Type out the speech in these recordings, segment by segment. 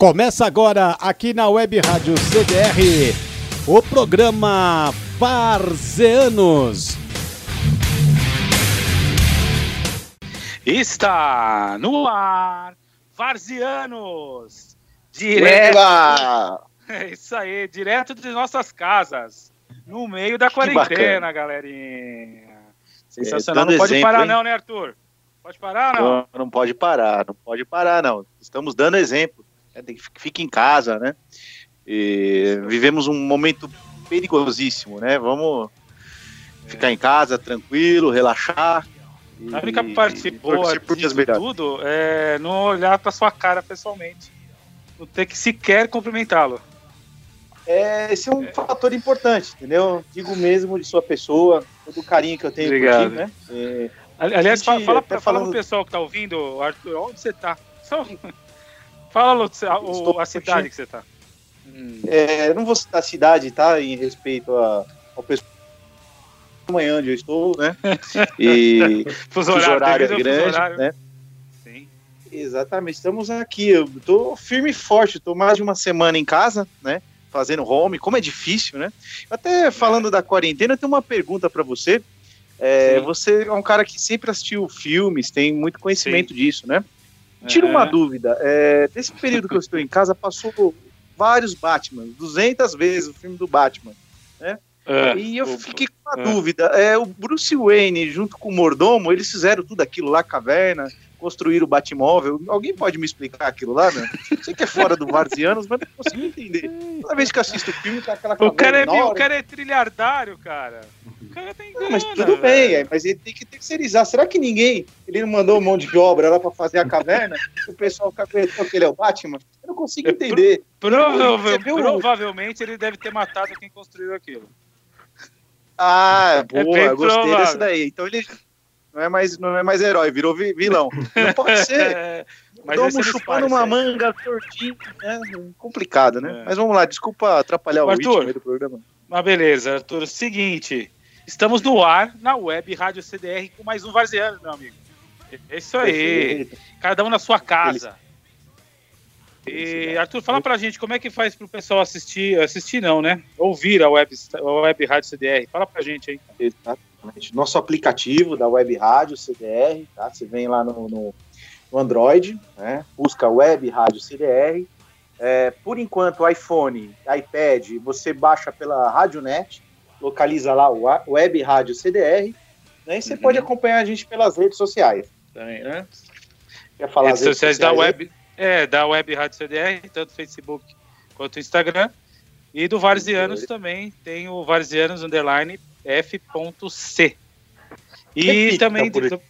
Começa agora aqui na Web Rádio CDR o programa Varzeanos. Está no ar Varzianos. Direto. É isso aí, direto de nossas casas. No meio da quarentena, galerinha. Sensacional. É, não pode exemplo, parar, hein? não, né, Arthur? Pode parar ou não? não? Não pode parar, não pode parar, não. Estamos dando exemplo. É, fica em casa, né? E vivemos um momento perigosíssimo, né? Vamos ficar em casa, tranquilo, relaxar. A única parte boa disso tudo é não olhar para sua cara pessoalmente. Não ter que sequer cumprimentá-lo. É, esse é um é. fator importante, entendeu? Digo mesmo de sua pessoa, todo o carinho que eu tenho Obrigado. por ti, né? É, Aliás, fala, fala, fala falando... pro pessoal que tá ouvindo, Arthur, onde você tá? Só... Fala a, a cidade que você tá. Hum. É, não vou citar a cidade, tá? Em respeito a, ao pessoal amanhã onde eu estou, né? E fuso horário, horário é grande, horário. né? Sim. Exatamente, estamos aqui. Eu tô firme e forte, tô mais de uma semana em casa, né? Fazendo home, como é difícil, né? Até falando é. da quarentena, eu tenho uma pergunta para você. É, você é um cara que sempre assistiu filmes, tem muito conhecimento Sim. disso, né? Tira uma dúvida. É, nesse período que eu estou em casa, passou vários Batman, 200 vezes o filme do Batman, né? É, e eu fiquei com uma é. dúvida. É, o Bruce Wayne, junto com o Mordomo, eles fizeram tudo aquilo lá, caverna, construíram o Batmóvel. Alguém pode me explicar aquilo lá, né? Sei que é fora do Varzianos, mas não consigo entender. Toda vez que eu assisto o filme, tá aquela o cara, é, o cara é trilhardário, cara. O cara tem grana, não, mas tudo bem, é, mas ele tem que terceirizar. Será que ninguém, ele não mandou um monte de obra lá pra fazer a caverna? o pessoal acreditou que ele é o Batman? Eu não consigo é, entender. Provavelmente, provavelmente ele deve ter matado quem construiu aquilo. Ah, é boa, é gostei provável. dessa daí. Então ele não é mais, não é mais herói, virou vilão. Não pode ser. Mas Estamos chupando uma manga tortinha, né? Complicado, né? É. Mas vamos lá, desculpa atrapalhar o, Arthur, ritmo do programa. Mas beleza, Arthur. Seguinte, estamos no ar na web Rádio CDR com mais um Varziano, meu amigo. É isso aí. Cada um na sua casa. E, Arthur, fala pra gente como é que faz pro pessoal assistir, assistir não, né? Ouvir a web, a web Rádio CDR. Fala pra gente aí. Exatamente. Nosso aplicativo da web Rádio CDR, tá? Você vem lá no, no, no Android, né? Busca web Rádio CDR. É, por enquanto, iPhone, iPad, você baixa pela RádioNet, localiza lá o Web Rádio CDR, né? E você uhum. pode acompanhar a gente pelas redes sociais. Também, né? Quer falar redes, redes sociais, sociais da web, é, da Web Rádio CDR, tanto Facebook quanto Instagram. E do Varzianos também tem o Varzianos Underline F.C. E Repita, também do,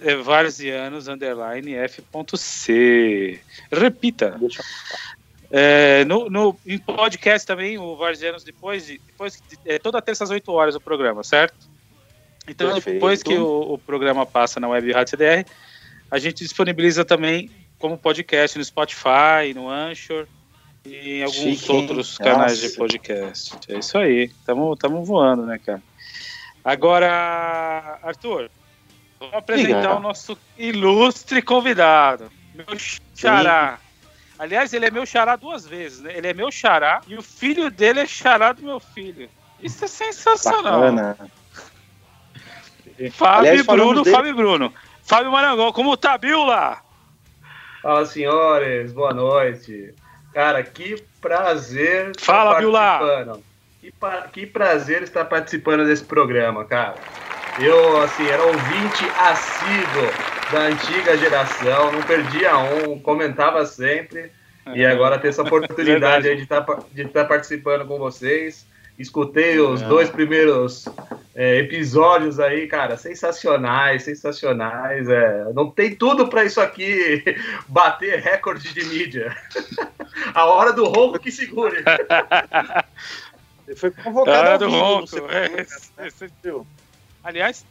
é, Varzianos Underline F.C. Repita. É, no, no, em podcast também, o Varzianos, depois, de, depois de, é, toda terça às 8 horas o programa, certo? Então, Perfeito. depois que o, o, programa passa na Web Rádio CDR, a gente disponibiliza também como podcast no Spotify, no Anchor e em alguns Chique, outros canais de podcast. É isso aí. Estamos voando, né, cara? Agora, Arthur, vamos apresentar o nosso ilustre convidado, meu xará. Sim. Aliás, ele é meu xará duas vezes, né? Ele é meu xará e o filho dele é xará do meu filho. Isso é sensacional. Bacana. Fábio Aliás, Bruno, dele... Fábio Bruno. Fábio Marangol, como tá, Bila? Fala, senhores, boa noite. Cara, que prazer Fala, participando. Que, pa que prazer estar participando desse programa, cara. Eu, assim, era ouvinte assíduo da antiga geração, não perdia um, comentava sempre. E agora ter essa oportunidade aí de estar tá, de estar tá participando com vocês. Escutei os dois primeiros é, episódios aí, cara, sensacionais, sensacionais. É, não tem tudo para isso aqui bater recorde de mídia. A hora do ronco que segure. Ele foi convocado. A hora do ronco. É, é, aliás,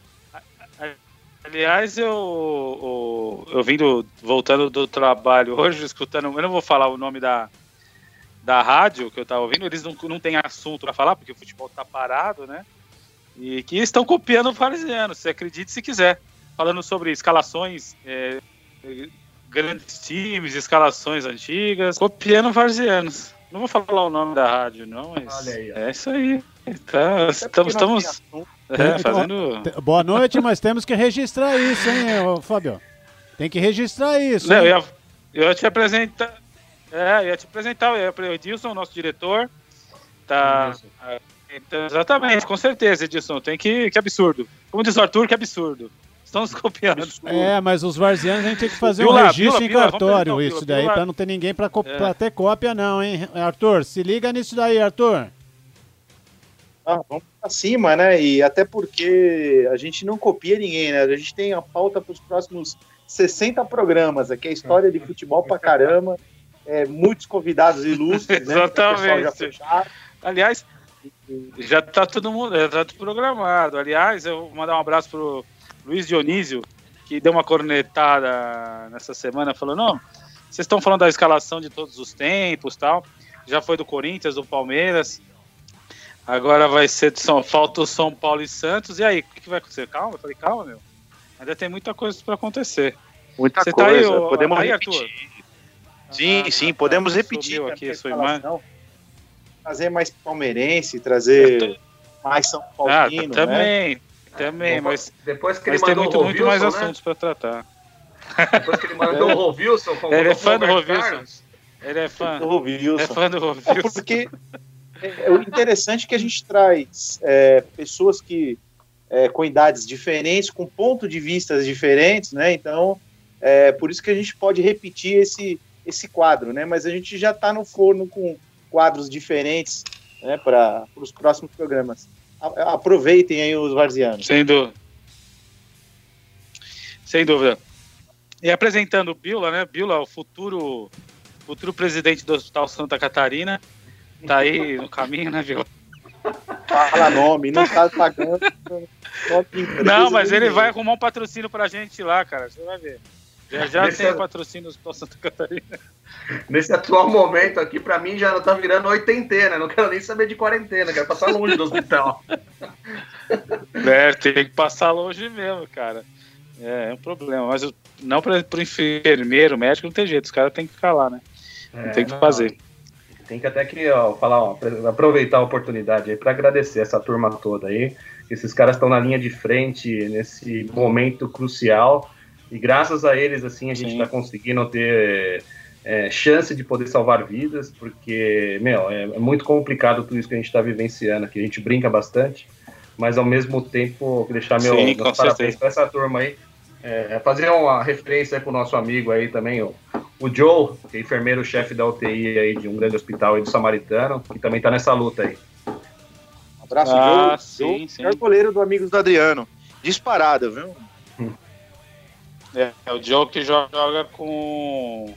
aliás, eu, eu, eu vindo, voltando do trabalho hoje, escutando, eu não vou falar o nome da, da rádio que eu tava ouvindo, eles não, não têm assunto para falar, porque o futebol tá parado, né? E que estão copiando o Varziano, se acredite se quiser. Falando sobre escalações é, grandes times, escalações antigas, copiando varzianos. Não vou falar o nome da rádio, não, mas aí, é isso aí. Tá, estamos, estamos é, fazendo... Boa noite, mas temos que registrar isso, hein, Fábio? Tem que registrar isso. Não, eu, ia, eu ia te apresentar. É, eu ia te apresentar o Edilson, nosso diretor. Tá. Então, exatamente, com certeza, Edilson. Tem que. Que absurdo. Como diz o Arthur, que absurdo. Estamos copiando. É, mas os varzianos a gente tem que fazer um registro em cartório, isso daí, para não ter ninguém para é. ter cópia, não, hein? Arthur, se liga nisso daí, Arthur. Ah, vamos pra cima, né? E até porque a gente não copia ninguém, né? A gente tem a pauta para os próximos 60 programas aqui, é história de futebol pra caramba. É, muitos convidados ilustres, né? Exatamente. Já Aliás, já tá todo mundo, já tá tudo programado. Aliás, eu vou mandar um abraço pro Luiz Dionísio, que deu uma cornetada nessa semana, falou: não, vocês estão falando da escalação de todos os tempos tal. Já foi do Corinthians, do Palmeiras. Agora vai ser de São falta o São Paulo e Santos. E aí, o que, que vai acontecer? Calma, eu falei, calma, meu. Ainda tem muita coisa para acontecer. Muita Você coisa. Tá aí, podemos aí, repetir. Arthur? Sim, ah, sim, tá, podemos repetir. Aqui a sua imagem. Trazer mais palmeirense, trazer tô... mais São Paulino. Ah, também, né? também, mas depois que ele mas mandou tem muito, muito mais né? assuntos para tratar. Depois que ele mandou o Rovilson, ele é fã do Rovilson. Ele é fã. Do Rovilson. É fã do Rovilson. É porque é, interessante é que a gente traz é, pessoas que é, com idades diferentes, com pontos de vista diferentes, né? Então, é por isso que a gente pode repetir esse, esse quadro, né? Mas a gente já está no forno com quadros diferentes né, para os próximos programas. A, aproveitem aí os varzianos. Sem dúvida. Sem dúvida. E apresentando o Bila, né? Bila, o futuro, futuro presidente do Hospital Santa Catarina. Tá aí no caminho, né, Bila? Fala nome, não tá pagando. Não, mas ele vai arrumar um patrocínio pra gente lá, cara. Você vai ver. Já, já Nesse tem patrocínio do Santa Catarina. Nesse atual momento aqui, pra mim já tá virando oitentena. Não quero nem saber de quarentena, quero passar longe do hospital. É, tem que passar longe mesmo, cara. É, é um problema. Mas não para o enfermeiro, médico, não tem jeito. Os caras têm que ficar lá, né? É, tem que fazer. Tem que até que ó, falar, ó, aproveitar a oportunidade aí para agradecer essa turma toda aí. Esses caras estão na linha de frente nesse momento crucial e graças a eles, assim, a gente está conseguindo ter é, chance de poder salvar vidas, porque, meu, é, é muito complicado tudo isso que a gente está vivenciando aqui. A gente brinca bastante, mas ao mesmo tempo, deixar meu Sim, parabéns para essa turma aí. É, é, fazer uma referência para o nosso amigo aí também, o, o Joe, que é enfermeiro-chefe da UTI aí de um grande hospital aí do Samaritano, que também está nessa luta aí. Um abraço, ah, Joe. Sim, Joe, sim. goleiro do Amigos do Adriano. Disparado, viu? Hum. É, é o Joe que joga com,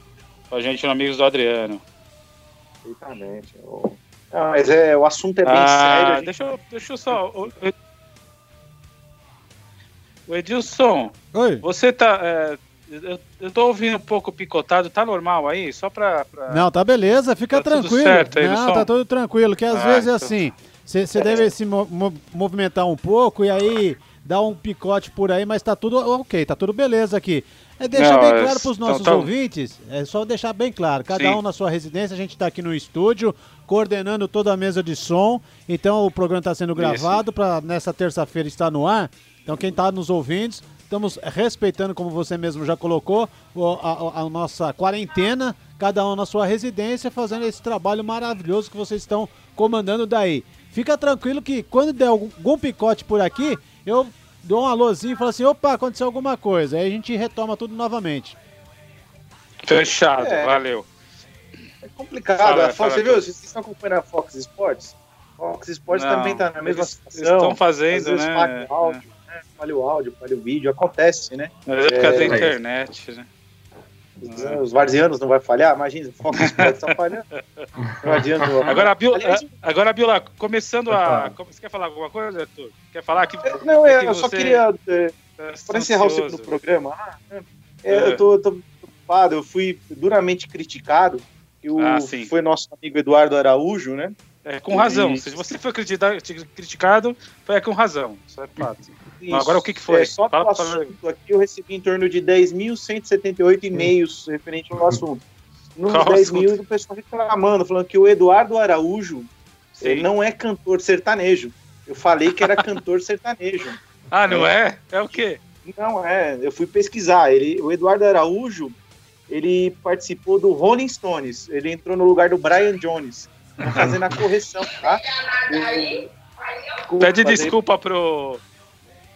a gente no Amigos do Adriano. Exatamente. Não, mas é, o assunto é bem ah, sério. Gente... Deixa, eu, deixa eu só. O, o Edilson, Oi. você tá. É, eu, eu tô ouvindo um pouco picotado, tá normal aí? Só pra. pra... Não, tá beleza, fica tá tranquilo. Certo aí, Não, tá tudo tranquilo, que às ah, vezes é então... assim. Você deve se movimentar um pouco e aí dá um picote por aí, mas tá tudo ok, tá tudo beleza aqui. É deixar Não, bem é claro para os nossos então, tá... ouvintes, é só deixar bem claro, cada Sim. um na sua residência, a gente está aqui no estúdio, coordenando toda a mesa de som, então o programa está sendo gravado para nessa terça-feira estar no ar, então quem está nos ouvindo, estamos respeitando, como você mesmo já colocou, a, a, a nossa quarentena, cada um na sua residência, fazendo esse trabalho maravilhoso que vocês estão comandando daí. Fica tranquilo que quando der algum, algum picote por aqui, eu dou um alôzinho e falo assim, opa, aconteceu alguma coisa. Aí a gente retoma tudo novamente. Fechado, é, valeu. É complicado. Fala, Fox, você viu? Vocês estão acompanhando a Fox Sports? Fox Sports Não, também está na mesma situação. Estão fazendo, né? Áudio, é. Né? falha o áudio, falha o vídeo, acontece, né? Mas é por causa da é. internet, né? Os varzianos não vai falhar? Imagina, o Fox Sports está falhando. Agora, a Biola, agora, Biola, começando a. Você quer falar alguma coisa, Arthur? Quer falar que. Não, é, eu só queria. É, para encerrar o segundo programa, ah, é, eu tô, tô preocupado, eu fui duramente criticado. E o, ah, foi nosso amigo Eduardo Araújo, né? É, com razão. E... Se você foi criticado, foi com razão. Isso é fato. Agora o que, que foi? É, só Fala, assunto aqui eu recebi em torno de 10.178 e-mails referente ao assunto. Nos 10 mil, o pessoal reclamando, falando que o Eduardo Araújo não é cantor sertanejo. Eu falei que era cantor sertanejo. Ah, não é? É o quê? Não é. Eu fui pesquisar. Ele, o Eduardo Araújo, ele participou do Rolling Stones. Ele entrou no lugar do Brian Jones. Fazendo a correção, tá? Pede desculpa pro.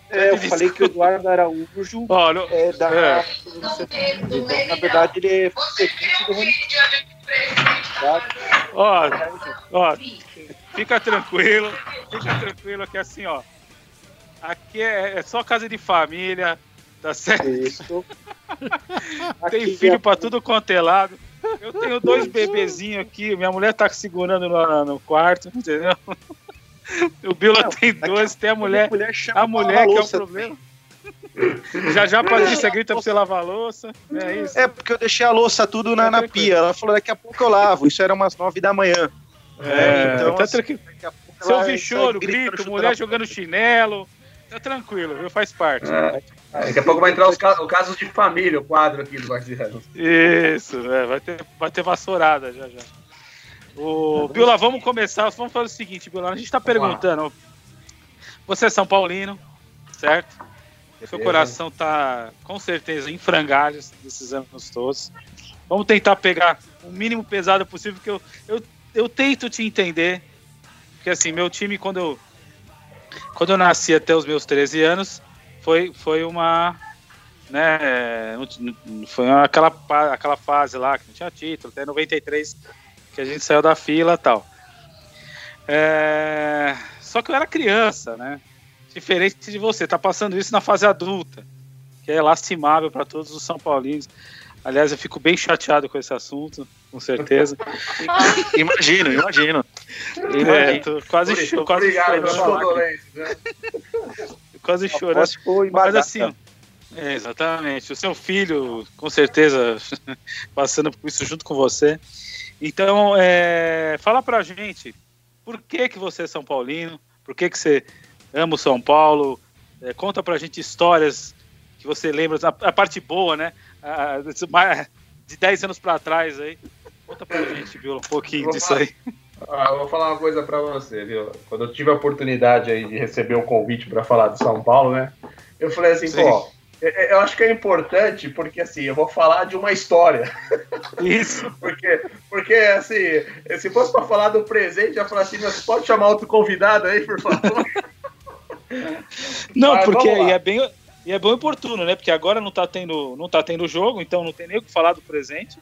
É, eu falei que o Eduardo Araújo no... é da. É. Então, na verdade, ele é seguinte do Ó, ó, fica tranquilo, fica tranquilo que assim, ó. Aqui é, é só casa de família, tá certo? Isso. Tem filho é... pra tudo quanto é lado. Eu tenho dois bebezinhos aqui, minha mulher tá segurando no, no quarto, entendeu? O Bila tem dois, tem a mulher. A mulher, a mulher que é o problema. Já já Patrícia grita pra você lavar a louça. É isso. É, porque eu deixei a louça tudo na, na pia. Ela falou, daqui a pouco eu lavo. Isso era umas nove da manhã. É, então, tá assim, Se eu ouvir choro, grito, mulher jogando chinelo, tá tranquilo, viu? Faz parte. É. Daqui a pouco vai entrar os casos, casos de família, o quadro aqui do Guardianos. Isso, é, vai, ter, vai ter vassourada já já. O Biola, vamos começar. Vamos fazer o seguinte, Biola. A gente está perguntando. Você é São Paulino, certo? Seu coração está com certeza em frangalhos desses anos todos. Vamos tentar pegar o mínimo pesado possível, porque eu, eu, eu tento te entender. Porque assim, meu time, quando eu, quando eu nasci até os meus 13 anos, foi, foi uma. Né, foi aquela, aquela fase lá que não tinha título, até 93 que a gente saiu da fila e tal. É... Só que eu era criança, né? Diferente de você, tá passando isso na fase adulta, que é lastimável para todos os São Paulinos. Aliás, eu fico bem chateado com esse assunto, com certeza. imagino, imagino. É, tô quase, quase Obrigado, chorando. Né? quase chorando. Mas assim, é, exatamente. O seu filho, com certeza, passando por isso junto com você. Então, é, fala pra gente, por que que você é São Paulino? Por que que você ama o São Paulo? É, conta pra gente histórias que você lembra, a, a parte boa, né? A, de 10 anos pra trás aí. Conta pra gente, viu, um pouquinho disso aí. Ah, eu vou falar uma coisa pra você, viu? Quando eu tive a oportunidade aí de receber o convite para falar de São Paulo, né? Eu falei assim, Sim. pô, eu acho que é importante, porque assim, eu vou falar de uma história. Isso. porque, porque, assim, se fosse para falar do presente, eu ia falar assim, você pode chamar outro convidado aí, por favor? Não, Mas, porque é bem. E é bem oportuno, né? Porque agora não tá tendo, não tá tendo jogo, então não tem nem o que falar do presente.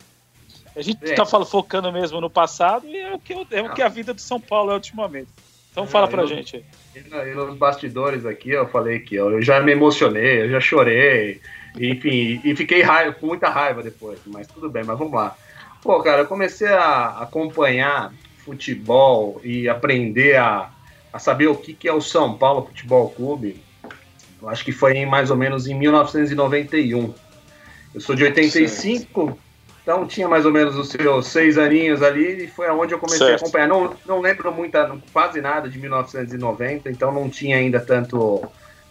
A gente está focando mesmo no passado e é o que, é o que a vida do São Paulo é ultimamente. Então é, fala pra eu, gente aí. E nos bastidores aqui, eu falei que eu já me emocionei, eu já chorei, enfim, e fiquei raiva, com muita raiva depois, mas tudo bem, mas vamos lá. Pô, cara, eu comecei a acompanhar futebol e aprender a, a saber o que, que é o São Paulo Futebol Clube. Eu acho que foi em mais ou menos em 1991. Eu sou de 85, então tinha mais ou menos os seus seis aninhos ali e foi aonde eu comecei certo. a acompanhar. Não, não lembro muita, quase nada de 1990, então não tinha ainda tanto,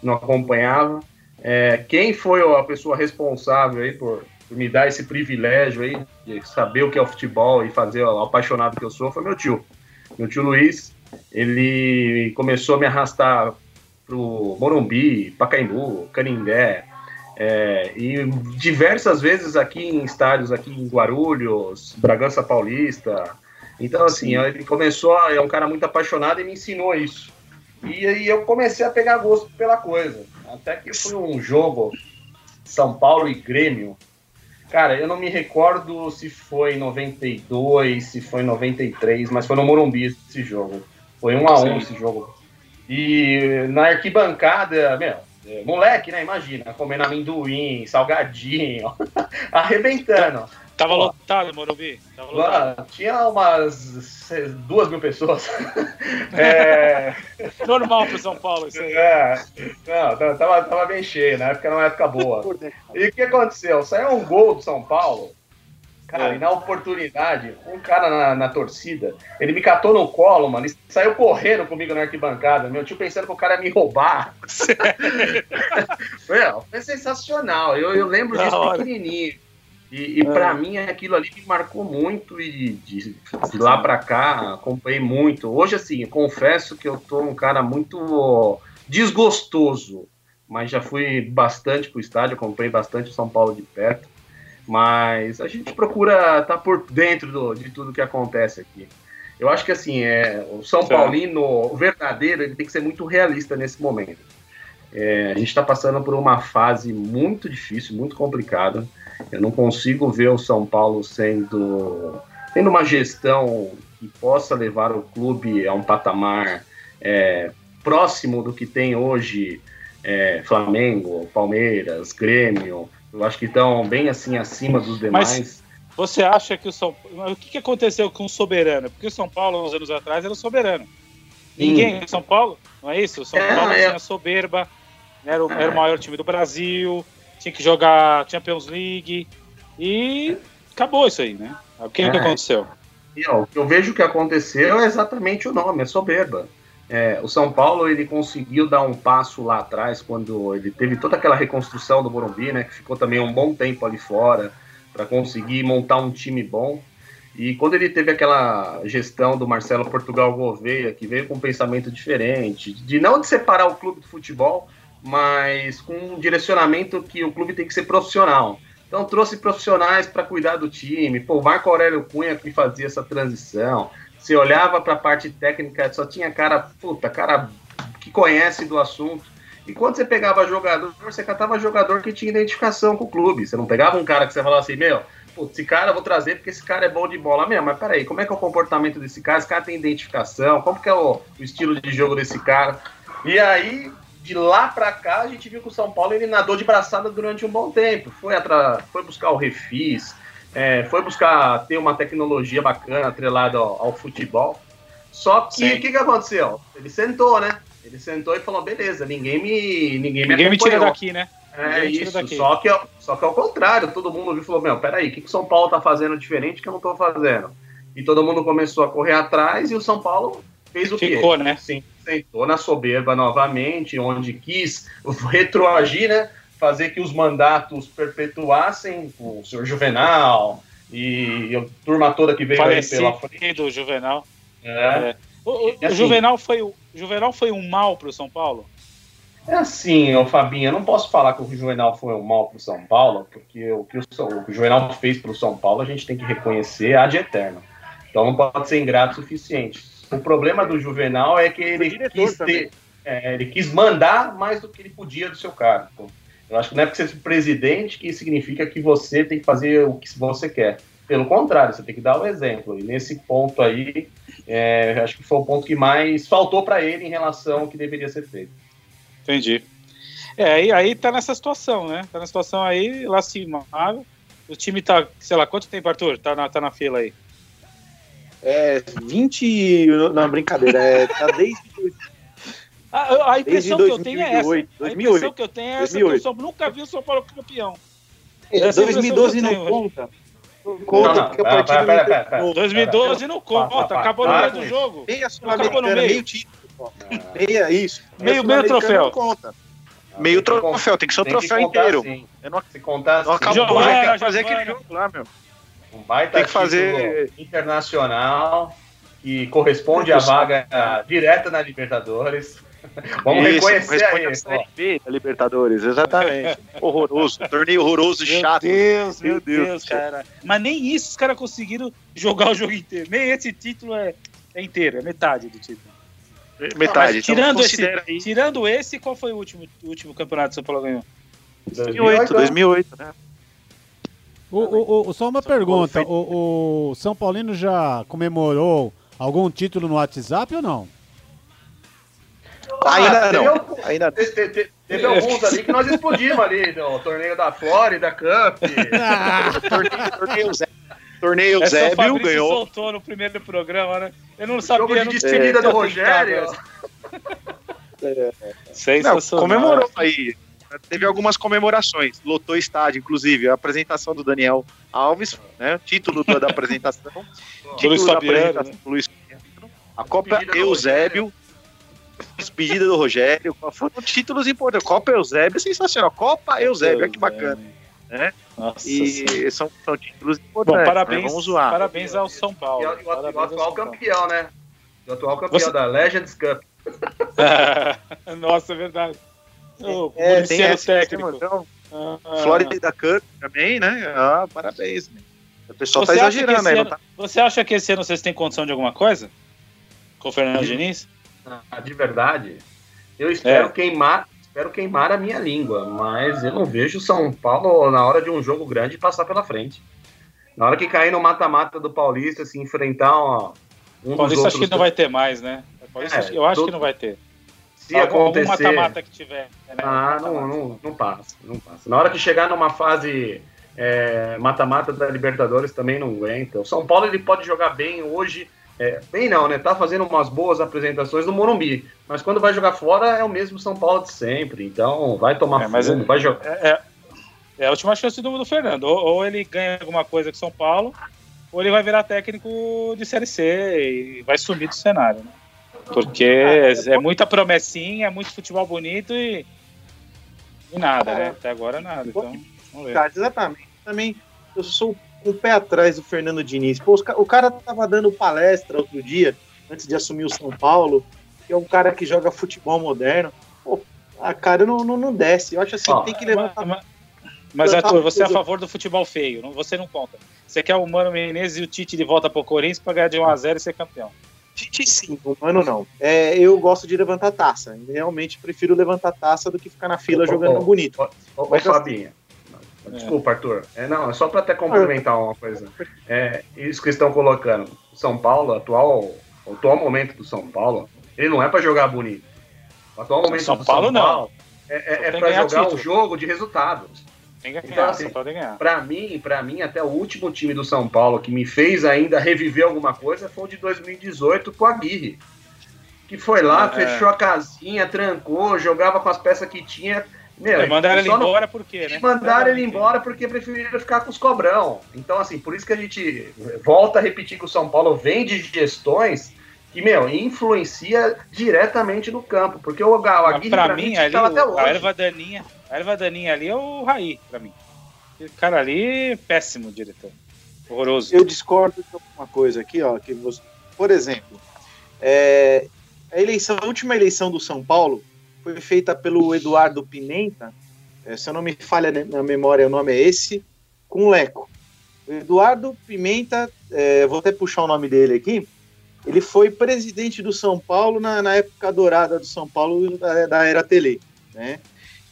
não acompanhava. É, quem foi a pessoa responsável aí por, por, me dar esse privilégio aí de saber o que é o futebol e fazer o apaixonado que eu sou foi meu tio. Meu tio Luiz, ele começou a me arrastar pro Morumbi, Pacaembu, Canindé, é, e diversas vezes aqui em estádios, aqui em Guarulhos, Bragança Paulista. Então, assim, Sim. ele começou, a, é um cara muito apaixonado e me ensinou isso. E aí eu comecei a pegar gosto pela coisa. Até que foi um jogo, São Paulo e Grêmio. Cara, eu não me recordo se foi em 92, se foi em 93, mas foi no Morumbi esse jogo. Foi um a um esse jogo. E na arquibancada, meu, moleque, né? Imagina, comendo amendoim, salgadinho, arrebentando. Tava Pô, lotado, Morumbi. Tava lotado. Tinha umas duas mil pessoas. é... Normal pro São Paulo isso aí. É, não, tava, tava bem cheio, na época era uma época boa. E o que aconteceu? Saiu um gol do São Paulo Cara, é. e na oportunidade, um cara na, na, torcida, ele me catou no colo, mano, e saiu correndo comigo na arquibancada, meu tio pensando que o cara ia me roubar. foi, foi sensacional, eu, eu lembro disso pequenininho. E, e para é. mim aquilo ali me marcou muito e de, de lá para cá acompanhei muito. Hoje, assim, confesso que eu tô um cara muito desgostoso, mas já fui bastante pro estádio, acompanhei bastante o São Paulo de perto. Mas a gente procura estar tá por dentro do, de tudo que acontece aqui. Eu acho que assim, é, o São Paulino, o verdadeiro, ele tem que ser muito realista nesse momento. É, a gente está passando por uma fase muito difícil, muito complicada. Eu não consigo ver o São Paulo sendo tendo uma gestão que possa levar o clube a um patamar é, próximo do que tem hoje é, Flamengo, Palmeiras, Grêmio. Eu acho que estão bem assim acima dos demais. Mas você acha que o São o que, aconteceu com o soberano? Porque o São Paulo, uns anos atrás, era soberano. Ninguém em São Paulo, não é isso? O São é, Paulo é... tinha soberba, era o, era o maior time do Brasil, tinha que jogar Champions League e acabou isso aí, né? O que, é. que aconteceu? E, ó, o que eu vejo que aconteceu é exatamente o nome, é soberba. É, o São Paulo ele conseguiu dar um passo lá atrás quando ele teve toda aquela reconstrução do Morumbi, né, que ficou também um bom tempo ali fora para conseguir montar um time bom. E quando ele teve aquela gestão do Marcelo Portugal Gouveia, que veio com um pensamento diferente, de não de separar o clube do futebol, mas com um direcionamento que o clube tem que ser profissional. Então trouxe profissionais para cuidar do time. Pô, Marco Aurélio Cunha que fazia essa transição. Você olhava para a parte técnica, só tinha cara, puta, cara que conhece do assunto. E quando você pegava jogador, você catava jogador que tinha identificação com o clube. Você não pegava um cara que você falava assim, meu, putz, esse cara eu vou trazer porque esse cara é bom de bola mesmo. Mas peraí, como é que é o comportamento desse cara? Esse cara tem identificação? Como que é o, o estilo de jogo desse cara? E aí de lá para cá, a gente viu que o São Paulo ele nadou de braçada durante um bom tempo. Foi, atra... foi buscar o refis, é, foi buscar ter uma tecnologia bacana atrelada ao, ao futebol. Só que o que, que aconteceu? Ele sentou, né? Ele sentou e falou: beleza, ninguém me. Ninguém, ninguém me, tira daqui, né? É isso, só que, só que ao contrário, todo mundo viu e falou: Meu, peraí, o que, que o São Paulo tá fazendo diferente que eu não tô fazendo? E todo mundo começou a correr atrás e o São Paulo fez o Ficou, quê? Ficou, né? Sim, sentou na soberba novamente, onde quis retroagir, né? Fazer que os mandatos perpetuassem o senhor Juvenal e a turma toda que veio Falecido aí pela frente. do Juvenal. É. é. O, o, assim, o, Juvenal foi, o Juvenal foi um mal para o São Paulo? É assim, ô Fabinho, eu não posso falar que o Juvenal foi um mal para o São Paulo, porque o que o, o Juvenal fez para o São Paulo a gente tem que reconhecer ad eterno. Então não pode ser ingrato o suficiente o problema do Juvenal é que ele quis, ter, é, ele quis mandar mais do que ele podia do seu cargo. Eu acho que não é porque você é presidente que significa que você tem que fazer o que você quer. Pelo contrário, você tem que dar o exemplo. E nesse ponto aí, é, acho que foi o ponto que mais faltou para ele em relação ao que deveria ser feito. Entendi. É, e aí tá nessa situação, né? Tá na situação aí, lastimável. O time tá, sei lá, quanto tempo, Arthur? Tá na, tá na fila aí? É 20. Não, brincadeira. É, tá desde. A, a impressão desde que eu tenho é essa. 2008. A impressão que eu tenho é essa 2008. que eu nunca vi o São Paulo campeão. É, 2012 não conta. Não conta, porque o partido. Pera, pera, pera, 2012 não conta, acabou no meio do jogo. Meia Sul-Americana, meio título. Meia, isso. Meio, meio troféu. Não conta. Meio troféu, tem que ser o troféu inteiro. Eu não, se contar, não acabou, vai fazer aquele jogo lá, meu. Um baita Tem que fazer internacional que corresponde à vaga direta na Libertadores. Vamos Isso, reconhecer aí. A série B da Libertadores, exatamente. horroroso, torneio horroroso, meu chato. Deus, meu, meu Deus, Deus, cara. Mas nem isso os caras conseguiram jogar o jogo inteiro. Nem esse título é, é inteiro, é metade do título. Metade. Não, tirando, esse, aí. tirando esse, qual foi o último, o último campeonato que o São Paulo ganhou? 2008, 2008, né? O, o, o, só uma São pergunta: o, o, São Paulino já comemorou algum título no WhatsApp ou não? Ainda não. Ainda teve, alguns ali que nós explodimos ali, no torneio da Flórida Cup. Ah. torneio, torneio Zé. Torneio Essa Zébio ganhou. soltou no primeiro programa, né? Eu não sabia. Jogo de despedida é, do Rogério. É. Não, comemorou aí teve algumas comemorações, lotou estádio, inclusive, a apresentação do Daniel Alves, né? Título da, apresentação. título Luiz da apresentação né? Luiz A Copa Eusébio. Despedida do Rogério. Foram títulos importantes. Copa Eusébio, sensacional. Copa Eusébio, olha que bacana. Né? Nossa e são, são, títulos importantes. Bom, né? parabéns, né? Vamos zoar. Parabéns ao São Paulo. E, o, o atual campeão, né? O atual campeão Você... da Legends Cup. Nossa, é verdade. O é, tem essa técnico. Então, ah, Florida Cup também, né? Ah, parabéns. Né? O pessoal tá você tá exagerando aí. Ano, tá... Você acha que esse ano vocês têm condição de alguma coisa? Com o Fernando. Diniz? Ah, de verdade? Eu espero é. queimar espero queimar a minha língua, mas eu não vejo São Paulo na hora de um jogo grande passar pela frente. Na hora que cair no mata-mata do Paulista, se enfrentar ó, um Paulista acho que não vai ter mais, né? Paulista, é, eu acho que não vai ter. Se Algum acontecer... mata-mata que tiver. Né? Ah, não, não, não passa, não passa. Na hora que chegar numa fase é, mata-mata é, da Libertadores também não aguenta. O São Paulo ele pode jogar bem hoje é, bem não, né? Tá fazendo umas boas apresentações no Morumbi. Mas quando vai jogar fora é o mesmo São Paulo de sempre. Então vai tomar é, mas fundo, é, vai jogar. É, é, é, a última chance do, do Fernando. Ou, ou, ele ganha alguma coisa com São Paulo, ou ele vai virar técnico de Série C e vai sumir do cenário, né? Porque é, é muita promessinha, é muito futebol bonito e, e nada, né? Até agora nada. Então, vamos ver. Exatamente. Também eu sou o pé atrás do Fernando Diniz. Pô, o cara tava dando palestra outro dia, antes de assumir o São Paulo, que é um cara que joga futebol moderno. Pô, a cara não, não, não desce. Eu acho assim, tem que levantar. Mas, mas Arthur, você é a favor do futebol feio, não, você não conta. Você quer o Mano Menezes e o Tite de volta pro Corinthians pra ganhar de 1x0 e ser campeão. Tite sim, o Mano não. É, eu gosto de levantar taça. Realmente prefiro levantar taça do que ficar na fila jogando bonito. Ô, ô, ô Fabinho, Desculpa, Arthur. É, não, é só para até complementar uma coisa. É, isso que estão colocando. São Paulo, atual, o atual momento do São Paulo, ele não é para jogar bonito. O atual momento São do Paulo, São Paulo não. é, é, é para jogar título. um jogo de resultados. Tem que ganhar, então, assim, ganhar. Para mim, para mim, até o último time do São Paulo que me fez ainda reviver alguma coisa foi o de 2018 com a Aguirre. Que foi lá, é. fechou a casinha, trancou, jogava com as peças que tinha meu, é, mandaram ele embora por quê, né? Mandaram ele embora porque preferiram ficar com os cobrão. Então, assim, por isso que a gente volta a repetir que o São Paulo vem de gestões que, meu, influencia diretamente no campo. Porque o Gal Aguirre, pra, pra mim, mim ali, até hoje. a erva daninha, a erva daninha ali é o Raí, pra mim. O cara ali, péssimo, diretor. Horroroso. Eu discordo de alguma coisa aqui, ó, que você, por exemplo, é, a eleição, a última eleição do São Paulo, foi feita pelo Eduardo Pimenta, é, se eu não me falha na memória, o nome é esse, com Leco. O Eduardo Pimenta, é, vou até puxar o nome dele aqui, ele foi presidente do São Paulo na, na época dourada do São Paulo, da, da era Tele, né?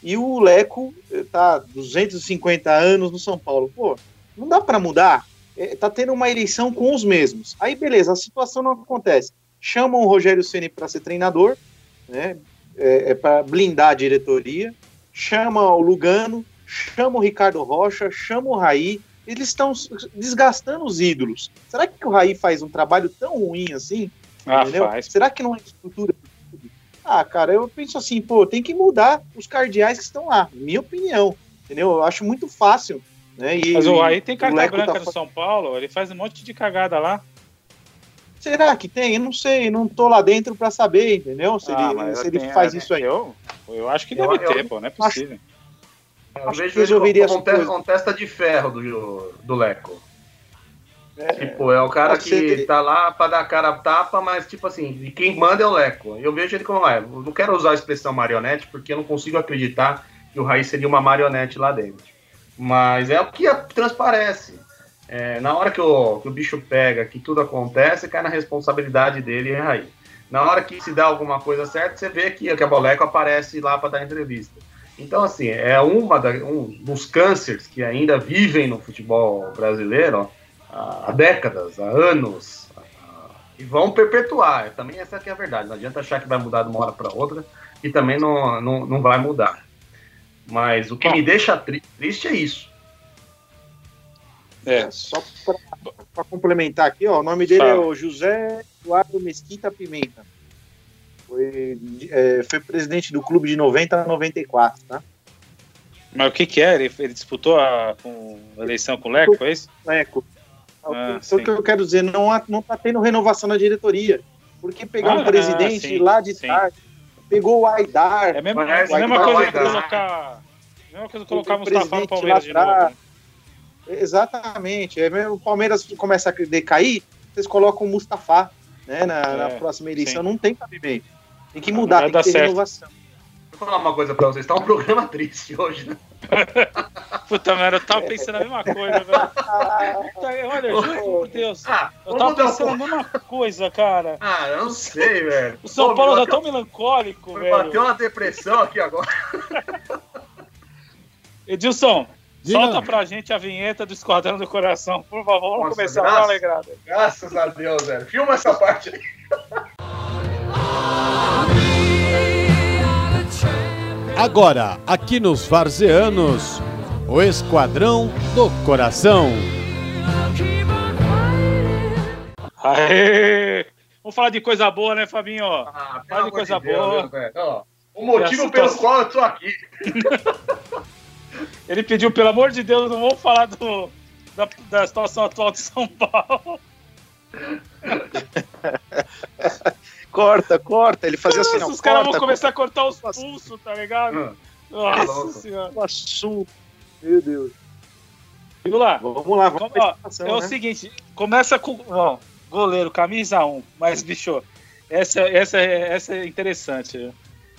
E o Leco tá 250 anos no São Paulo. Pô, não dá para mudar. É, tá tendo uma eleição com os mesmos. Aí, beleza, a situação não acontece. Chamam o Rogério Ceni para ser treinador, né? É, é para blindar a diretoria, chama o Lugano, chama o Ricardo Rocha, chama o Raí, eles estão desgastando os ídolos. Será que o Raí faz um trabalho tão ruim assim? Ah, entendeu? Faz. Será que não é estrutura? Ah, cara, eu penso assim, pô, tem que mudar os cardeais que estão lá, minha opinião, entendeu? Eu acho muito fácil. Né? E, Mas o Raí tem carta branca tá... no São Paulo, ele faz um monte de cagada lá. Será que tem? Eu não sei, não tô lá dentro para saber, entendeu? Se ah, ele, se ele tem, faz é, isso aí. Eu, eu acho que deve eu, ter, eu, pô, não é possível. Acho, eu acho vejo que resolveria como, como, como testa de ferro do, do Leco. É, tipo, é o cara que ser... tá lá pra dar cara a tapa, mas tipo assim, quem manda é o Leco. Eu vejo ele como lá. Eu não quero usar a expressão marionete, porque eu não consigo acreditar que o Raiz seria uma marionete lá dentro. Mas é o que transparece. É, na hora que o, que o bicho pega, que tudo acontece, cai na responsabilidade dele e aí. Na hora que se dá alguma coisa certa, você vê que, que a Boleco aparece lá para dar entrevista. Então, assim, é uma da, um dos cânceres que ainda vivem no futebol brasileiro ó, há décadas, há anos, e vão perpetuar. Também essa é a verdade. Não adianta achar que vai mudar de uma hora para outra, e também não, não, não vai mudar. Mas o que me deixa triste é isso. É. Só para complementar aqui, ó, o nome dele é o José Eduardo Mesquita Pimenta. Foi, é, foi presidente do clube de 90 a 94, tá? Mas o que que é? Ele, ele disputou a, com, a eleição com o Leco, foi isso? Leco. Ah, isso que eu quero dizer, não, não tá tendo renovação na diretoria. Porque pegar ah, um presidente sim, lá de tarde, pegou o Aidar. É a mesma, é a mesma coisa que colocar. Mesma coisa colocar o Mustafa no Palmeiras de novo. Exatamente. É mesmo, o Palmeiras começa a decair, vocês colocam o Mustafa né, na, é, na próxima eleição. Sim. Não tem cabimento. Tem que mudar, tem que ter certo. renovação. Vou falar uma coisa pra vocês, tá um programa triste hoje, né? Puta merda, eu tava pensando a mesma coisa, velho. Olha, juro por Deus. Ah, eu tava pensando a mesma coisa, cara. Ah, eu não sei, velho. O São Pô, Paulo tá tão melancólico, velho. Bateu uma depressão aqui agora. Edilson, Diga. solta pra gente a vinheta do Esquadrão do Coração, por favor. Vamos Nossa, começar graças, alegrado. Graças a Deus, velho. Filma essa parte aí. Agora, aqui nos Varzeanos, o Esquadrão do Coração. Aê! Vamos falar de coisa boa, né, Fabinho? Ah, Fala de coisa de boa. Deus, o motivo pelo qual eu tô aqui. Ele pediu, pelo amor de Deus, não vamos falar do, da, da situação atual de São Paulo. corta, corta. Ele fazia assim, não, Os caras vão começar corta, a cortar os pulsos, tá ligado? Ah, Nossa senhora. O assunto. Meu Deus. Vamos lá. Vamos lá, vamos ó, É o né? seguinte, começa com. Ó, goleiro, camisa 1. Mas, bicho, essa, essa, essa é interessante.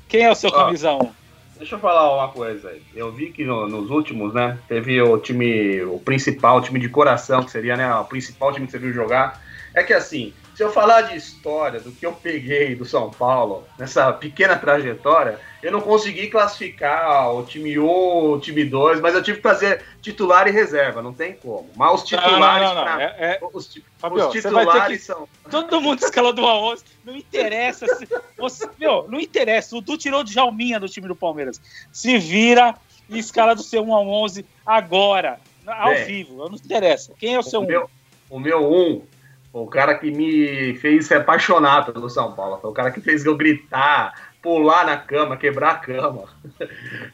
Quem é o seu ó, camisa 1? Deixa eu falar uma coisa aí. Eu vi que no, nos últimos, né, teve o time, o principal, o time de coração, que seria, né, o principal time que você viu jogar. É que assim, se eu falar de história, do que eu peguei do São Paulo, nessa pequena trajetória, eu não consegui classificar o time 1, o time 2, mas eu tive que fazer titular e reserva, não tem como. Mas os titulares. Não, não, não, é, é... Os, Fabio, os titulares que... são. Todo mundo escala do A11, não interessa. Se... Você... Meu, não interessa. O Du tirou de Jalminha do time do Palmeiras. Se vira e escala do seu 1 a 11 agora, ao vivo, não interessa. Quem é o seu o 1? Meu, o meu 1 o cara que me fez ser apaixonado pelo São Paulo. Foi o cara que fez eu gritar, pular na cama, quebrar a cama.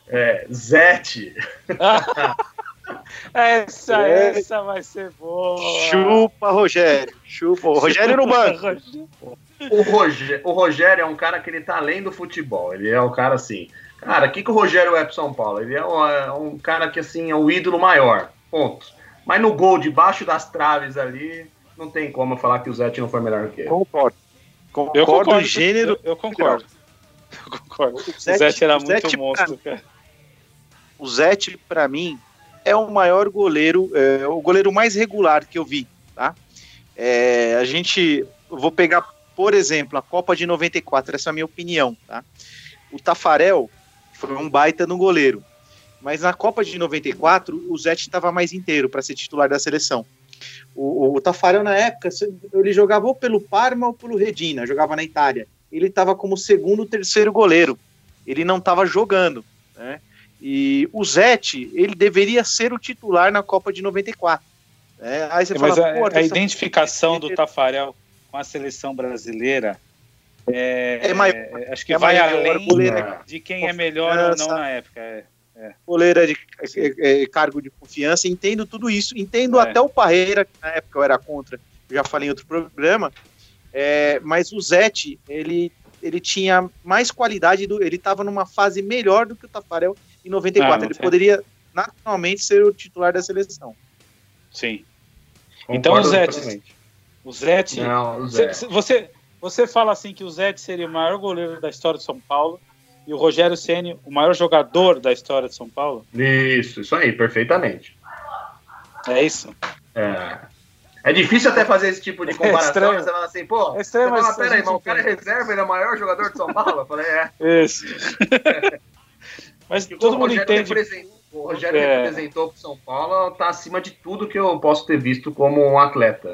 É, Zete. essa, é. essa vai ser boa. Chupa, Rogério. Chupa. O Rogério no banco. O Rogério, o Rogério é um cara que ele tá além do futebol. Ele é um cara assim. Cara, o que, que o Rogério é pro São Paulo? Ele é um, é um cara que assim é o ídolo maior. Ponto. Mas no gol, debaixo das traves ali, não tem como falar que o Zete não foi melhor que ele. Concordo. Concordo, eu concordo gênero. Eu, eu concordo. Eu concordo. O Zete, o Zete era o muito Zete monstro, pra, cara. O Zete, pra mim, é o maior goleiro, é, o goleiro mais regular que eu vi, tá? É, a gente, vou pegar, por exemplo, a Copa de 94, essa é a minha opinião, tá? O Tafarel foi um baita no goleiro, mas na Copa de 94 o Zete estava mais inteiro para ser titular da seleção. O, o Tafarel, na época, ele jogava ou pelo Parma ou pelo Redina, jogava na Itália. Ele estava como segundo, terceiro goleiro. Ele não estava jogando, né? E o Zete, ele deveria ser o titular na Copa de 94. Né? Aí você é, fala, a, a identificação do Tafarel com a seleção brasileira é, é maior, acho que é vai maior, além de quem é melhor ou não na época. É. É. Coleira de é, é, cargo de confiança, entendo tudo isso, entendo é. até o Parreira, que na época eu era contra, eu já falei em outro programa, é, mas o Zete, ele, ele tinha mais qualidade, do, ele estava numa fase melhor do que o Tafarel em 94, ah, ele poderia naturalmente ser o titular da seleção. Sim. Concordo então o Zete, o Zete, Não, o Zete. Você, você fala assim que o Zete seria o maior goleiro da história de São Paulo, e o Rogério Ceni, o maior jogador da história de São Paulo? Isso, isso aí, perfeitamente. É isso? É. É difícil até fazer esse tipo de comparação. É você fala assim, pô, é estranho, você fala, pera aí, o cara é reserva, ele é o maior jogador de São Paulo? Eu falei, é. Isso. mas Porque todo mundo entende. O Rogério é. representou para São Paulo, tá acima de tudo que eu posso ter visto como um atleta.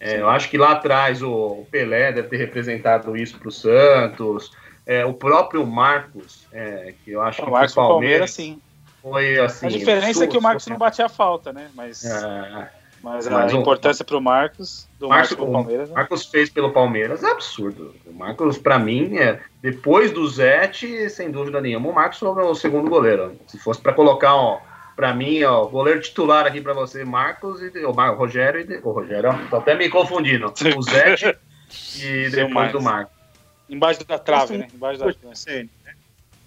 É, eu acho que lá atrás o Pelé deve ter representado isso para o Santos, é, o próprio Marcos, é, que eu acho o que Marcos o Palmeiras, Palmeiras sim. foi assim. A diferença é que o Marcos não batia a falta, né? Mas. É, Mas, Mas a importância para o Marcos, do Marcos, Marcos Palmeiras. O né? Marcos fez pelo Palmeiras é absurdo. O Marcos, para mim, é, depois do Zete, sem dúvida nenhuma, o Marcos foi o segundo goleiro. Se fosse para colocar, ó, para mim, ó, goleiro titular aqui para você, Marcos e o Rogério e o Rogério, ó, tô até me confundindo. O Zete e depois do Marcos. Embaixo da trave, né? Embaixo da trave.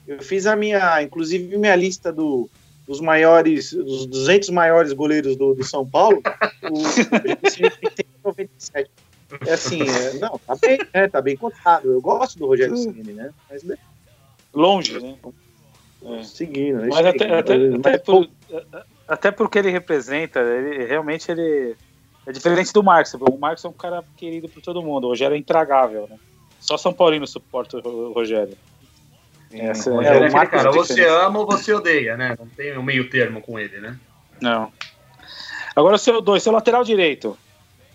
Eu fiz a minha, inclusive, minha lista do, dos maiores, dos 200 maiores goleiros do, do São Paulo, o tem 97. É assim, é, não, tá bem, né? Tá bem contado. Eu gosto do Rogério Ceni, né? Mas, né? Longe, né? É. Seguindo, né? Mas até, até, até, por, até porque ele representa, ele realmente ele é diferente do Marcos. O Marcos é um cara querido por todo mundo. O Rogério é intragável, né? Só São Paulino suporta o Rogério. Essa, é, é, é aquele cara, você ama ou você odeia, né? Não tem um meio termo com ele, né? Não. Agora o seu dois, seu lateral direito.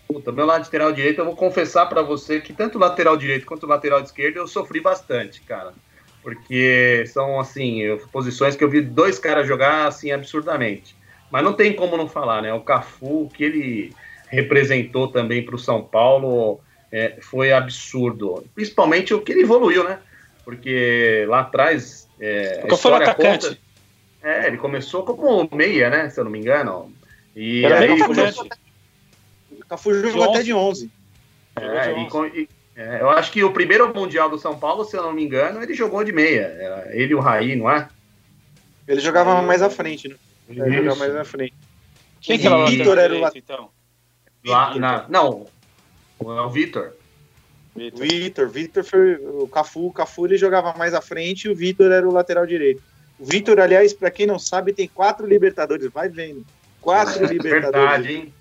Puta, meu lateral direito, eu vou confessar para você que tanto o lateral direito quanto o lateral esquerdo eu sofri bastante, cara. Porque são, assim, posições que eu vi dois caras jogar, assim, absurdamente. Mas não tem como não falar, né? O Cafu, que ele representou também para o São Paulo, é, foi absurdo. Principalmente o que ele evoluiu, né? porque lá atrás. É, Qual foi atacante? Conta, é, ele começou como meia, né? Se eu não me engano. E Era aí começou. O Cafu jogou até de 11. É, e, é, eu acho que o primeiro Mundial do São Paulo, se eu não me engano, ele jogou de meia. Era ele e o Raí, não é? Ele jogava mais à frente, né? Ele jogava mais à frente. Quem que era o Vitor era o então? Lá, na, não, é o Vitor. Vitor, Vitor foi o Cafu, o Cafu ele jogava mais à frente e o Vitor era o lateral direito. O Vitor, aliás, para quem não sabe, tem quatro Libertadores, vai vendo. Quatro é, Libertadores. Verdade, hein?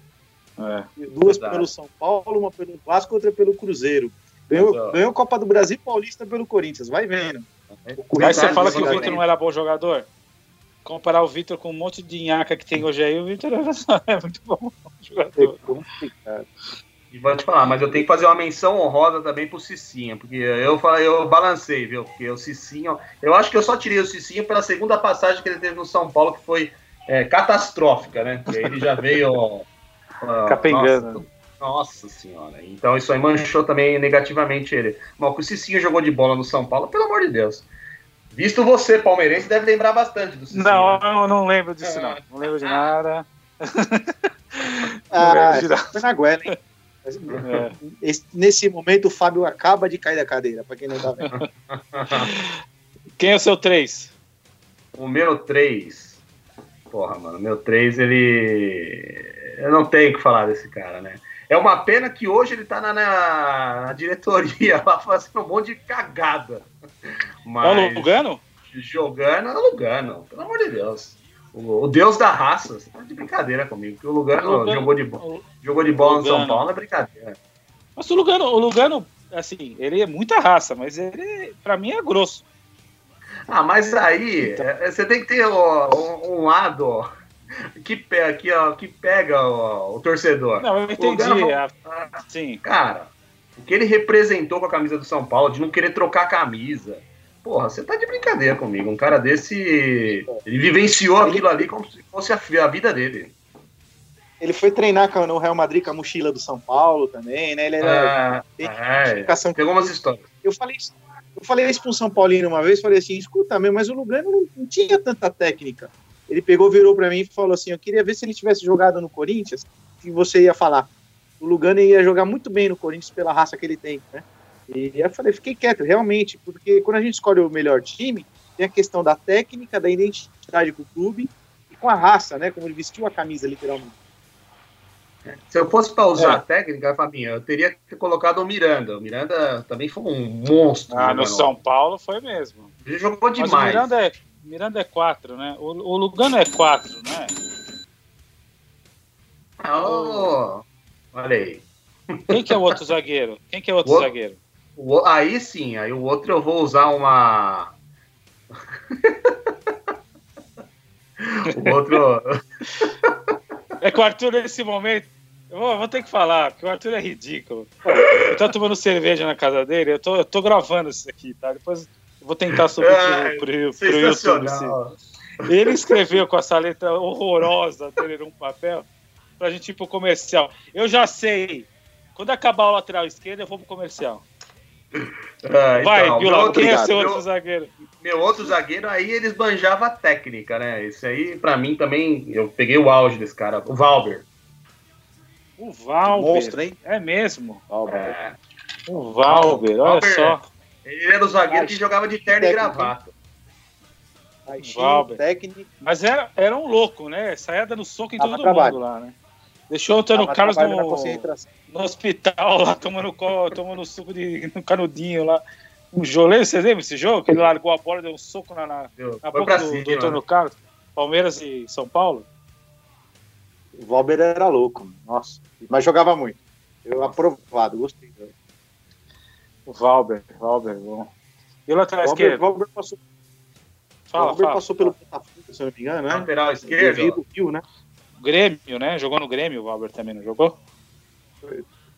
É, Duas verdade. pelo São Paulo, uma pelo Vasco, outra pelo Cruzeiro. Ganhou, ganhou Copa do Brasil Paulista pelo Corinthians, vai vendo. Aí você fala que o Vitor não era bom jogador? Comparar o Vitor com um monte de nhaca que tem hoje aí, o Vitor é muito bom jogador. É complicado. E vou te falar, mas eu tenho que fazer uma menção honrosa também pro Cicinha, porque eu falei, eu balancei, viu? Porque o Cicinha, eu acho que eu só tirei o Cicinha pela segunda passagem que ele teve no São Paulo, que foi é, catastrófica, né? Porque ele já veio. uh, Capengando. Nossa, nossa, senhora. Então isso aí manchou também negativamente ele. Mas o Cicinha jogou de bola no São Paulo, pelo amor de Deus. Visto você, palmeirense, deve lembrar bastante do Cicinha. Não, eu não lembro disso, não. Não lembro de nada. ah, foi na Guela, hein? É. Esse, nesse momento o Fábio acaba de cair da cadeira, para quem não tá vendo. Quem é o seu 3? O meu 3. Porra, mano, meu 3, ele. Eu não tenho que falar desse cara, né? É uma pena que hoje ele tá na, na, na diretoria lá fazendo um monte de cagada. Mas, é o Lugano? Jogando é o Lugano, pelo amor de Deus. O, o, deus da raça, você tá de brincadeira comigo. Que o Lugano, Lugano jogou, de, o, jogou de bola no São Paulo é brincadeira. Mas o Lugano, o Lugano, assim, ele é muita raça, mas ele, pra mim, é grosso. Ah, mas aí então. É, você tem que ter ó, um, um, lado que, pega, que, ó, que pega ó, o torcedor. Não, eu entendi. Lugano, é, sim. Cara, o que ele representou com a camisa do São Paulo, de não querer trocar a camisa Porra, você tá de brincadeira comigo. Um cara desse. Ele vivenciou aquilo ali como se fosse a, vida dele. Ele foi treinar no Real Madrid com a mochila do São Paulo também, né? Ele era. É, é, tem algumas histórias. Eu falei, eu falei isso para um São Paulino uma vez, falei assim, escuta, meu, mas o Lugano não, não tinha tanta técnica. Ele pegou, virou para mim e falou assim, eu queria ver se ele tivesse jogado no Corinthians, que você ia falar. O Lugano ia jogar muito bem no Corinthians pela raça que ele tem, né? E eu falei, fiquei quieto, realmente, porque quando a gente escolhe o melhor time, tem a questão da técnica, da identidade com o clube e com a raça, né? Como ele vestiu a camisa, literalmente. Se eu fosse para usar é. a técnica, Fabinho, eu teria que ter colocado o Miranda. O Miranda também foi um monstro. Ah, no São Paulo foi mesmo. Ele jogou demais. Mas o Miranda é, Miranda é 4, né? O, o Lugano é 4, né? Oh, olha aí. Quem que é o outro zagueiro? Quem que é o outro o... zagueiro? O, aí sim, aí o outro eu vou usar uma. o outro. é que o Arthur, nesse momento. Eu vou, vou, ter que falar, porque o Arthur é ridículo. Eu tô tomando cerveja na casa dele, eu tô, eu tô gravando isso aqui, tá? Depois eu vou tentar subir é, pro, pro, pro YouTube. Assim. Ele escreveu com essa letra horrorosa dele num papel. pra gente ir pro comercial. Eu já sei. Quando acabar o lateral esquerdo, eu vou pro comercial. Ah, Vai, então, Vila, quem é seu outro meu, zagueiro? Meu outro zagueiro, aí eles banjavam a técnica, né? Esse aí, pra mim, também, eu peguei o auge desse cara, o Valber. O Valber. Monstro, hein? É mesmo. Valber. É. O Valber, olha Valber, só. Ele era o zagueiro que jogava de terno e gravata. Valber. Técnico. Mas era, era um louco, né? Saia dando soco em todo mundo lá, né? Deixou o Antônio Carlos no, no hospital lá, tomando, tomando suco de no canudinho lá. Um joleiro, vocês lembram desse jogo? Que ele largou a bola, deu um soco na, na, na boca do, cima, do Antônio né? Carlos. Palmeiras e São Paulo. O Valber era louco, nossa. Mas jogava muito. Eu aprovado, gostei. O Valber, Valber, bom. E o lateral esquerdo? Valber passou, fala, Valber fala, passou fala. pelo Botafogo, se eu não me engano, né? Lateral esquerdo. Rio, né? Grêmio, né? Jogou no Grêmio o Valber também, não jogou?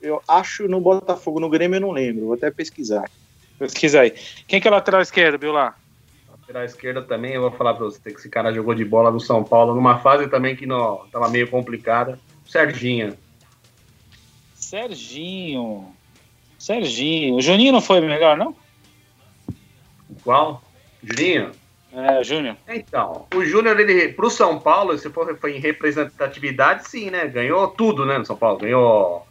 Eu acho no Botafogo, no Grêmio eu não lembro, vou até pesquisar. Pesquisa aí. Quem que é lateral esquerdo, viu lá? Lateral esquerda também, eu vou falar pra você que esse cara jogou de bola no São Paulo, numa fase também que não, tava meio complicada. Serginho. Serginho. Serginho. O Juninho não foi melhor, não? Qual? Juninho? É, Júnior. Então, o Júnior, ele, pro São Paulo, se for foi em representatividade, sim, né? Ganhou tudo, né, no São Paulo. Ganhou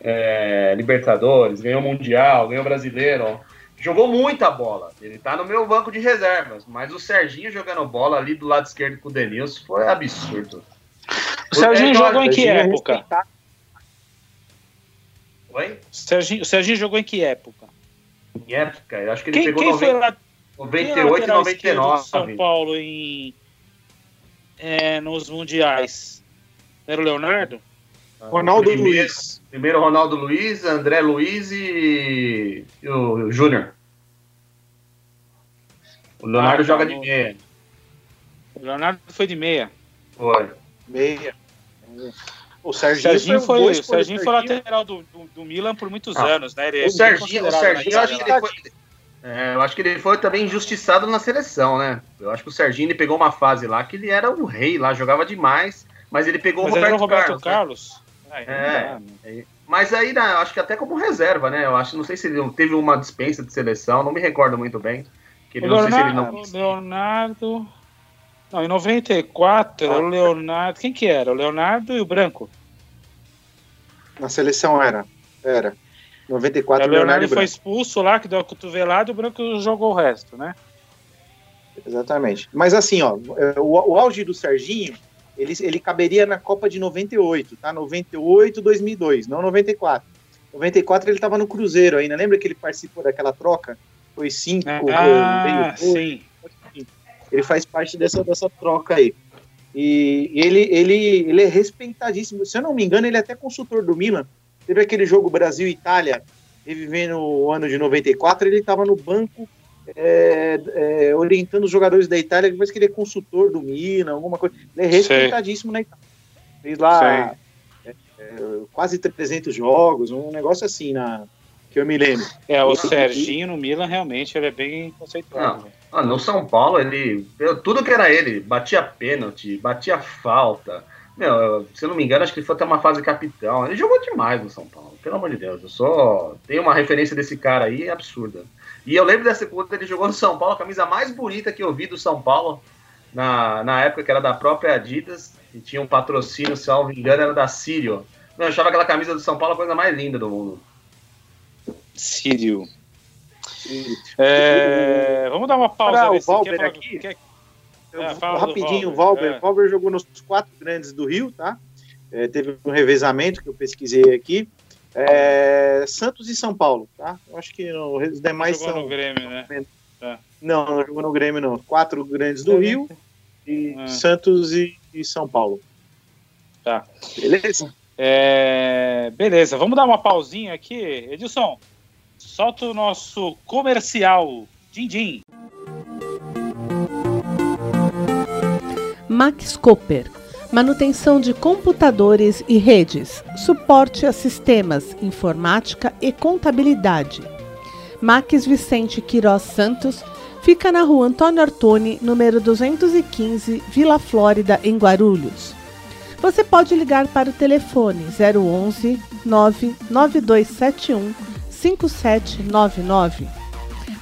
é, Libertadores, ganhou Mundial, ganhou Brasileiro. Jogou muita bola. Ele tá no meu banco de reservas. Mas o Serginho jogando bola ali do lado esquerdo com o Denilson foi absurdo. O Serginho é, jogou em que época? Oi? O Serginho, o Serginho jogou em que época? Em época? Eu acho que ele quem, pegou quem 90... foi lá 98 e 99. São Paulo em, é, nos mundiais. Era o Leonardo? Ronaldo primeiro, Luiz. Primeiro Ronaldo Luiz, André Luiz e, e o Júnior. O Leonardo ah, joga de meia. O Leonardo foi de meia. Foi. Meia. O Serginho, Serginho foi, foi, o Serginho foi lateral do, do, do, Milan por muitos ah, anos, né? Ele o é Serginho, o Serginho eu acho que ele foi, é, eu acho que ele foi também injustiçado na seleção, né? Eu acho que o Serginho ele pegou uma fase lá que ele era o rei lá, jogava demais, mas ele pegou mas o Roberto, Roberto Carlos. Carlos. Né? É, é, mas aí, né, acho que até como reserva, né? Eu acho, não sei se ele teve uma dispensa de seleção, não me recordo muito bem. Que ele, o Leonardo, não sei se ele não... Leonardo. Não, em 94, ah, o Leonardo. Quem que era? O Leonardo e o Branco. Na seleção era. Era. 94 é, o Leonardo foi expulso lá, que deu a cotovelada e o Branco jogou o resto, né? Exatamente. Mas assim, ó, é, o, o auge do Serginho, ele, ele caberia na Copa de 98, tá? 98, 2002, não 94. 94 ele tava no Cruzeiro ainda. Lembra que ele participou daquela troca? Foi cinco, ah, veio, sim. Ele faz parte dessa, dessa troca aí. E ele, ele, ele é respeitadíssimo. Se eu não me engano, ele é até consultor do Milan. Teve aquele jogo Brasil-Itália, revivendo o ano de 94, ele estava no banco é, é, orientando os jogadores da Itália, depois que ele é consultor do Milan, alguma coisa. Ele é respeitadíssimo na Itália. Fez lá é, é, quase 300 jogos, um negócio assim, na, que eu me lembro. É, o Serginho no Milan, realmente, ele é bem conceituado. Né? Ah, no São Paulo, ele. Tudo que era ele, batia pênalti, batia falta meu, se eu não me engano, acho que ele foi até uma fase capitão. Ele jogou demais no São Paulo, pelo amor de Deus. Eu só tenho uma referência desse cara aí absurda. E eu lembro dessa quando ele jogou no São Paulo, a camisa mais bonita que eu vi do São Paulo, na, na época que era da própria Adidas, e tinha um patrocínio, se eu não me engano, era da Sírio. Eu achava aquela camisa do São Paulo a coisa mais linda do mundo. Sírio. É, vamos dar uma pausa. o Valber aqui. Quer, é, rapidinho, o Valber. É. Valber jogou nos quatro grandes do Rio, tá? É, teve um revezamento que eu pesquisei aqui. É, Santos e São Paulo, tá? Eu acho que os demais jogou são. no Grêmio, né? Tá. Não, não jogou no Grêmio, não. Quatro grandes do Rio e ah. Santos e, e, São Paulo. Tá. Beleza? É, beleza, vamos dar uma pausinha aqui. Edilson, solta o nosso comercial. Din, din. Max Cooper, manutenção de computadores e redes, suporte a sistemas, informática e contabilidade. Max Vicente Quirós Santos fica na rua Antônio Artoni, número 215, Vila Flórida, em Guarulhos. Você pode ligar para o telefone 011 99271 5799.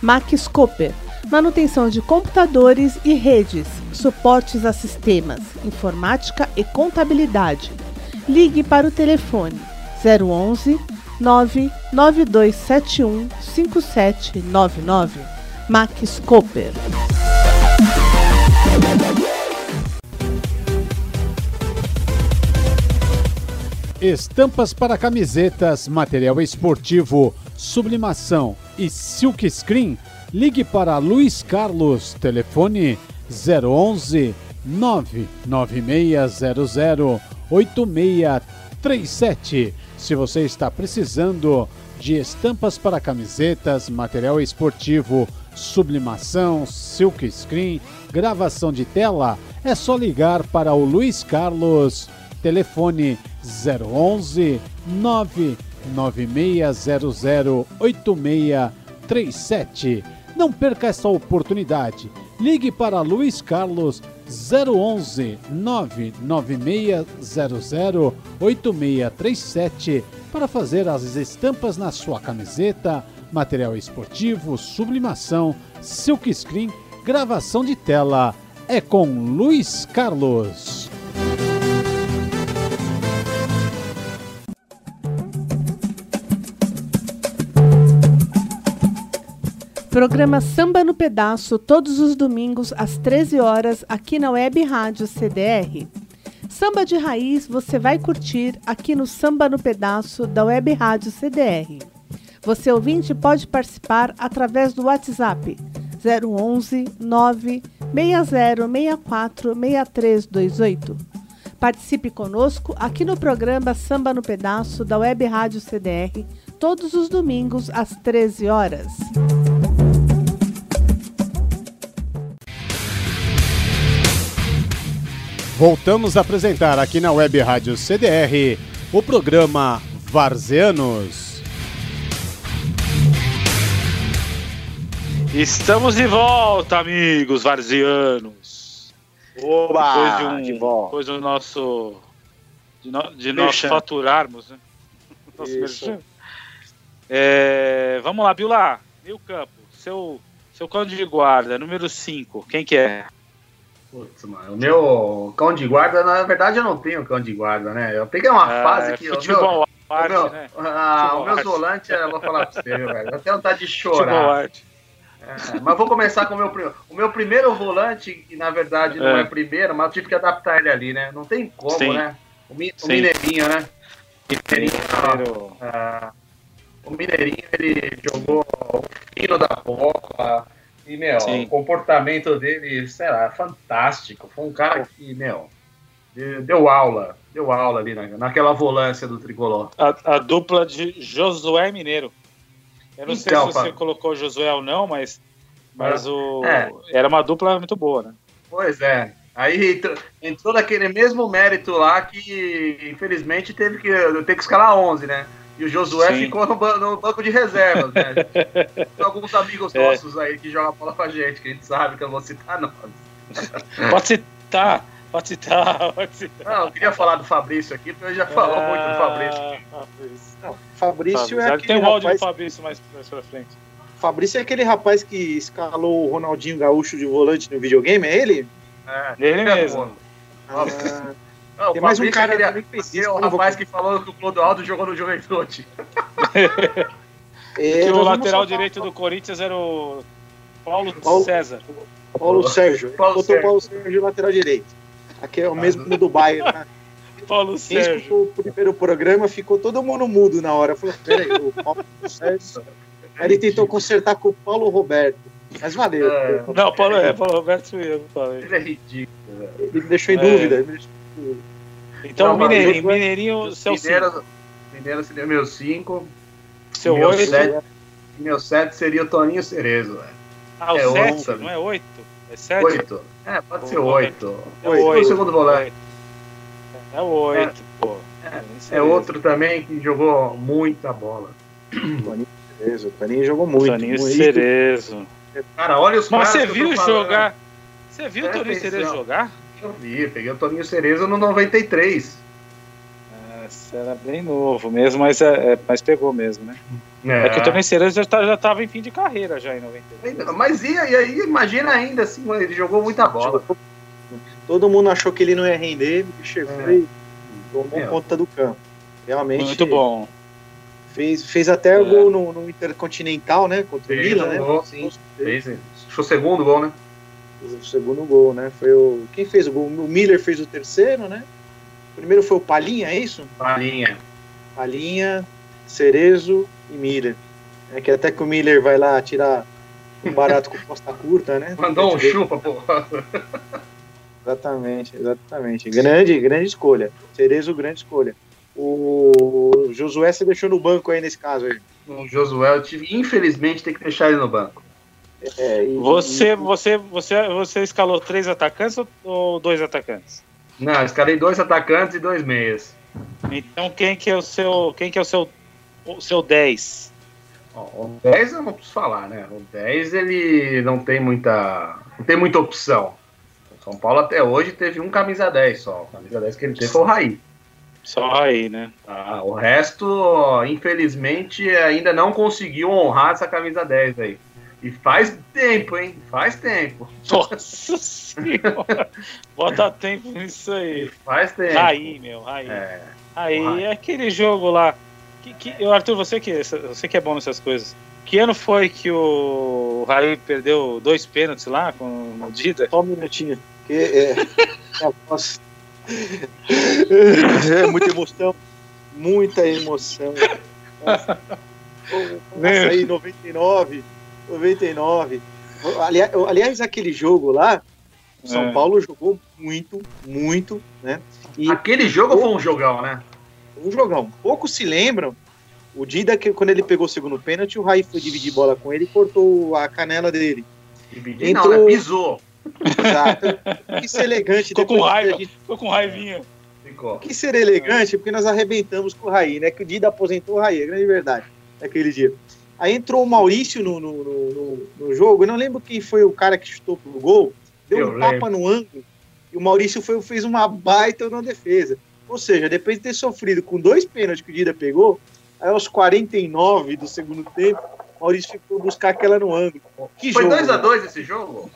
Max Cooper, manutenção de computadores e redes, suportes a sistemas, informática e contabilidade. Ligue para o telefone 011 99271 5799. Max Cooper. Estampas para camisetas, material esportivo, sublimação e silk screen. Ligue para Luiz Carlos, telefone 011 99600 8637. Se você está precisando de estampas para camisetas, material esportivo, sublimação, silk screen, gravação de tela, é só ligar para o Luiz Carlos, telefone 011 99600 8637. Não perca essa oportunidade. Ligue para Luiz Carlos 011 99600 8637 para fazer as estampas na sua camiseta, material esportivo, sublimação, silk screen, gravação de tela. É com Luiz Carlos. Programa Samba no Pedaço, todos os domingos às 13 horas, aqui na Web Rádio CDR. Samba de raiz você vai curtir aqui no Samba no Pedaço da Web Rádio CDR. Você ouvinte pode participar através do WhatsApp 011 96064 6328. Participe conosco aqui no programa Samba no Pedaço da Web Rádio CDR, todos os domingos às 13 horas. Voltamos a apresentar aqui na Web Rádio CDR o programa Varzeanos. Estamos de volta, amigos varzianos. Oba! Depois de, um, de depois do nosso. de, no, de nós faturarmos, né? Nosso é, vamos lá, Bilar. Mil Campo, seu, seu cão de guarda, número 5, quem que é? Putz, mano, o meu cão de guarda, na verdade eu não tenho cão de guarda, né? Eu peguei uma é, fase que. Futebol o meu, arte, meu, né? Ah, o meu volante, eu vou falar pra você, velho. Até vontade de chorar. É, mas vou começar com o meu primeiro. O meu primeiro volante, que na verdade não é, é primeiro, mas eu tive que adaptar ele ali, né? Não tem como, Sim. né? O, mi, o Mineirinho, né? Mineirinho, uh, o Mineirinho, ele jogou o fino da bola e, meu, Sim. o comportamento dele, sei lá, fantástico. Foi um cara que, meu, deu aula. Deu aula ali na, naquela volância do tricolor. A, a, dupla de Josué Mineiro. Eu não então, sei se você colocou Josué ou não, mas, mas o, é. era uma dupla muito boa, né? Pois é. Aí entrou, naquele mesmo mérito lá que, infelizmente, teve que, ter que escalar 11, né? E o Josué Sim. ficou no, no, banco de reservas, né? Tem alguns amigos é. nossos aí que jogam bola com a gente, que a gente sabe que eu não vou citar nomes. Pode citar, pode citar, pode citar. Não, eu queria falar do Fabrício aqui, porque ele já falou ah, muito do Fabrício. Fabrício. Não, Fabrício, Fabrício é aquele Tem um áudio rapaz... do Fabrício mais, mais pra frente. Fabrício é aquele rapaz que escalou o Ronaldinho Gaúcho de volante no videogame, é ele? É, ele é mesmo. Ah, não, Tem mais um cara que fez isso. o rapaz que falou que o Clodoaldo jogou no Juventude. é, o lateral direito do Corinthians era o Paulo, Paulo César. Paulo Sérgio. Paulo Botou Paulo Sérgio lateral direito. Aqui é o mesmo no Dubai. Né? Paulo Quem Sérgio. o primeiro programa ficou todo mundo mudo na hora. Falou, peraí, o Paulo Sérgio. Aí ele tentou consertar com o Paulo Roberto. Mas valeu. É, não, Paulo, é, Paulo Roberto eu, falei. Ele é ridículo. Ele me deixou em é. dúvida. Então, não, Mineirinho, Mineirinho, seu 5. Mineiro seria meu 5. Seu 8. Meu 7 seria o Toninho Cerezo, velho. Ah, o 7, é não é 8? É 7? 8. É, pode ser 8. É 8. O segundo volante. É 8, é, pô. É, é outro também que jogou muita bola. Toninho Cerezo. Toninho jogou muito. Toninho muito. Cerezo. Cara, olha os Mas você viu jogar. Você viu o Toninho Cerezo jogar? Eu vi, peguei o Toninho Cerezo no 93. Esse era bem novo mesmo, mas, é, é mas pegou mesmo, né? É, é que o Toninho Cerezo já, tá, já tava em fim de carreira já em 93. Mas e, aí, imagina ainda assim, ele jogou muita bola. Todo mundo achou que ele não ia render, ele chegou é. e tomou é. conta do campo. Realmente. Muito bom. Fez, fez até o é. gol no, no, Intercontinental, né? Contra o Milan, né? Gol, sim. Fez, foi o segundo gol, né? O segundo gol, né? Foi o. Quem fez o gol? O Miller fez o terceiro, né? O primeiro foi o Palinha, é isso? Palinha. Palinha, Cerezo e Miller. É que até que o Miller vai lá tirar um barato com costa curta, né? Mandou um chupa, pô. Exatamente, exatamente. Grande, grande escolha. Cerezo, grande escolha. O Josué você deixou no banco aí nesse caso aí. O Josué, eu tive, infelizmente, tem que deixar ele no banco. É, e, você, e... você, você, você escalou três atacantes ou dois atacantes? Não, escalei dois atacantes e dois meias. Então quem que é o seu, quem que é o seu, o seu 10? o 10 eu não preciso falar, né? O 10 ele não tem muita, não tem muita opção. O São Paulo até hoje teve um camisa 10 só. O camisa 10 que ele teve foi o Raí. Só aí, né? Ah, o resto, infelizmente, ainda não conseguiu honrar essa camisa 10 aí. E faz tempo, hein? Faz tempo. Nossa senhora! Bota tempo nisso aí. Faz tempo. Aí, meu, aí. É. Aí é aquele jogo lá. Que, que, Arthur, você que, você que é bom nessas coisas. Que ano foi que o Raí perdeu dois pênaltis lá com o Dida? Só um minutinho. Que, é, nossa, é muita emoção. Muita emoção. Nossa, nossa aí, 99. 99. Aliás, aliás, aquele jogo lá, o São é. Paulo jogou muito, muito, né? E aquele jogo foi um jogão, né? Um jogão. Poucos se lembram. O Dida, que quando ele pegou o segundo pênalti, o Raí foi dividir bola com ele e cortou a canela dele. Dividir Entrou... não, né? Pisou. Exato. Que ser elegante. Ficou com raiva, gente... ficou com raivinha. Ficou. Que ser elegante, porque nós arrebentamos com o Raí, né? Que o Dida aposentou o Raí, é grande verdade, naquele dia. Aí entrou o Maurício no, no, no, no, jogo, eu não lembro quem foi o cara que chutou pro gol, deu eu um lembro. tapa no ângulo, e o Maurício foi, fez uma baita na defesa. Ou seja, depois de ter sofrido com dois pênaltis que o Dida pegou, aí aos 49 do segundo tempo, o Maurício ficou buscar aquela no ângulo. Que foi 2x2 né? esse jogo?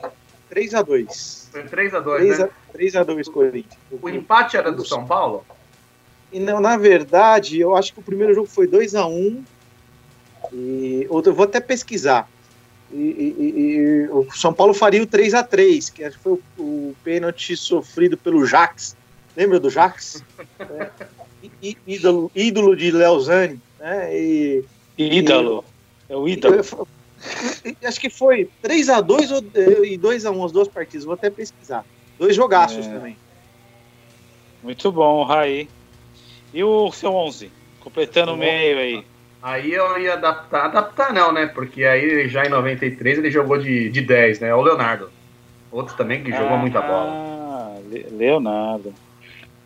3x2. Foi 3x2, né? 3x2 Corinthians. O empate era do São Paulo? E não, na verdade, eu acho que o primeiro jogo foi 2x1. E outro, eu vou até pesquisar. E, e, e, o São Paulo faria o 3 x 3 que foi o, o pênalti sofrido pelo Jax. Lembra do Jax? é. ídolo, ídolo de Leozani. Né? E, ídolo. é o ídolo. acho que foi 3 x 2 e 2 x 1 as duas partidas. Vou até pesquisar. Dois jogaços é. também. Muito bom, Raí. E o seu 11? Completando o meio aí. Aí eu ia adaptar, adaptar não, né? Porque aí já em 93 ele jogou de, de 10, né? O Leonardo. Outro também que jogou ah, muita bola. Ah, Leonardo.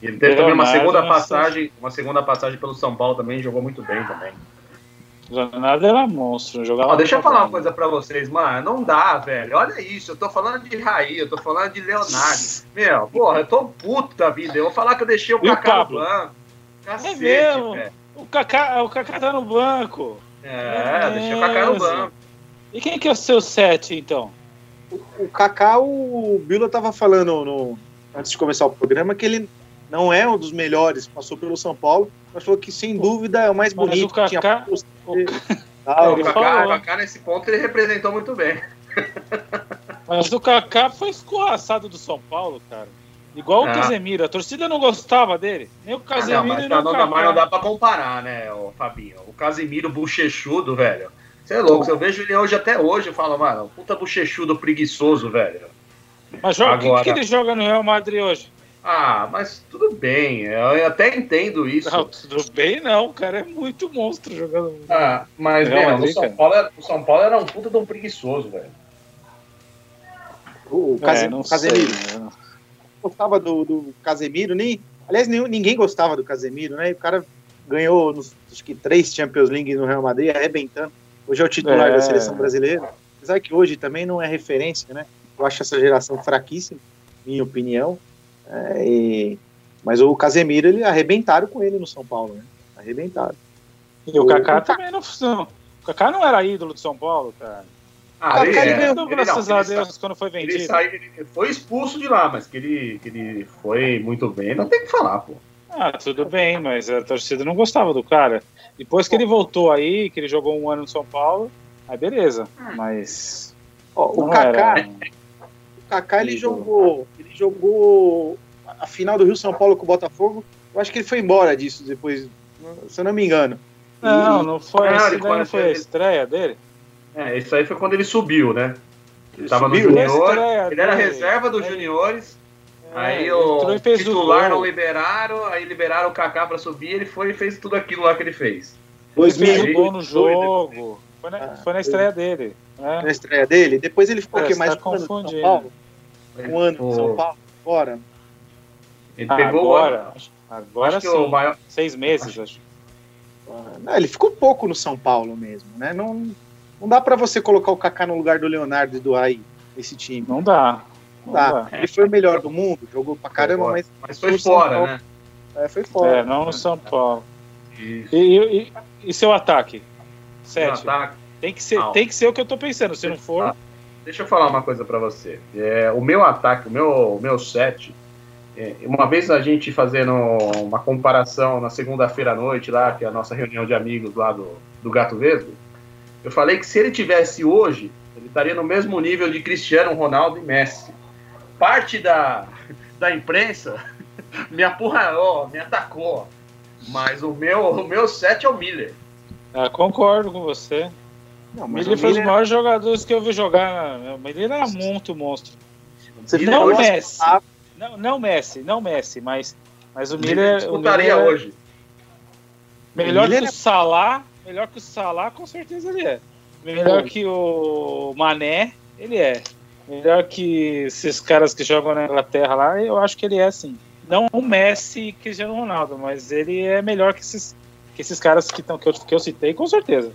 Ele teve Leonardo, também uma segunda passagem, uma segunda passagem pelo São Paulo também, jogou muito bem também. Leonardo era monstro, jogava. Ó, deixa eu falar uma coisa pra vocês, mano. Não dá, velho. Olha isso, eu tô falando de Raí, eu tô falando de Leonardo. Meu, porra, eu tô puto da vida. Eu vou falar que eu deixei o Kaká no banco. Cacete, é mesmo? velho. O Kaká, o Kaká tá no banco. É, é deixa o Kaká no banco. E quem que é o seu set, então? O, o Kaká, o Bila tava falando no, antes de começar o programa que ele não é um dos melhores, passou pelo São Paulo, mas falou que sem dúvida é o mais bonito. Mas o Kaká, o, ah, o, Kaká, o Kaká, nesse ponto, ele representou muito bem. Mas o Kaká foi escorraçado do São Paulo, cara. Igual ah. o Casemiro, a torcida não gostava dele. Nem o Casemiro ah, não, mas, nem o não, mas não dá pra comparar, né, o Fabinho? O Casemiro bochechudo, velho. Você é louco, eu vejo ele hoje até hoje, eu falo, mano, puta bochechudo preguiçoso, velho. Mas joga, Agora... que, que ele joga no Real Madrid hoje? Ah, mas tudo bem, eu até entendo isso. Não, tudo bem não, o cara é muito monstro jogando. Ah, mas, velho, o, São Paulo, o São Paulo era um puta de um preguiçoso, velho. O, Casemiro. É, Casemiro. Né? Gostava do, do Casemiro, nem. Aliás, nenhum, ninguém gostava do Casemiro, né? E o cara ganhou nos, acho que três Champions League no Real Madrid, arrebentando. Hoje é o titular é. da seleção brasileira. Apesar que hoje também não é referência, né? Eu acho essa geração fraquíssima, minha opinião. É, e... Mas o Casemiro, ele arrebentaram com ele no São Paulo, né? Arrebentaram. E o, Kaká também não. O Kaká não era ídolo de São Paulo, cara. Ah, ele, é, ele, graças ele, a Deus, quando foi vendido. Ele, saiu, ele foi expulso de lá, mas que ele, que ele foi muito bem, não tem que falar, pô. Ah, tudo bem, mas a torcida não gostava do cara. Depois que ele voltou aí, que ele jogou um ano no São Paulo, aí beleza. Mas. o Kaká. O Kaká ele jogou. Ele jogou a final do Rio São Paulo com o Botafogo. Eu acho que ele foi embora disso depois, se eu não me engano. Não, não foi, não, não foi a estreia dele. É, isso aí foi quando ele subiu, né? Ele estava no junior, ele era reserva dos juniores. É, aí o titular não liberaram, aí liberaram o Kaká para subir, ele foi e fez tudo aquilo lá que ele fez. Dois mil gol no jogo. Foi na, ah, foi na estreia dele. Né? Na estreia dele? Depois ele ficou é, quê? Mais tá um ano São Paulo? Um ano em São Paulo, fora. Ele ah, pegou agora. Agora sim. Maior... Seis meses, acho. acho. Ah, não, ele ficou pouco no São Paulo mesmo, né? Não, não dá para você colocar o Kaká no lugar do Leonardo e do Raí, esse time. Não dá. Não, dá. dá. Ele foi o melhor do mundo, jogou pra caramba, mas. Mas foi fora, né? É, foi fora. É, não no São Paulo. E, e, e, seu ataque? Sete. Ataque. Tem que, ser, tem que ser o que eu tô pensando, se não for. Ah, deixa eu falar uma coisa para você. É, o meu ataque, o meu, o meu set. É, uma vez a gente fazendo uma comparação na segunda-feira à noite, lá, que é a nossa reunião de amigos lá do, do Gato Vesgo, eu falei que se ele tivesse hoje, ele estaria no mesmo nível de Cristiano Ronaldo e Messi. Parte da, da imprensa me apurrou, me atacou. Mas o meu, o meu set é o Miller. Ah, concordo com você. Não, mas Miller foi um dos maiores jogadores que eu vi jogar. O Miller era muito monstro. Você não o Messi. Não, não Messi, não Messi, mas, mas o Miller. Disputaria o Miller, hoje. Melhor o que o Salah Melhor que o Salah, com certeza ele é. Melhor que o Mané, ele é. Melhor que esses caras que jogam na Inglaterra lá, eu acho que ele é sim. Não o Messi e Cristiano Ronaldo, mas ele é melhor que esses, que esses caras que, tão, que, eu, que eu citei, com certeza.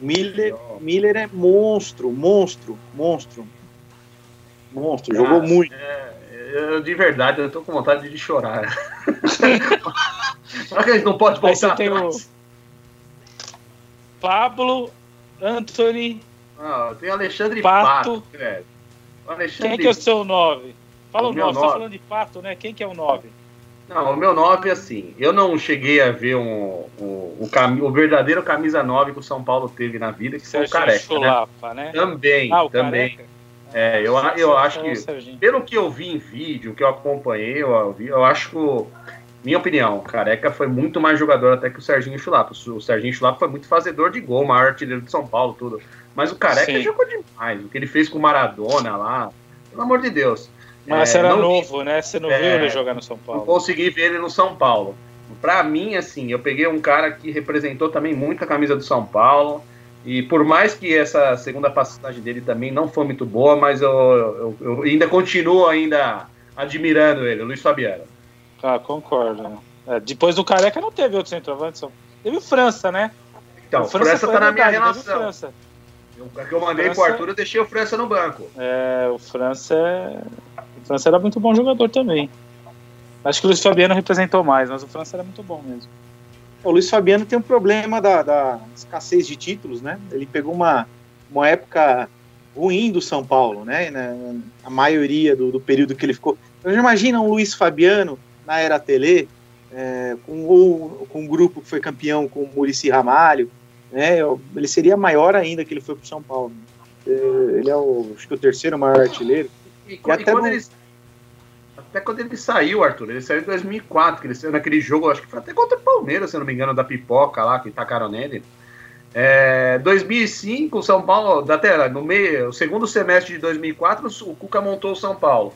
Miller, Miller é monstro, monstro, monstro. Monstro, jogou ah, muito. É, eu, de verdade, eu tô com vontade de chorar. Será que a gente não pode voltar atrás? Pablo, Anthony. Ah, tem Alexandre Pato. Pato Alexandre... Quem que é o seu 9? Fala o 9, você tá falando de Pato, né? Quem que é o 9? Não, o meu 9 é assim. Eu não cheguei a ver um, um, um cam... o verdadeiro camisa 9 que o São Paulo teve na vida, que foi o Careca. Né? Chulapa, né? né? Também, ah, também. Careca. É, eu, eu acho que, pelo que eu vi em vídeo, que eu acompanhei, eu, eu acho que minha opinião, o Careca foi muito mais jogador até que o Serginho Chulapa. O Serginho Chulapa foi muito fazedor de gol, maior artilheiro de São Paulo, tudo. Mas o Careca Sim. jogou demais. O que ele fez com o Maradona lá, pelo amor de Deus. Mas é, era novo, vi, né? Você não é, viu ele jogar no São Paulo. Não consegui ver ele no São Paulo. Pra mim, assim, eu peguei um cara que representou também muito a camisa do São Paulo. E por mais que essa segunda passagem dele também não foi muito boa, mas eu, eu, eu ainda continuo ainda admirando ele, o Luiz Fabiano. Ah, concordo. É, depois do Careca não teve outro centroavante. Teve França, né? Então, o França, França tá na minha relação. França. Eu, que eu mandei França... pro Arthur, eu deixei o França no banco. É, o França é... O França era muito bom jogador também. Acho que o Luiz Fabiano representou mais, mas o França era muito bom mesmo. O Luiz Fabiano tem um problema da, da escassez de títulos, né? Ele pegou uma, uma época ruim do São Paulo, né? Na, a maioria do, do período que ele ficou. Então, imagina um Luiz Fabiano na era Tele, é, com, ou, com um grupo que foi campeão com o Murici Ramalho, né, ele seria maior ainda que ele foi para o São Paulo. É, ele é o, acho que o terceiro maior artilheiro. E, e, e até, quando ele, até quando ele saiu, Arthur, ele saiu em 2004, que ele saiu naquele jogo, acho que foi até contra o Palmeiras, se não me engano, da pipoca lá, que tacaram nele. É, 2005, o São Paulo, até no meio, o segundo semestre de 2004, o Cuca montou o São Paulo.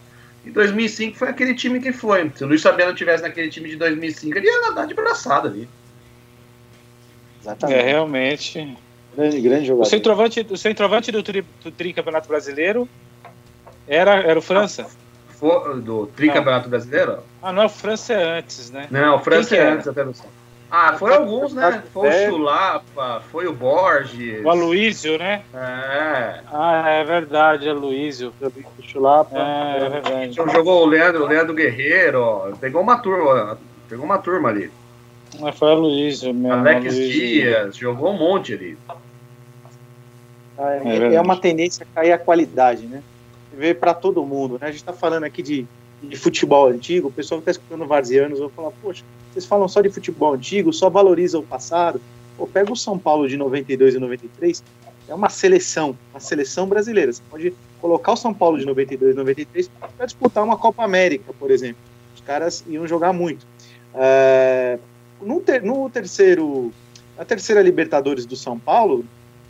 Em 2005 foi aquele time que foi. Se o Luiz Fabiano tivesse naquele time de 2005, ele ia nadar de braçada ali. Exatamente. É, realmente. Grande, grande jogador. O centroavante, o centroavante do, tri, do Tricampeonato Brasileiro era, era o França? Ah, do Tricampeonato Brasileiro? Ah, não, o França é antes, né? Não, o França é antes até do Ah, foi alguns, né? Foi o Chulapa, foi o Borges. O Aloysio, né? É. Ah, é verdade, Aloysio. O Chulapa. É, é verdade. Então jogou o Leandro, o Leandro Guerreiro, ó. Pegou uma turma, pegou uma turma ali. Mas foi o Aloysio mesmo. Alex Dias, jogou um monte ali. Ah, é, é, uma tendência a cair a qualidade, né? Ver para todo mundo, né? A gente está falando aqui de, de futebol antigo, o pessoal que está escutando varzianos vai falar, poxa, vocês falam só de futebol antigo, só valoriza o passado. Pô, pega o São Paulo de 92 e 93, é uma seleção, uma seleção brasileira. Você pode colocar o São Paulo de 92 e 93 para disputar uma Copa América, por exemplo. Os caras iam jogar muito. É, no, ter, no terceiro, na terceira Libertadores do São Paulo,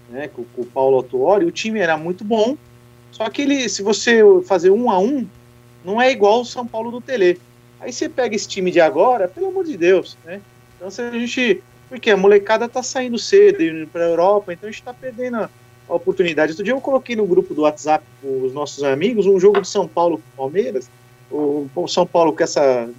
né, com, com o Paulo Autuori, o time era muito bom, só que ele, se você fazer um a um, não é igual o São Paulo do Tele. Aí você pega esse time de agora, pelo amor de Deus, né? Então se a gente. Porque a molecada tá saindo cedo indo pra Europa, então a gente tá perdendo a, a oportunidade. Outro dia eu coloquei no grupo do WhatsApp os nossos amigos um jogo de São Paulo com Palmeiras. O, o São Paulo com essa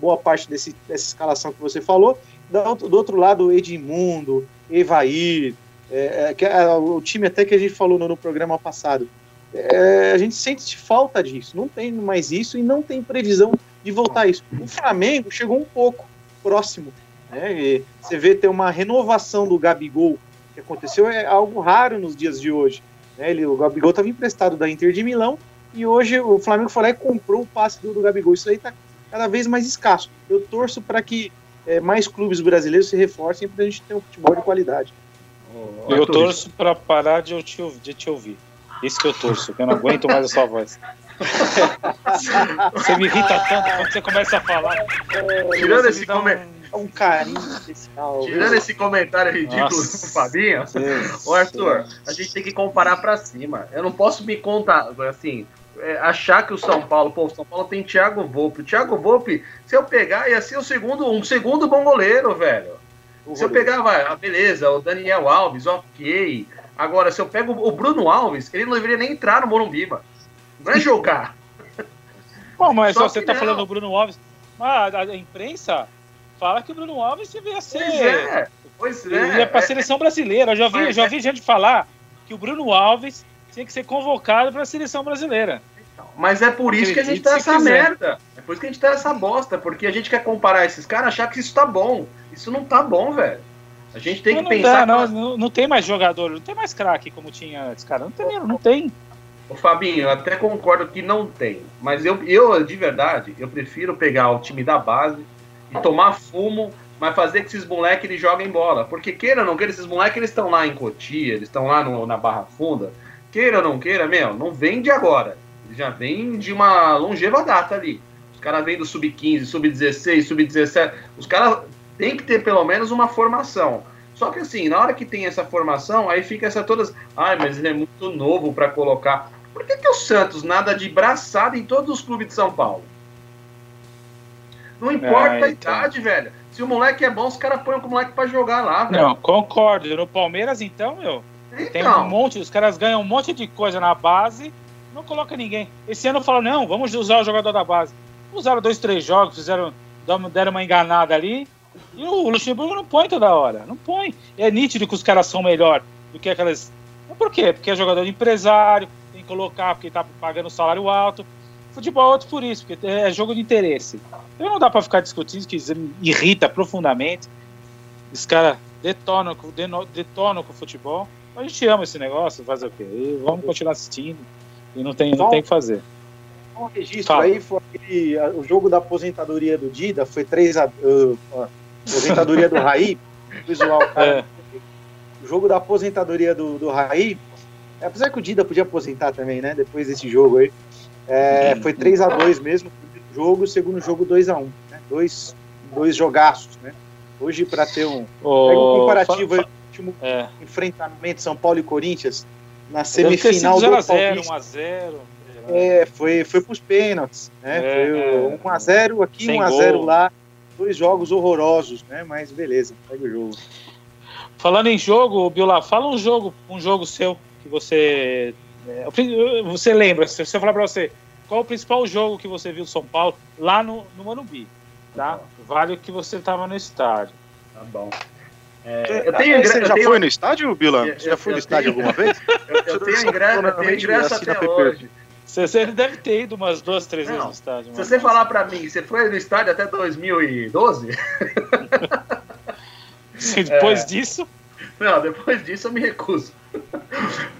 boa parte desse, dessa escalação que você falou. Do, do outro lado, Edmundo, Evair, é, é, é, o time até que a gente falou no, no programa passado. É, a gente sente falta disso, não tem mais isso e não tem previsão de voltar a isso. O Flamengo chegou um pouco próximo. Né? você vê ter uma renovação do Gabigol que aconteceu, é algo raro nos dias de hoje. Né? Ele, o Gabigol estava emprestado da Inter de Milão e hoje o Flamengo foi lá e comprou o passe do, do Gabigol. Isso aí está cada vez mais escasso. Eu torço para que é, mais clubes brasileiros se reforcem para a gente ter um futebol de qualidade. Eu torço para parar de, te, de te ouvir. Isso que eu torço, que eu não aguento mais a sua voz. você me irrita tanto quando você começa a falar. Tirando esse comentário. Um, um carinho especial. Tirando esse comentário ridículo Nossa. do Fabinho, ô Arthur, a gente tem que comparar pra cima. Eu não posso me contar, assim, é, achar que o São Paulo, pô, o São Paulo tem Thiago Volpe. O Thiago Volpe, se eu pegar, ia ser o segundo, um segundo bom goleiro, velho. Se eu pegar, vai, ah, beleza, o Daniel Alves, ok. Agora, se eu pego o Bruno Alves, ele não deveria nem entrar no Morumbi, mano. Não é jogar. Bom, mas Só você tá não. falando do Bruno Alves. Mas a, imprensa fala que o Bruno Alves devia ser. Pois é. Pois é. Ele ia pra seleção brasileira. Eu já vi, já vi gente falar que o Bruno Alves tinha que ser convocado para a seleção brasileira. Mas é por isso que a gente tá essa quiser. merda. É por isso que a gente tá essa bosta. Porque a gente quer comparar esses caras achar que isso tá bom. Isso não tá bom, velho. A gente tem não, que não pensar. Dá, não, não tem mais jogador, não tem mais craque como tinha antes, cara. Não tem, não tem. O Fabinho, eu até concordo que não tem. Mas eu, eu, de verdade, eu prefiro pegar o time da base e tomar fumo, mas fazer que esses moleques eles joguem bola. Porque queira ou não queira, esses moleques eles estão lá em Cotia, eles estão lá no, na Barra Funda. Queira ou não queira, meu, não vem de agora. Já vem de uma longeva data ali. Os caras vêm do sub-15, sub-16, sub-17. Os caras têm que ter pelo menos uma formação. Só que assim, na hora que tem essa formação, aí fica essa todas. Ai, mas ele é muito novo para colocar. Por que, que o Santos nada de braçada em todos os clubes de São Paulo? Não importa a então. idade, velho. Se o moleque é bom, os caras põem o moleque para jogar lá, velho. Não, concordo. No Palmeiras, então, meu. Então. Tem um monte, os caras ganham um monte de coisa na base, não coloca ninguém. Esse ano falaram, não, vamos usar o jogador da base. Usaram dois, três jogos, fizeram, deram uma enganada ali. E o Luxemburgo não põe toda hora. Não põe. É nítido que os caras são melhor do que aquelas. Por quê? Porque é jogador de empresário, tem que colocar porque tá pagando salário alto. Futebol é outro por isso, porque é jogo de interesse. Então não dá para ficar discutindo, que irrita profundamente. Os caras detonam, detonam com o futebol. A gente ama esse negócio, fazer o quê? E vamos continuar assistindo. E não tem, não tem o que fazer. Um registro Fala. aí foi aquele, o jogo da aposentadoria do Dida, foi 3 a uh, aposentadoria do Raí, visual, cara. É. O jogo da aposentadoria do, do Raí, apesar que o Dida podia aposentar também, né? Depois desse jogo aí. É, foi 3 a 2 mesmo, jogo, o segundo jogo 2 a 1 né? dois, dois jogaços, né? Hoje, para ter um, oh, pega um comparativo, fa, último é. enfrentamento São Paulo e Corinthians, na semifinal 0 do 0 1 a 0 é, foi, foi pros pênaltis, né? É, foi 1x0 aqui, 1x0 lá. Dois jogos horrorosos, né? Mas beleza, pega o jogo. Falando em jogo, Biola, fala um jogo, um jogo seu que você. É, você lembra, se eu falar pra você, qual o principal jogo que você viu São Paulo lá no, no Manumbi? Tá? Vale que você tava no estádio. Tá bom. É, eu tenho ingresso. Você já tenho... foi no estádio, Bila? Você já foi no estádio tenho... alguma vez? Eu, eu tenho ingresso, eu tenho ingresso até hoje. Você deve ter ido umas duas, três vezes no estádio. Se você falar pra mim, você foi no estádio até 2012? Sim, depois é... disso? Não, depois disso eu me recuso.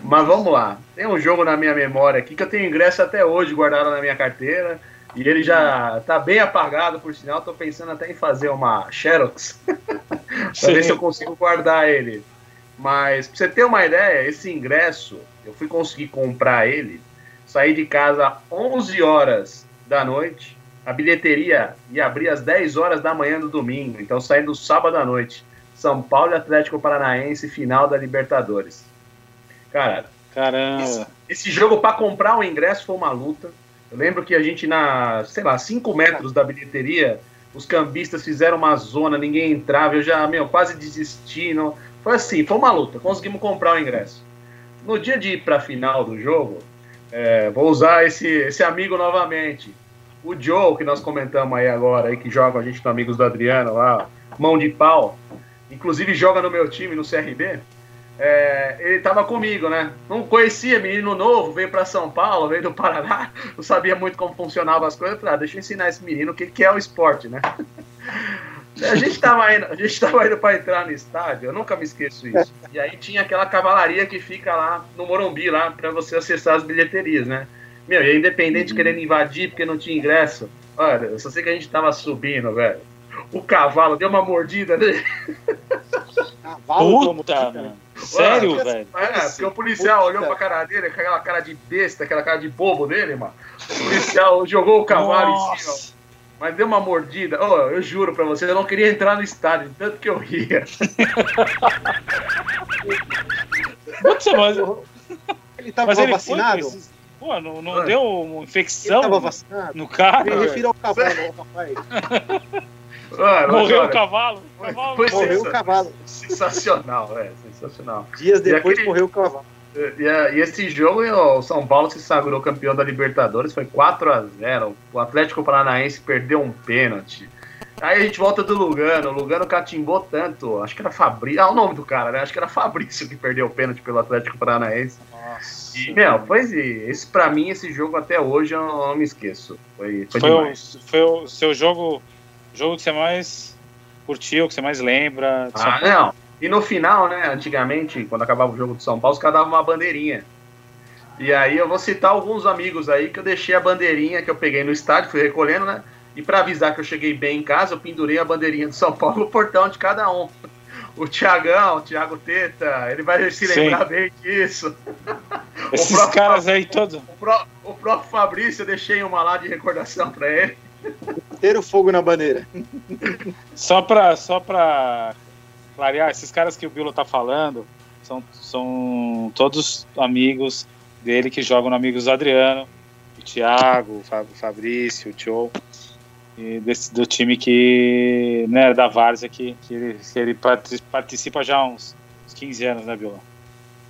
Mas vamos lá. Tem um jogo na minha memória aqui que eu tenho ingresso até hoje guardado na minha carteira. E ele já tá bem apagado, por sinal. Tô pensando até em fazer uma Xerox. pra ver se eu consigo guardar ele. Mas pra você ter uma ideia, esse ingresso, eu fui conseguir comprar ele. Saí de casa 11 horas da noite. A bilheteria ia abrir às 10 horas da manhã do domingo. Então saí do sábado à noite. São Paulo e Atlético Paranaense, final da Libertadores. Cara, caramba. Esse, esse jogo para comprar o ingresso foi uma luta. Eu lembro que a gente na, sei lá, 5 metros da bilheteria, os cambistas fizeram uma zona, ninguém entrava, eu já, meu, quase desisti, não. Foi assim, foi uma luta, conseguimos comprar o ingresso. No dia de ir para a final do jogo, é, vou usar esse, esse amigo novamente. O Joe, que nós comentamos aí agora, aí, que joga com a gente no Amigos do Adriano lá, mão de pau inclusive joga no meu time, no CRB, é, ele estava comigo, né? Não conhecia, menino novo, veio para São Paulo, veio do Paraná, não sabia muito como funcionavam as coisas. Falei, ah, deixa eu ensinar esse menino o que, que é o esporte, né? A gente estava indo, a gente tava indo para entrar no estádio, eu nunca me esqueço isso. E aí tinha aquela cavalaria que fica lá no Morumbi, lá para você acessar as bilheterias, né? Meu, e independente uhum. querendo invadir porque não tinha ingresso. Olha, eu só sei que a gente tava subindo, velho o cavalo deu uma mordida nele. Cavalo Puta, mano. Sério, Ué, velho? É, porque o policial Puta. olhou pra cara dele, com aquela cara de besta, aquela cara de bobo dele, mano. O policial jogou o cavalo Nossa. em cima. Mas deu uma mordida. Oh, eu juro pra você, eu não queria entrar no estádio, tanto que eu ria. mas... Ele tava mas ele vacinado? Foi, Pô, não, não deu uma infecção no cara? Eu refiro ao cavalo, rapaz. Mano, morreu o cavalo. O cavalo foi morreu o cavalo. Sensacional, é, sensacional. Dias depois aquele, morreu o cavalo. E, esse jogo, o São Paulo se sagrou campeão da Libertadores, foi 4 a 0 O Atlético Paranaense perdeu um pênalti. Aí a gente volta do Lugano. O Lugano catimbou tanto. Acho que era Fabrício. Ah, o nome do cara, né? Acho que era Fabrício que perdeu o pênalti pelo Atlético Paranaense. Nossa. E, meu, pois esse, pra mim, esse jogo até hoje eu não, não me esqueço. Foi, foi, foi, o, foi o seu jogo jogo que você mais curtiu, que você mais lembra? Ah, não. E no final, né, antigamente, quando acabava o jogo de São Paulo, os caras davam uma bandeirinha. E aí eu vou citar alguns amigos aí que eu deixei a bandeirinha que eu peguei no estádio, fui recolhendo, né? E para avisar que eu cheguei bem em casa, eu pendurei a bandeirinha de São Paulo no portão de cada um. O Tiagão, o Thiago Teta, ele vai se lembrar Sim. bem disso. Esses caras aí todos. O, pró, o próprio Fabrício, eu deixei uma lá de recordação para ele. Ter o fogo na bandeira. Só pra, só pra clarear, esses caras que o Bilo tá falando são, são todos amigos dele que jogam no Amigos do Adriano, o Thiago, o Fabrício, o Tio, e desse, do time que, né, da Várzea, que, que, ele, que ele participa já há uns, uns 15 anos, né, Bilo?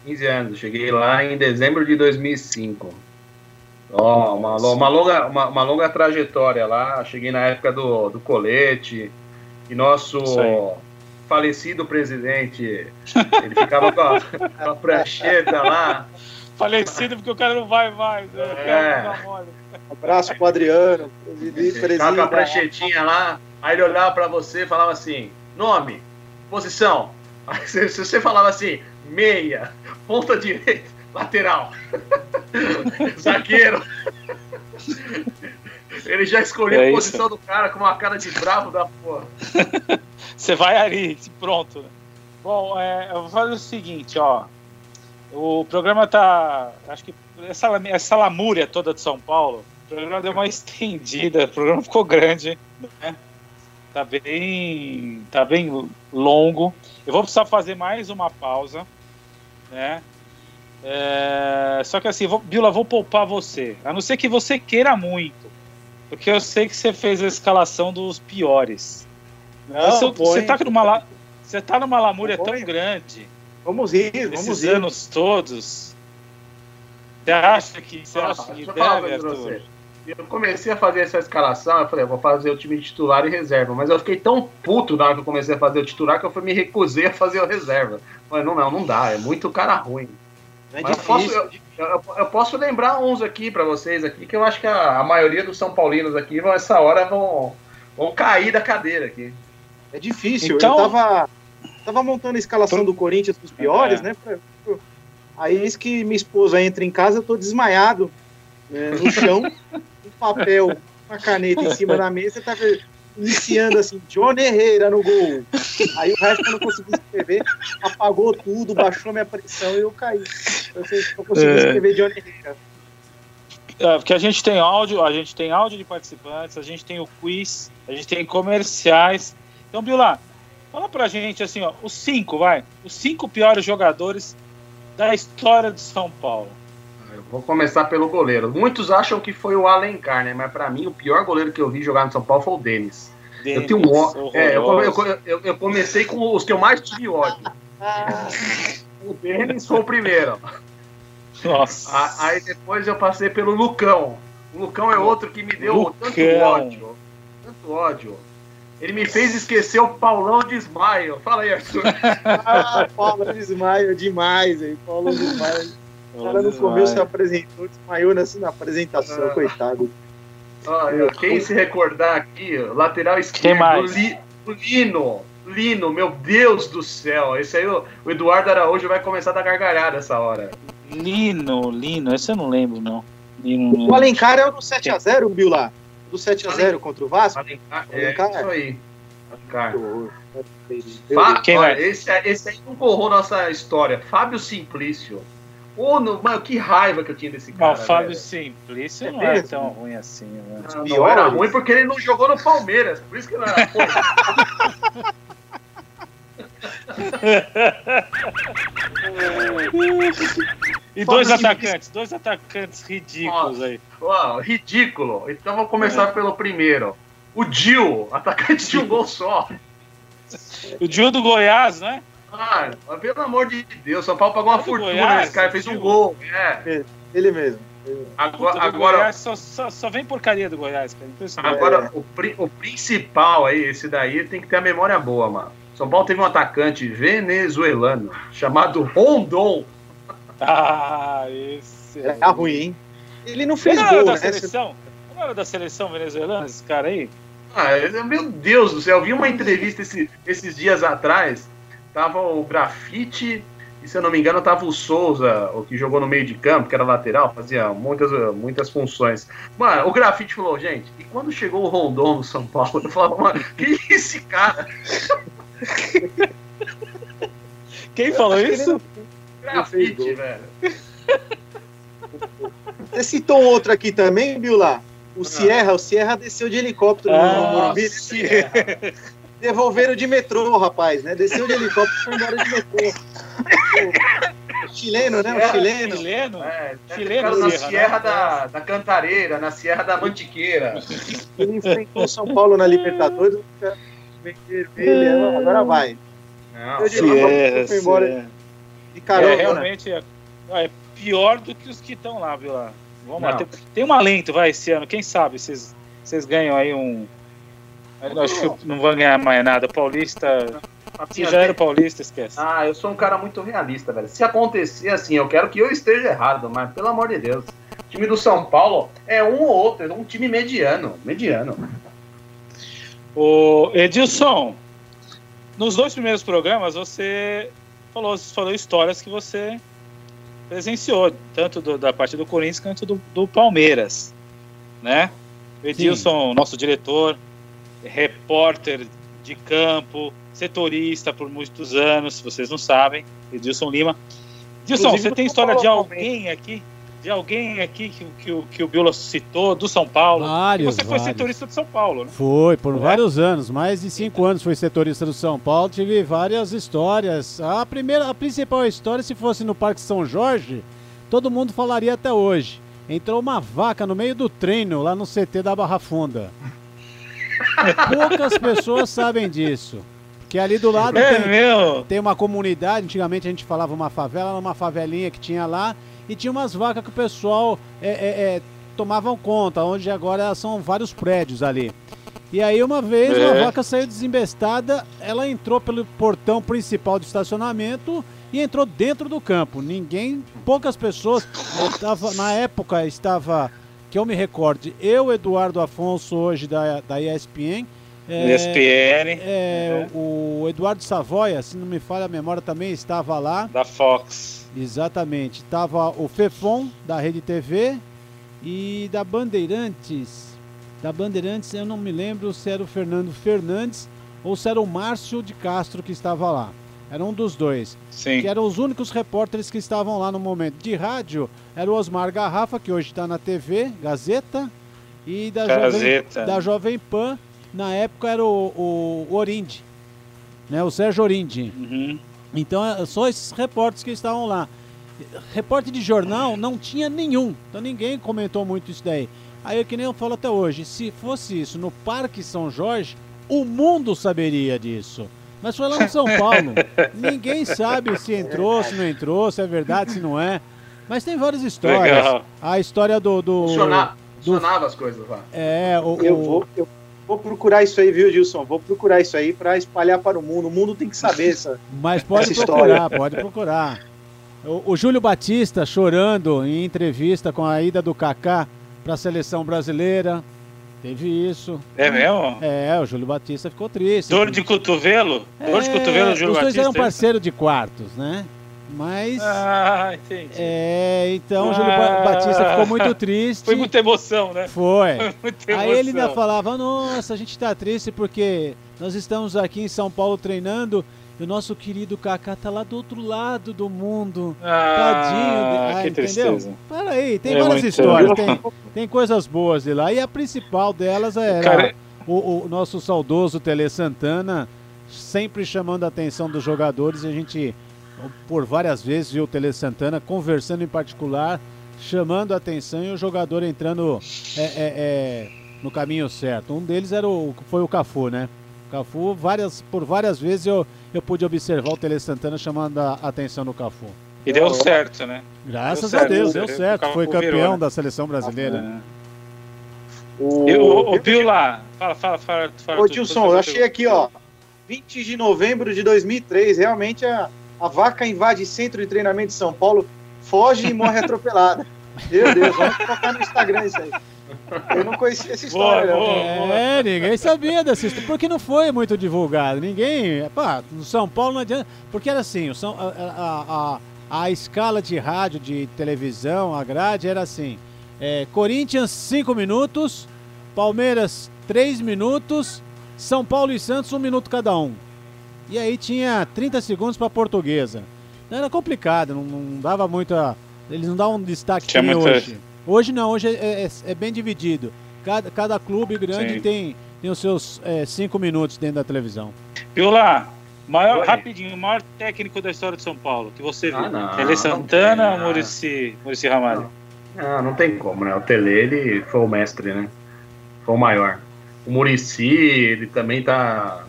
15 anos, cheguei lá em dezembro de 2005. Ó, oh, uma, uma, longa, uma, uma, longa trajetória lá. Cheguei na época do, do colete. E nosso falecido presidente, ele ficava com a, com a prancheta lá. Falecido porque o cara não vai mais. Né? É. Um abraço pro Adriano. Ficava com a pranchetinha lá. Aí ele olhava para você e falava assim: nome, posição. Aí, se você falava assim, meia, ponta direita lateral, zagueiro. Ele já escolheu é a posição do cara com uma cara de bravo da porra. Você vai ali, pronto. Bom, é, eu vou fazer o seguinte, ó. O programa tá. Acho que essa, essa lamúria toda de São Paulo, o programa deu uma estendida, o programa ficou grande, né? Tá bem. tá bem longo. Eu vou precisar fazer mais uma pausa, né? É, só que assim, vou, Bila, vou poupar você. A não ser que você queira muito. Porque eu sei que você fez a escalação dos piores. Não, você, você, tá numa, você tá numa lamúria tão grande. Vamos ir, vamos ir. anos todos. Você acha que, você acha que deve, Arthur? eu comecei a fazer essa escalação, eu falei, eu vou fazer o time titular e reserva. Mas eu fiquei tão puto na hora que eu comecei a fazer o titular que eu me recusei a fazer o reserva. Mas não, não, não dá, é muito cara ruim. É eu posso, eu, eu, eu, posso lembrar uns aqui para vocês aqui, que eu acho que a, a, maioria dos São Paulinos aqui, vão, essa hora, vão, vão cair da cadeira aqui. É difícil, então... eu tava, tava montando a escalação do Corinthians dos piores, é. né? Aí eis que minha esposa entra em casa, eu tô desmaiado né, no chão, um papel, uma caneta em cima da mesa, tá iniciando assim, Johnny Herrera no gol. Aí o resto eu não consegui escrever, apagou tudo, baixou minha pressão e eu caí. Eu não consegui é. escrever Johnny Herrera. É, porque a gente tem áudio, a gente tem áudio de participantes, a gente tem o quiz, a gente tem comerciais. Então, Bilá, fala pra gente assim, ó, os cinco, vai, os cinco piores jogadores da história de São Paulo. Vou começar pelo goleiro. Muitos acham que foi o Alencar, né? Mas para mim, o pior goleiro que eu vi jogar no São Paulo foi o Denis. Denis eu tenho um é, eu, eu, eu, eu, comecei com os que eu mais tive ódio. o Denis foi o primeiro. Nossa. Aí depois eu passei pelo Lucão. O Lucão é outro que me deu Lucão. tanto ódio. Tanto ódio. Ele me fez esquecer o Paulão de Ismael. Fala aí, Arthur. ah, Paulão de Ismael, demais, hein? Paulão de Ismael. O cara no começo se apresentou, desmaiou nessa, na apresentação, ah. coitado. Ah, quem se recordar aqui, lateral esquerdo, Li, Lino. Lino, meu Deus do céu. Esse aí, o, o Eduardo Araújo vai começar a dar gargalhada essa hora. Lino, Lino, esse eu não lembro, não. Lino, o Alencar é o do 7x0, viu lá? Do 7x0 contra o Vasco? Alencar, é, Alencar, é, isso aí. Alencar. Fá, Quem olha, esse, esse aí não corrou nossa história. Fábio Simplício. Oh, no, mano, que raiva que eu tinha desse cara. O Fábio. Simplício é não era tão ruim assim. Né? Não, não era ruim porque ele não jogou no Palmeiras. Por isso que não era. e dois atacantes, dois atacantes ridículos aí. Uau, ridículo. Então vou começar é. pelo primeiro. O Dil, atacante de um gol só. O Dil do Goiás, né? Ah, pelo amor de Deus, São Paulo pagou uma fortuna, Goiás, esse cara fez um gol. É. Ele mesmo. Agora, agora só, só, só, vem porcaria do Goiás, cara. Agora, é. o, o principal aí, esse daí, tem que ter a memória boa, mano. São Paulo teve um atacante venezuelano chamado Rondon. Ah, esse. É, é ruim, hein? Ele não fez gol, da né? Seleção? Não era da seleção venezuelana, esse cara aí? Ah, meu Deus do céu, eu vi uma entrevista esse, esses dias atrás tava o Grafite e se eu não me engano tava o Souza, o que jogou no meio de campo, que era lateral, fazia muitas, muitas funções. Mano, o Grafite falou, gente, e quando chegou o Rondon no São Paulo, eu falava, mano, que é esse cara? Quem falou isso? Grafite, velho. Você citou um outro aqui também, Bilá? O ah. Sierra, o Sierra desceu de helicóptero ah, no Morumbi. Devolveram de metrô, rapaz, né? Desceu de helicóptero e foi embora de metrô. O, chileno, né? O chileno. Chileno? É, chileno na Sierra, Sierra né? da, da Cantareira, na Sierra da Mantiqueira. Ele enfrentou São Paulo na Libertadores, vermelho, agora vai. Não, Sierra, foi embora de carona. É, realmente é, é, pior do que os que estão lá, viu? Lá. Vamos lá. Tem, tem um alento, vai, esse ano. Quem sabe vocês, vocês ganham aí um eu acho que não vão ganhar mais nada. Paulista. Se já era Paulista, esquece. Ah, eu sou um cara muito realista, velho. Se acontecer assim, eu quero que eu esteja errado, mas pelo amor de Deus. O time do São Paulo é um ou outro, é um time mediano. Mediano. O Edilson, nos dois primeiros programas você falou, falou histórias que você presenciou, tanto do, da parte do Corinthians quanto do, do Palmeiras, né? O Edilson, Sim. nosso diretor, repórter de campo, setorista por muitos anos, se vocês não sabem, Edilson Lima. Edilson, você tem história de alguém aqui? De alguém aqui que, que, que, que o Biola citou, do São Paulo? Vários, você vários. foi setorista do São Paulo, né? Foi, por é? vários anos, mais de cinco anos fui setorista do São Paulo, tive várias histórias. A primeira, a principal história, se fosse no Parque São Jorge, todo mundo falaria até hoje. Entrou uma vaca no meio do treino lá no CT da Barra Funda. Poucas pessoas sabem disso. Que ali do lado é tem, meu. tem uma comunidade, antigamente a gente falava uma favela, uma favelinha que tinha lá, e tinha umas vacas que o pessoal é, é, é, tomavam conta, onde agora são vários prédios ali. E aí uma vez é. uma vaca saiu desembestada, ela entrou pelo portão principal do estacionamento e entrou dentro do campo. Ninguém, poucas pessoas, tava, na época estava, que eu me recorde, eu, Eduardo Afonso, hoje da, da ESPN, é, ESPN. É, uhum. O Eduardo Savoia, se não me falha a memória, também estava lá. Da Fox. Exatamente. Estava o Fefon, da Rede TV, e da Bandeirantes. Da Bandeirantes, eu não me lembro se era o Fernando Fernandes ou se era o Márcio de Castro que estava lá. Era um dos dois. Sim. Que eram os únicos repórteres que estavam lá no momento. De rádio, era o Osmar Garrafa, que hoje está na TV, Gazeta. E da, Gazeta. Jovem, da Jovem Pan, na época era o, o, o Orindi, né? O Sérgio Orindi. Uhum. Então, é, só esses repórteres que estavam lá. Repórter de jornal não tinha nenhum, então ninguém comentou muito isso daí. Aí, que nem eu falo até hoje, se fosse isso no Parque São Jorge, o mundo saberia disso. Mas foi lá no São Paulo. ninguém sabe se entrou, se não entrou, se é verdade, se não é. Mas tem várias histórias. Legal. A história do. do funcionava, do, funcionava as coisas lá. É, o, eu, vou, eu Vou procurar isso aí, viu, Gilson? Vou procurar isso aí para espalhar para o mundo. O mundo tem que saber essa. Mas pode essa procurar, história. pode procurar. O, o, Júlio Batista chorando em entrevista com a ida do Kaká para a seleção brasileira. Teve isso. É mesmo? É, o Júlio Batista ficou triste. Dor de cotovelo? É, Dor de cotovelo, Júlio Os dois Batista, eram parceiros de quartos, né? Mas. Ah, entendi. É, então o Júlio ah, Batista ficou muito triste. Foi muita emoção, né? Foi. Foi Aí ele ainda falava: Nossa, a gente tá triste porque nós estamos aqui em São Paulo treinando e o nosso querido Kaká tá lá do outro lado do mundo. Ah, Tadinho. Ah, que entendeu? Tristeza. Para aí, tem é várias histórias, tem, tem, coisas boas de lá. E a principal delas era Cara... o, o nosso saudoso Tele Santana sempre chamando a atenção dos jogadores a gente por várias vezes viu o Tele Santana conversando em particular, chamando a atenção e o jogador entrando é, é, é, no caminho certo. Um deles era o, foi o Cafu, né? Cafu, várias, por várias vezes eu, eu pude observar o Tele Santana chamando a atenção no Cafu. E deu certo, né? Graças deu a Deus, deu certo. Foi campeão virou, né? da seleção brasileira. Ah, o, o, o Bill lá, fala, fala, fala. fala Ô, Tilson, eu achei aqui, ó. 20 de novembro de 2003, realmente a a vaca invade centro de treinamento de São Paulo, foge e morre atropelada. Meu Deus, vamos colocar no Instagram isso aí. Eu não conhecia essa história. Boa, boa, é, ninguém sabia dessa história. Porque não foi muito divulgado. Ninguém. Pá, no São Paulo não adianta. Porque era assim: a, a, a, a escala de rádio, de televisão, a grade era assim: é, Corinthians, 5 minutos. Palmeiras, 3 minutos. São Paulo e Santos, 1 um minuto cada um. E aí tinha 30 segundos para portuguesa. Era complicado, não, não, dava muita. Eles não davam um destaque que muita... hoje. Hoje não, hoje é, é, é, bem dividido. Cada, cada clube grande tem, tem os seus é, cinco minutos dentro da televisão. Viu lá? Maior, rapidinho, o maior técnico da história de São Paulo, que você viu. Ah, Tele Santana ou Murici, Ramalho? Não, não tem como, né? O Tele, ele foi o mestre, né? Foi o maior. O Murici, ele também tá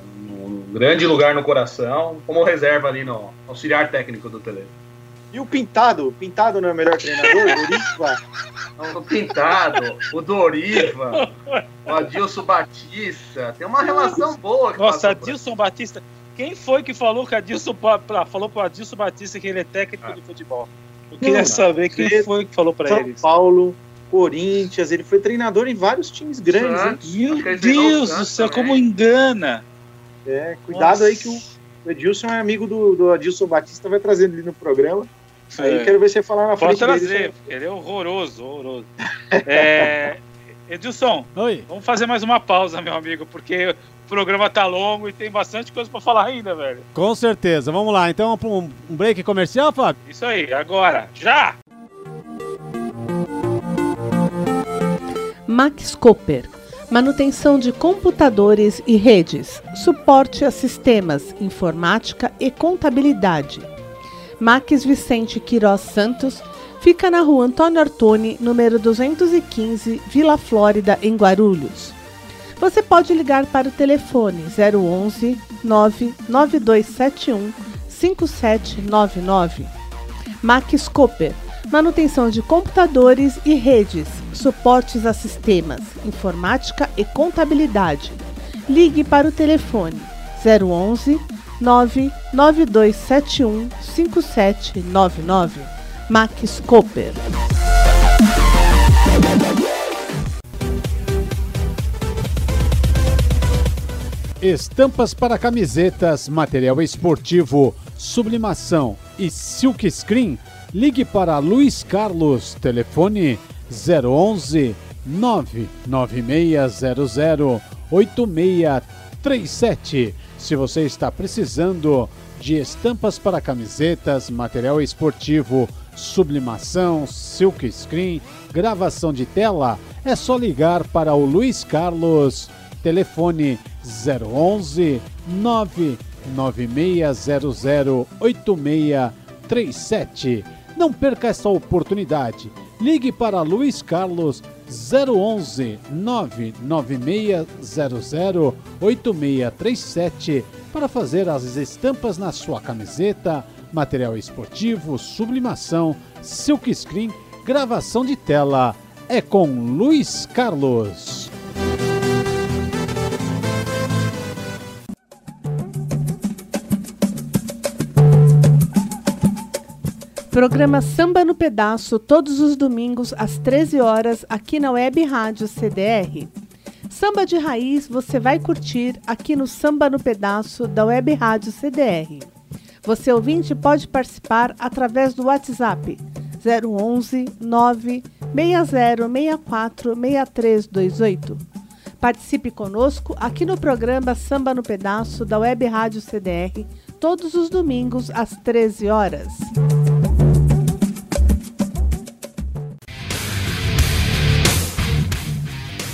grande lugar no coração, como reserva ali no auxiliar técnico do Tele. E o Pintado? O Pintado não é o melhor treinador? Doriva? o Pintado, o Doriva, o Adilson Batista. Tem uma relação boa. Nossa, Adilson Batista. Quem foi que falou que Adilson falou pro Adilson Batista que ele é técnico ah. de futebol? Eu queria não, saber quem foi que falou para ele. São Paulo, Corinthians, ele foi treinador em vários times grandes. Santos, Meu Deus do céu, como engana! É, cuidado Nossa. aí que o, Edilson é amigo do, do Adilson Batista, vai trazendo ele no programa. Aí é. quero ver você falar na frente Pode trazer, dele. ele é horroroso, horroroso. é, Edilson, Oi. vamos fazer mais uma pausa, meu amigo, porque o programa tá longo e tem bastante coisa para falar ainda, velho. Com certeza, vamos lá. Então, um, um break comercial, Fábio? Isso aí, agora, já! Max Cooper manutenção de computadores e redes, suporte a sistemas, informática e contabilidade. Max Vicente Queiroz Santos fica na rua Antônio Artoni, número 215, Vila Flórida, em Guarulhos. Você pode ligar para o telefone 011 99271 5799. Max Cooper, manutenção de computadores e redes, suportes a sistemas, informática e contabilidade. Ligue para o telefone 011 99271 5799. Max Cooper. Estampas para camisetas, material esportivo, sublimação e silk screen. Ligue para Luiz Carlos, telefone 011 99600 8637. Se você está precisando de estampas para camisetas, material esportivo, sublimação, silk screen, gravação de tela, é só ligar para o Luiz Carlos, telefone 011 99600 8637. Não perca essa oportunidade. Ligue para Luiz Carlos 011 99600 8637 para fazer as estampas na sua camiseta, material esportivo, sublimação, silk screen, gravação de tela. É com Luiz Carlos. Programa Samba no Pedaço, todos os domingos às 13 horas, aqui na Web Rádio CDR. Samba de raiz você vai curtir aqui no Samba no Pedaço da Web Rádio CDR. Você ouvinte pode participar através do WhatsApp 011 9 6064 6328. Participe conosco aqui no programa Samba no Pedaço da Web Rádio CDR, todos os domingos às 13 horas.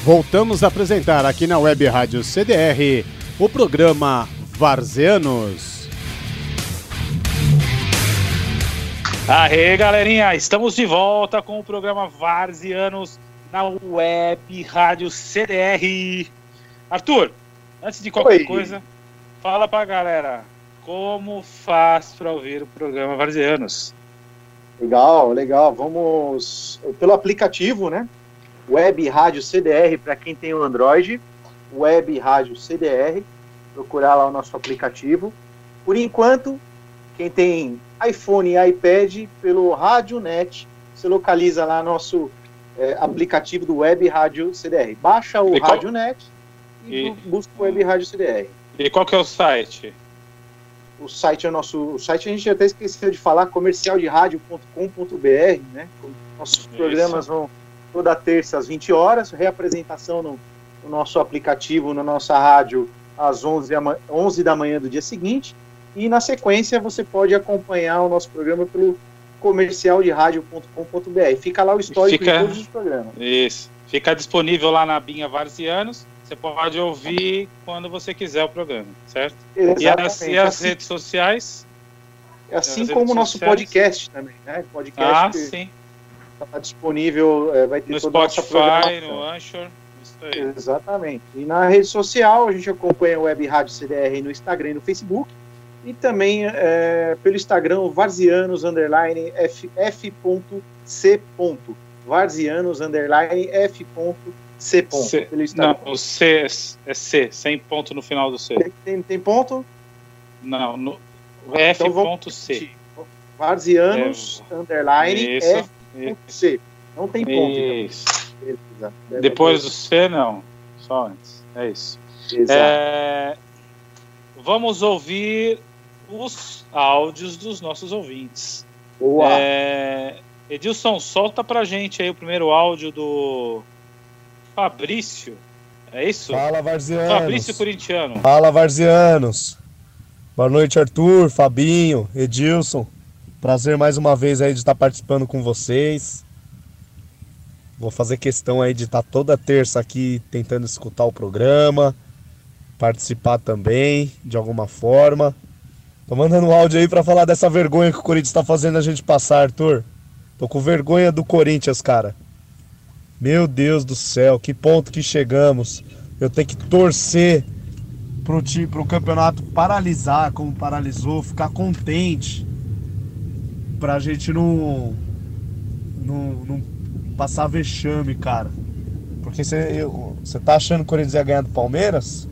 Voltamos a apresentar aqui na Web Rádio CDR o programa Varzeanos. Aê, galerinha, estamos de volta com o programa Varzianos na Web Rádio CDR. Arthur, antes de qualquer Oi. coisa, fala pra galera como faz para ouvir o programa Varzianos. Legal, legal. Vamos pelo aplicativo, né? Web Rádio CDR para quem tem o Android, Web Rádio CDR, procurar lá o nosso aplicativo. Por enquanto, quem tem iPhone e iPad, pelo RádioNet, você localiza lá nosso é, aplicativo do Web Rádio CDR. Baixa o RádioNet e, e busca o Web Rádio CDR. E qual que é o site? O site é nosso. O site a gente até esqueceu de falar, comercialderadio.com.br, né? Nossos Isso. programas vão toda terça às 20 horas, reapresentação no, no nosso aplicativo, na nossa rádio, às 11, 11 da manhã do dia seguinte. E na sequência você pode acompanhar o nosso programa pelo comercialderadio.com.br. Fica lá o histórico Fica... de todos os programas. Isso. Fica disponível lá na Binha Varzianos. Você pode ouvir quando você quiser o programa, certo? Exatamente. E as, e as assim, redes sociais? Assim como o nosso podcast também, né? Podcast ah, sim está disponível, é, vai ter no toda Spotify, no Anchor. Exatamente. E na rede social, a gente acompanha o Web Rádio CDR no Instagram e no Facebook. E também é, pelo Instagram, varzianos, underline, f.c. Varzianos, underline, f.c. C, não, o C é, é C, sem ponto no final do C. Tem, tem, tem ponto? Não, no F.C. Então, Varzianos, é, underline, F C. Não tem ponto. Isso. Então. Depois do C, não. Só antes. É isso. É... Vamos ouvir os áudios dos nossos ouvintes. Boa. É... Edilson, solta pra gente aí o primeiro áudio do Fabrício. É isso? Fala, Varzianos. Fabrício Corintiano. Fala, Varzianos. Boa noite, Arthur, Fabinho, Edilson. Prazer mais uma vez aí de estar participando com vocês. Vou fazer questão aí de estar toda terça aqui tentando escutar o programa, participar também de alguma forma. Tô mandando um áudio aí para falar dessa vergonha que o Corinthians está fazendo a gente passar, Arthur. Tô com vergonha do Corinthians, cara. Meu Deus do céu, que ponto que chegamos. Eu tenho que torcer pro, time, pro campeonato paralisar como paralisou, ficar contente pra gente não, não, não passar vexame, cara. Porque você tá achando que o Corinthians ia ganhar do Palmeiras?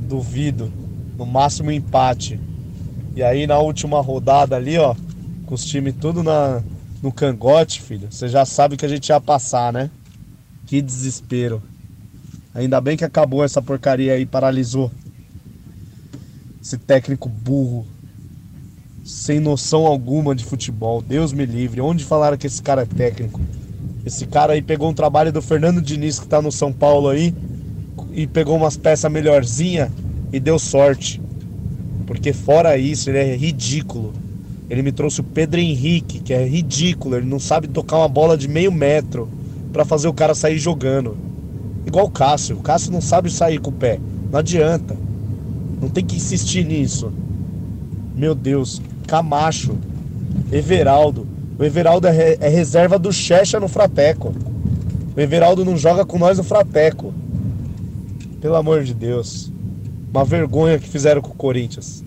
Duvido. No máximo empate. E aí na última rodada ali, ó, com os times tudo na, no cangote, filho, você já sabe que a gente ia passar, né? Que desespero. Ainda bem que acabou essa porcaria aí, paralisou. Esse técnico burro. Sem noção alguma de futebol. Deus me livre. Onde falaram que esse cara é técnico? Esse cara aí pegou um trabalho do Fernando Diniz, que tá no São Paulo aí, e pegou umas peças melhorzinha e deu sorte. Porque fora isso, ele é ridículo. Ele me trouxe o Pedro Henrique, que é ridículo. Ele não sabe tocar uma bola de meio metro para fazer o cara sair jogando. Igual o Cássio. O Cássio não sabe sair com o pé. Não adianta. Não tem que insistir nisso. Meu Deus. Camacho. Everaldo. O Everaldo é, é reserva do Checha no Frateco. O Everaldo não joga com nós no Frateco. Pelo amor de Deus. Uma vergonha que fizeram com o Corinthians.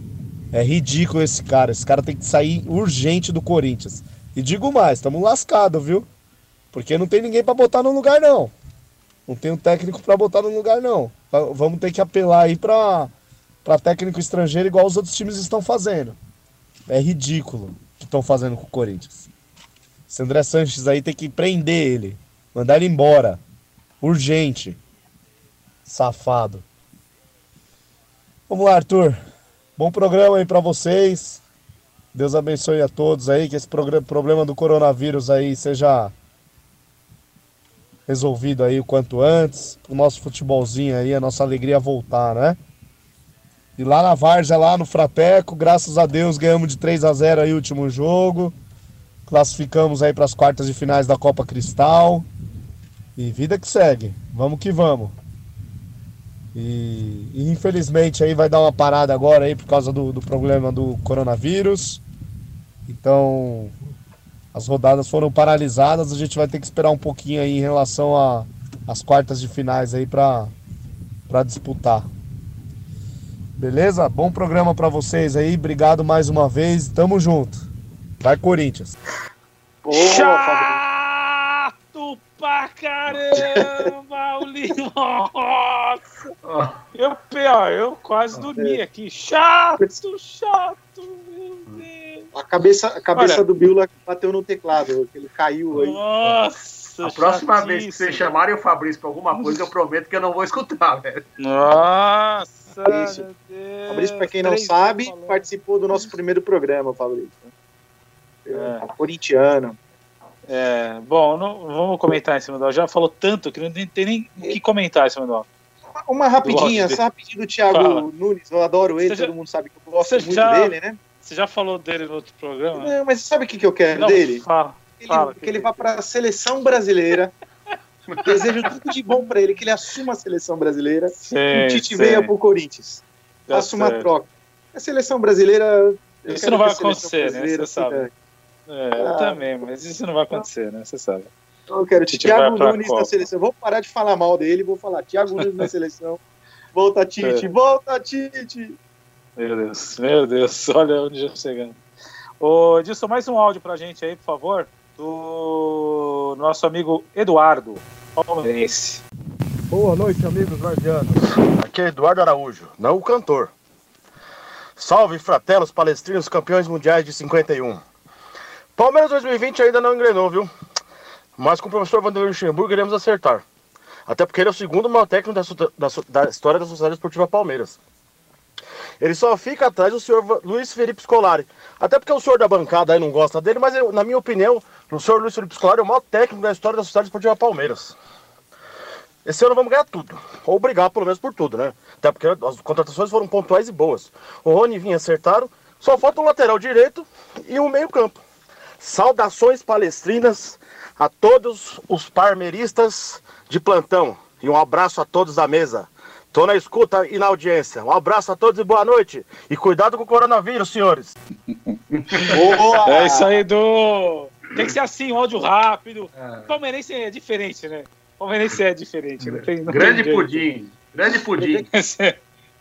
É ridículo esse cara. Esse cara tem que sair urgente do Corinthians. E digo mais, estamos lascados, viu? Porque não tem ninguém para botar no lugar, não. Não tem um técnico para botar no lugar, não. Vamos ter que apelar aí para técnico estrangeiro, igual os outros times estão fazendo. É ridículo o que estão fazendo com o Corinthians. Esse André Sanches aí tem que prender ele. Mandar ele embora. Urgente. Safado. Vamos lá, Arthur. Bom programa aí para vocês. Deus abençoe a todos aí, que esse problema do coronavírus aí seja resolvido aí o quanto antes. O nosso futebolzinho aí, a nossa alegria voltar, né? E lá na Várzea, lá no Frateco, graças a Deus ganhamos de 3 a 0 aí o último jogo. Classificamos aí para as quartas de finais da Copa Cristal. E vida que segue. Vamos que vamos. E, e, infelizmente aí vai dar uma parada agora aí por causa do, do problema do coronavírus. Então as rodadas foram paralisadas, a gente vai ter que esperar um pouquinho aí em relação às quartas de finais aí para disputar. Beleza? Bom programa para vocês aí, obrigado mais uma vez, tamo junto. Vai Corinthians. Boa, Chato pra caramba, o Nossa! Eu, ó, eu quase dormi aqui. Chato, chato, meu Deus. A cabeça, a cabeça Olha, do Bill bateu no teclado, ele caiu aí. Nossa! A próxima vez que vocês chamarem o Fabrício pra alguma coisa, eu prometo que eu não vou escutar, velho. Nossa! Fabrício, Fabrício pra quem não sabe, participou do nosso primeiro programa, Fabrício. É. Corintiano. É, bom, não, vamos comentar em cima do Já falou tanto que não tem nem o que comentar em cima do Uma rapidinha, só rapidinho do Thiago Fala. Nunes. Eu adoro ele, todo mundo sabe que eu gosto muito já, dele, né? Você já falou dele no outro programa? Não, mas sabe o que, que eu quero não, dele? Fala. Ele, fala, que ele vá para a seleção brasileira. Desejo tudo de bom para ele, que ele assuma a seleção brasileira. Sim, e o Tite sim. venha pro Corinthians. Faça uma troca. A seleção brasileira. Isso não vai acontecer, né? Você sabe. É, eu ah, também, mas isso não vai acontecer, né? Você sabe. Eu quero Tite Thiago Nunes na seleção. Vou parar de falar mal dele, vou falar Thiago Nunes na seleção. Volta, Tite, é. volta, Tite. Meu Deus, meu Deus, olha onde já chegando. Ô, Edilson, mais um áudio pra gente aí, por favor, do nosso amigo Eduardo, palmeirense. Boa noite, amigos guardianos. Aqui é Eduardo Araújo, não o cantor. Salve, fratelos palestrinos campeões mundiais de 51. Palmeiras 2020 ainda não engrenou, viu? Mas com o professor Vanderlei Luxemburgo iremos acertar. Até porque ele é o segundo maior técnico da, da, da história da Sociedade Esportiva Palmeiras. Ele só fica atrás do senhor Luiz Felipe Scolari. Até porque o senhor da bancada aí não gosta dele, mas na minha opinião, o senhor Luiz Felipe Scolari é o maior técnico da história da Sociedade Esportiva Palmeiras. Esse ano vamos ganhar tudo. Ou brigar pelo menos por tudo, né? Até porque as contratações foram pontuais e boas. O Rony vinha acertaram. Só falta o lateral direito e o meio campo. Saudações palestrinas a todos os parmeiristas de plantão. E um abraço a todos da mesa. Tô na escuta e na audiência. Um abraço a todos e boa noite. E cuidado com o coronavírus, senhores. Boa! É isso aí, do. Tem que ser assim, um áudio rápido. É. Palmeirense é diferente, né? Palmeirense é diferente. Não tem, não Grande tem pudim. Grande pudim.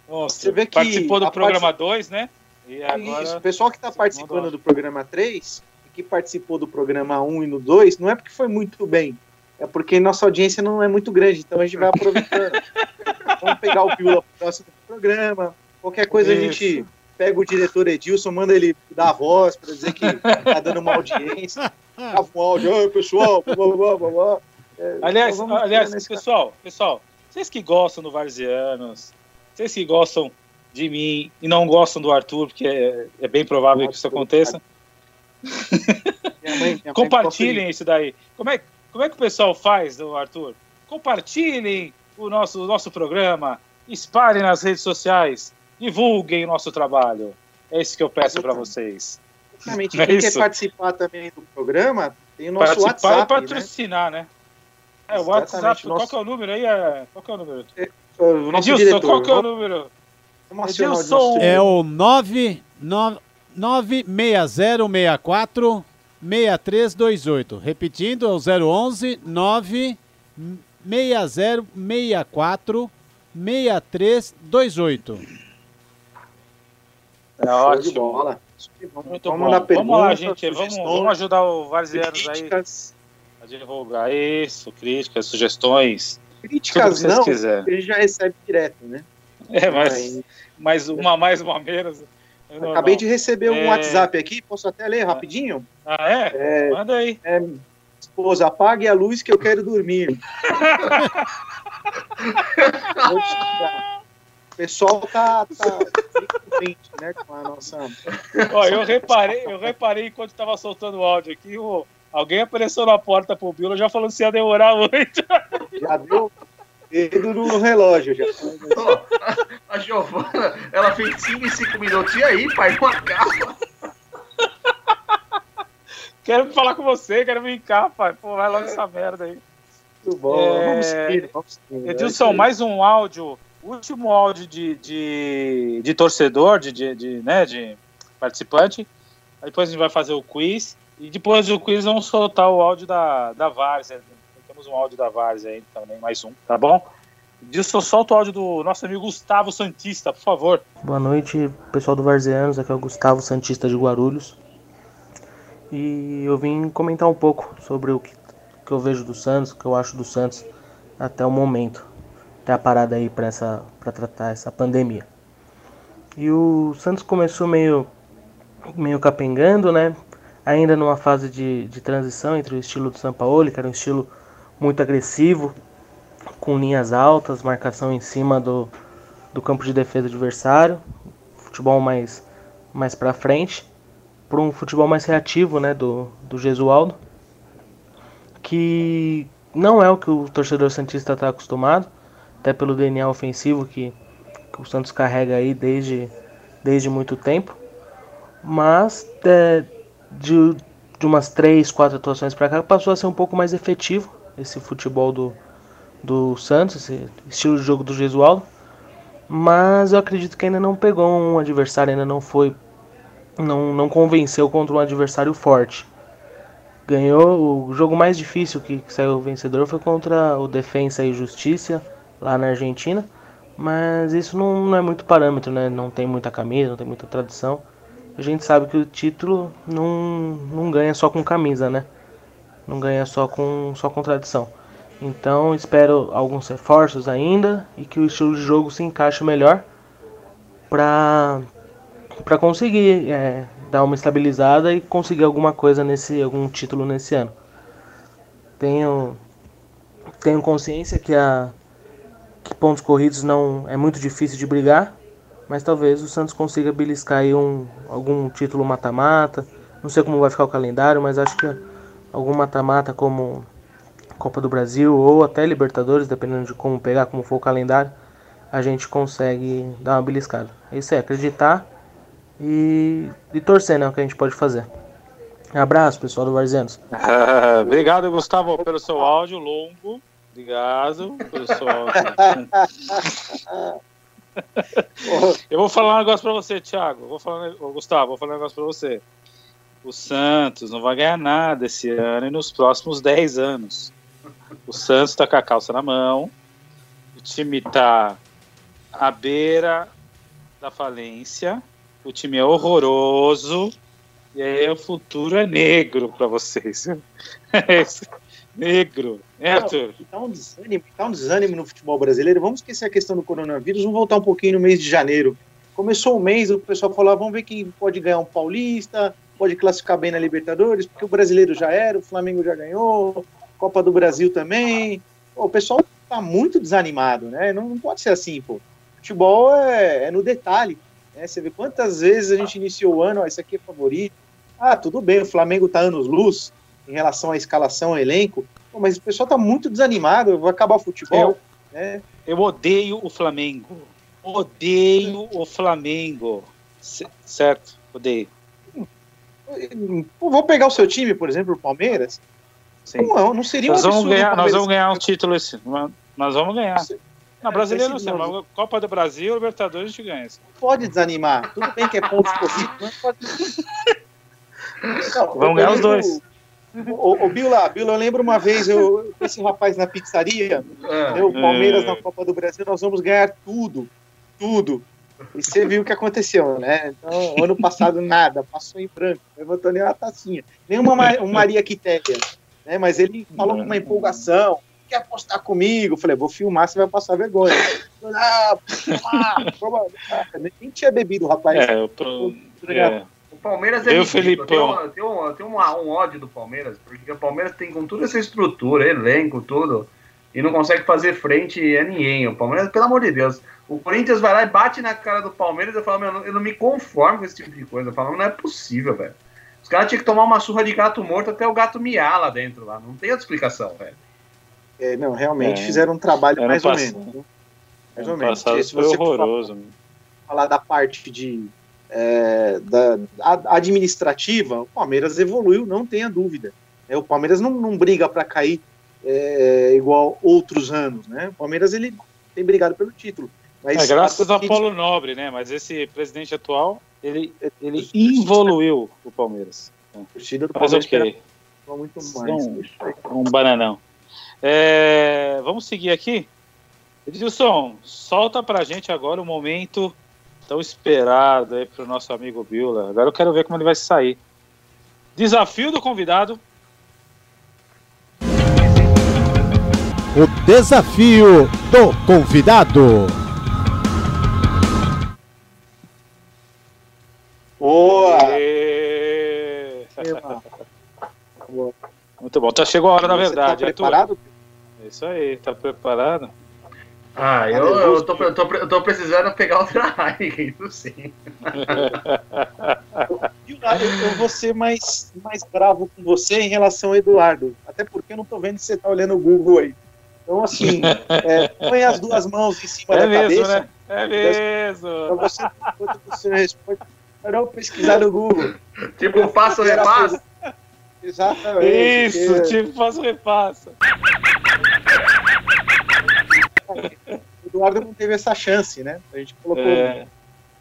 Nossa, Você vê que participou do programa 2, part... né? E agora... Isso, o pessoal que está participando do programa 3, que participou do programa 1 um e no 2, não é porque foi muito bem. É porque nossa audiência não é muito grande, então a gente vai aproveitando. Vamos pegar o Pila pro próximo programa. Qualquer coisa Isso. a gente pega o diretor Edilson, manda ele dar a voz para dizer que tá dando uma audiência. Grava um áudio, pessoal, blá, blá, blá, blá. É, aliás, então aliás pessoal, pessoal, vocês que gostam do Varzianos, vocês que gostam de mim e não gostam do Arthur, porque é, é bem provável que isso aconteça. Minha mãe, minha Compartilhem isso daí. Como é, como é que o pessoal faz, do Arthur? Compartilhem o nosso, o nosso programa, espalhem nas redes sociais, divulguem o nosso trabalho. É isso que eu peço para vocês. Exatamente. É Quem quer participar também do programa, tem o nosso participar WhatsApp. e né? patrocinar, né? né? É, o WhatsApp, nosso... qual que é o número aí? É... Qual que é o número? É, o nosso Edilson, diretor, qual que é o número? Edilson. É o 96064 6328. Repetindo, é o 011 96064 6328. É ótimo. Bola. Vamos, Muito vamos, bom. vamos lá, gente. Vamos, vamos ajudar o Varzianos aí a divulgar isso, críticas, sugestões. Críticas não, quiser. ele já recebe direto, né? É, mas, mas uma mais, uma menos. Acabei de receber um é... WhatsApp aqui, posso até ler rapidinho? Ah, é? é Manda aí. É, esposa, apague a luz que eu quero dormir. o pessoal tá, tá frente, né, com a nossa. Ó, eu reparei, eu reparei enquanto estava soltando o áudio aqui, o, alguém apareceu na porta pro Bilo já falando se ia demorar muito. Já deu dedo no relógio já. Oh, a Giovana, ela fez 5 e 5 minutos. E aí, pai, uma capa? Quero falar com você, quero brincar, pai. Pô, vai logo essa merda aí. Muito bom, é... vamos seguir, vamos seguir. Edilson, mais um áudio, último áudio de, de, de torcedor, de, de, de, né, de participante. Aí depois a gente vai fazer o quiz. E depois do quiz vamos soltar o áudio da, da Várzea. Temos um áudio da Várzea aí também, mais um, tá bom? Edilson, solta o áudio do nosso amigo Gustavo Santista, por favor. Boa noite, pessoal do Varzeanos. Aqui é o Gustavo Santista de Guarulhos. E eu vim comentar um pouco sobre o que que eu vejo do Santos, que eu acho do Santos até o momento, até a parada aí para essa para tratar essa pandemia. E o Santos começou meio meio capengando, né? Ainda numa fase de, de transição entre o estilo do São Paulo, que era um estilo muito agressivo, com linhas altas, marcação em cima do, do campo de defesa adversário, futebol mais mais para frente, para um futebol mais reativo, né, do do Gesualdo que não é o que o torcedor santista está acostumado, até pelo DNA ofensivo que, que, o Santos carrega aí desde, desde muito tempo. Mas é, de, de umas três, quatro atuações para cá passou a ser um pouco mais efetivo esse futebol do, do Santos, esse estilo de jogo do Gesualdo. Mas eu acredito que ainda não pegou um adversário, ainda não foi. Não, não convenceu contra um adversário forte ganhou o jogo mais difícil que, que saiu vencedor foi contra o Defensa e Justiça lá na Argentina, mas isso não, não, é muito parâmetro, né? Não tem muita camisa, não tem muita tradição. A gente sabe que o título não, não ganha só com camisa, né? Não ganha só com só com tradição. Então espero alguns reforços ainda e que o estilo de jogo se encaixe melhor para para conseguir é, dar uma estabilizada e conseguir alguma coisa nesse algum título nesse ano. Tenho tenho consciência que a que pontos corridos não é muito difícil de brigar, mas talvez o Santos consiga beliscar aí um algum título mata-mata. Não sei como vai ficar o calendário, mas acho que algum mata-mata como Copa do Brasil ou até Libertadores, dependendo de como pegar, como for o calendário, a gente consegue dar uma beliscada. Isso é acreditar e, e torcer, né? O que a gente pode fazer. Um abraço, pessoal do Varzenos. obrigado, Gustavo, pelo seu áudio longo. Obrigado pelo seu áudio. Eu vou falar um negócio pra você, Thiago. Vou falar, Gustavo, vou falar um negócio pra você. O Santos não vai ganhar nada esse ano e nos próximos 10 anos. O Santos tá com a calça na mão. O time tá à beira da falência o time é horroroso e aí o futuro é negro para vocês. Negro. É, Arthur? Tá um, desânimo, tá um desânimo no futebol brasileiro. Vamos esquecer a questão do coronavírus, vamos voltar um pouquinho no mês de janeiro. Começou o mês, o pessoal falou: ah, vamos ver quem pode ganhar um paulista, pode classificar bem na Libertadores, porque o brasileiro já era, o Flamengo já ganhou, Copa do Brasil também. Pô, o pessoal tá muito desanimado, né? Não, não pode ser assim, pô. Futebol é, é no detalhe. Né? Você vê quantas vezes a gente iniciou o ano, ó, esse aqui é favorito. Ah, tudo bem, o Flamengo tá anos luz em relação à escalação, ao elenco, pô, mas o pessoal tá muito desanimado, vai acabar o futebol. Eu, né? eu odeio o Flamengo. Odeio o Flamengo. C certo, odeio. Vou pegar o seu time, por exemplo, o Palmeiras. Não, não seria nós um vamos ganhar, Nós vamos ganhar um título esse. Nós vamos ganhar. Na brasileira não sei, mas Copa do Brasil, Libertadores a gente ganha. Pode desanimar. Tudo bem que é ponto corrido, mas pode. Não, vamos ganhar os dois. Ô, ô Bila, Bila, eu lembro uma vez, eu, esse rapaz na pizzaria, é, o Palmeiras é. na Copa do Brasil, nós vamos ganhar tudo, tudo. E você viu o que aconteceu, né? Então, ano passado, nada, passou em branco, levantou nem uma tacinha. Nem uma, uma Maria Quitéria, né? Mas ele falou com uma empolgação, quer apostar comigo? Eu falei, vou filmar, você vai passar vergonha. ah, nem tinha bebido o rapaz. É, eu tô... É. O Palmeiras é eu, Felipão. Tem, um, tem, um, tem um, um ódio do Palmeiras, porque o Palmeiras tem com toda essa estrutura, elenco, tudo, e não consegue fazer frente a ninguém. O Palmeiras, pelo amor de Deus, o Corinthians vai lá e bate na cara do Palmeiras e eu falo, meu, eu não me conformo com esse tipo de coisa. Eu falo, não é possível, velho. Os caras tinham que tomar uma surra de gato morto até o gato miar lá dentro, lá. Não tem outra explicação, velho. É, não, realmente é. fizeram um trabalho mais ou menos. Mais ou menos. Se foi horroroso. Falar, falar da parte de é, da, administrativa, o Palmeiras evoluiu, não tenha dúvida. É, o Palmeiras não, não briga para cair é, igual outros anos, né? O Palmeiras ele tem brigado pelo título. Mas é, graças ao Paulo Nobre, né? Mas esse presidente atual, ele, ele evoluiu o Palmeiras. A torcida do Palmeiras okay. muito mais. Um, um bananão. É, vamos seguir aqui. Edilson, solta pra gente agora o momento tão esperado aí pro nosso amigo Billa. Agora eu quero ver como ele vai sair. Desafio do convidado. O desafio do convidado. Boa! Muito bom. Tá, chegou a hora, na verdade. Tá preparado? É isso aí, tá preparado? Ah, eu, eu, tô, eu, tô, eu tô precisando pegar outra live, isso sim. eu vou ser mais, mais bravo com você em relação ao Eduardo. Até porque eu não tô vendo se você tá olhando o Google aí. Então, assim, é, põe as duas mãos em cima é da mesmo, cabeça. Né? É mesmo. Então você, enquanto você responde, não pesquisar no Google. Tipo, faça o repasso. Exatamente. Isso, porque... tipo, faça o repasso. O Eduardo não teve essa chance, né? A gente colocou é.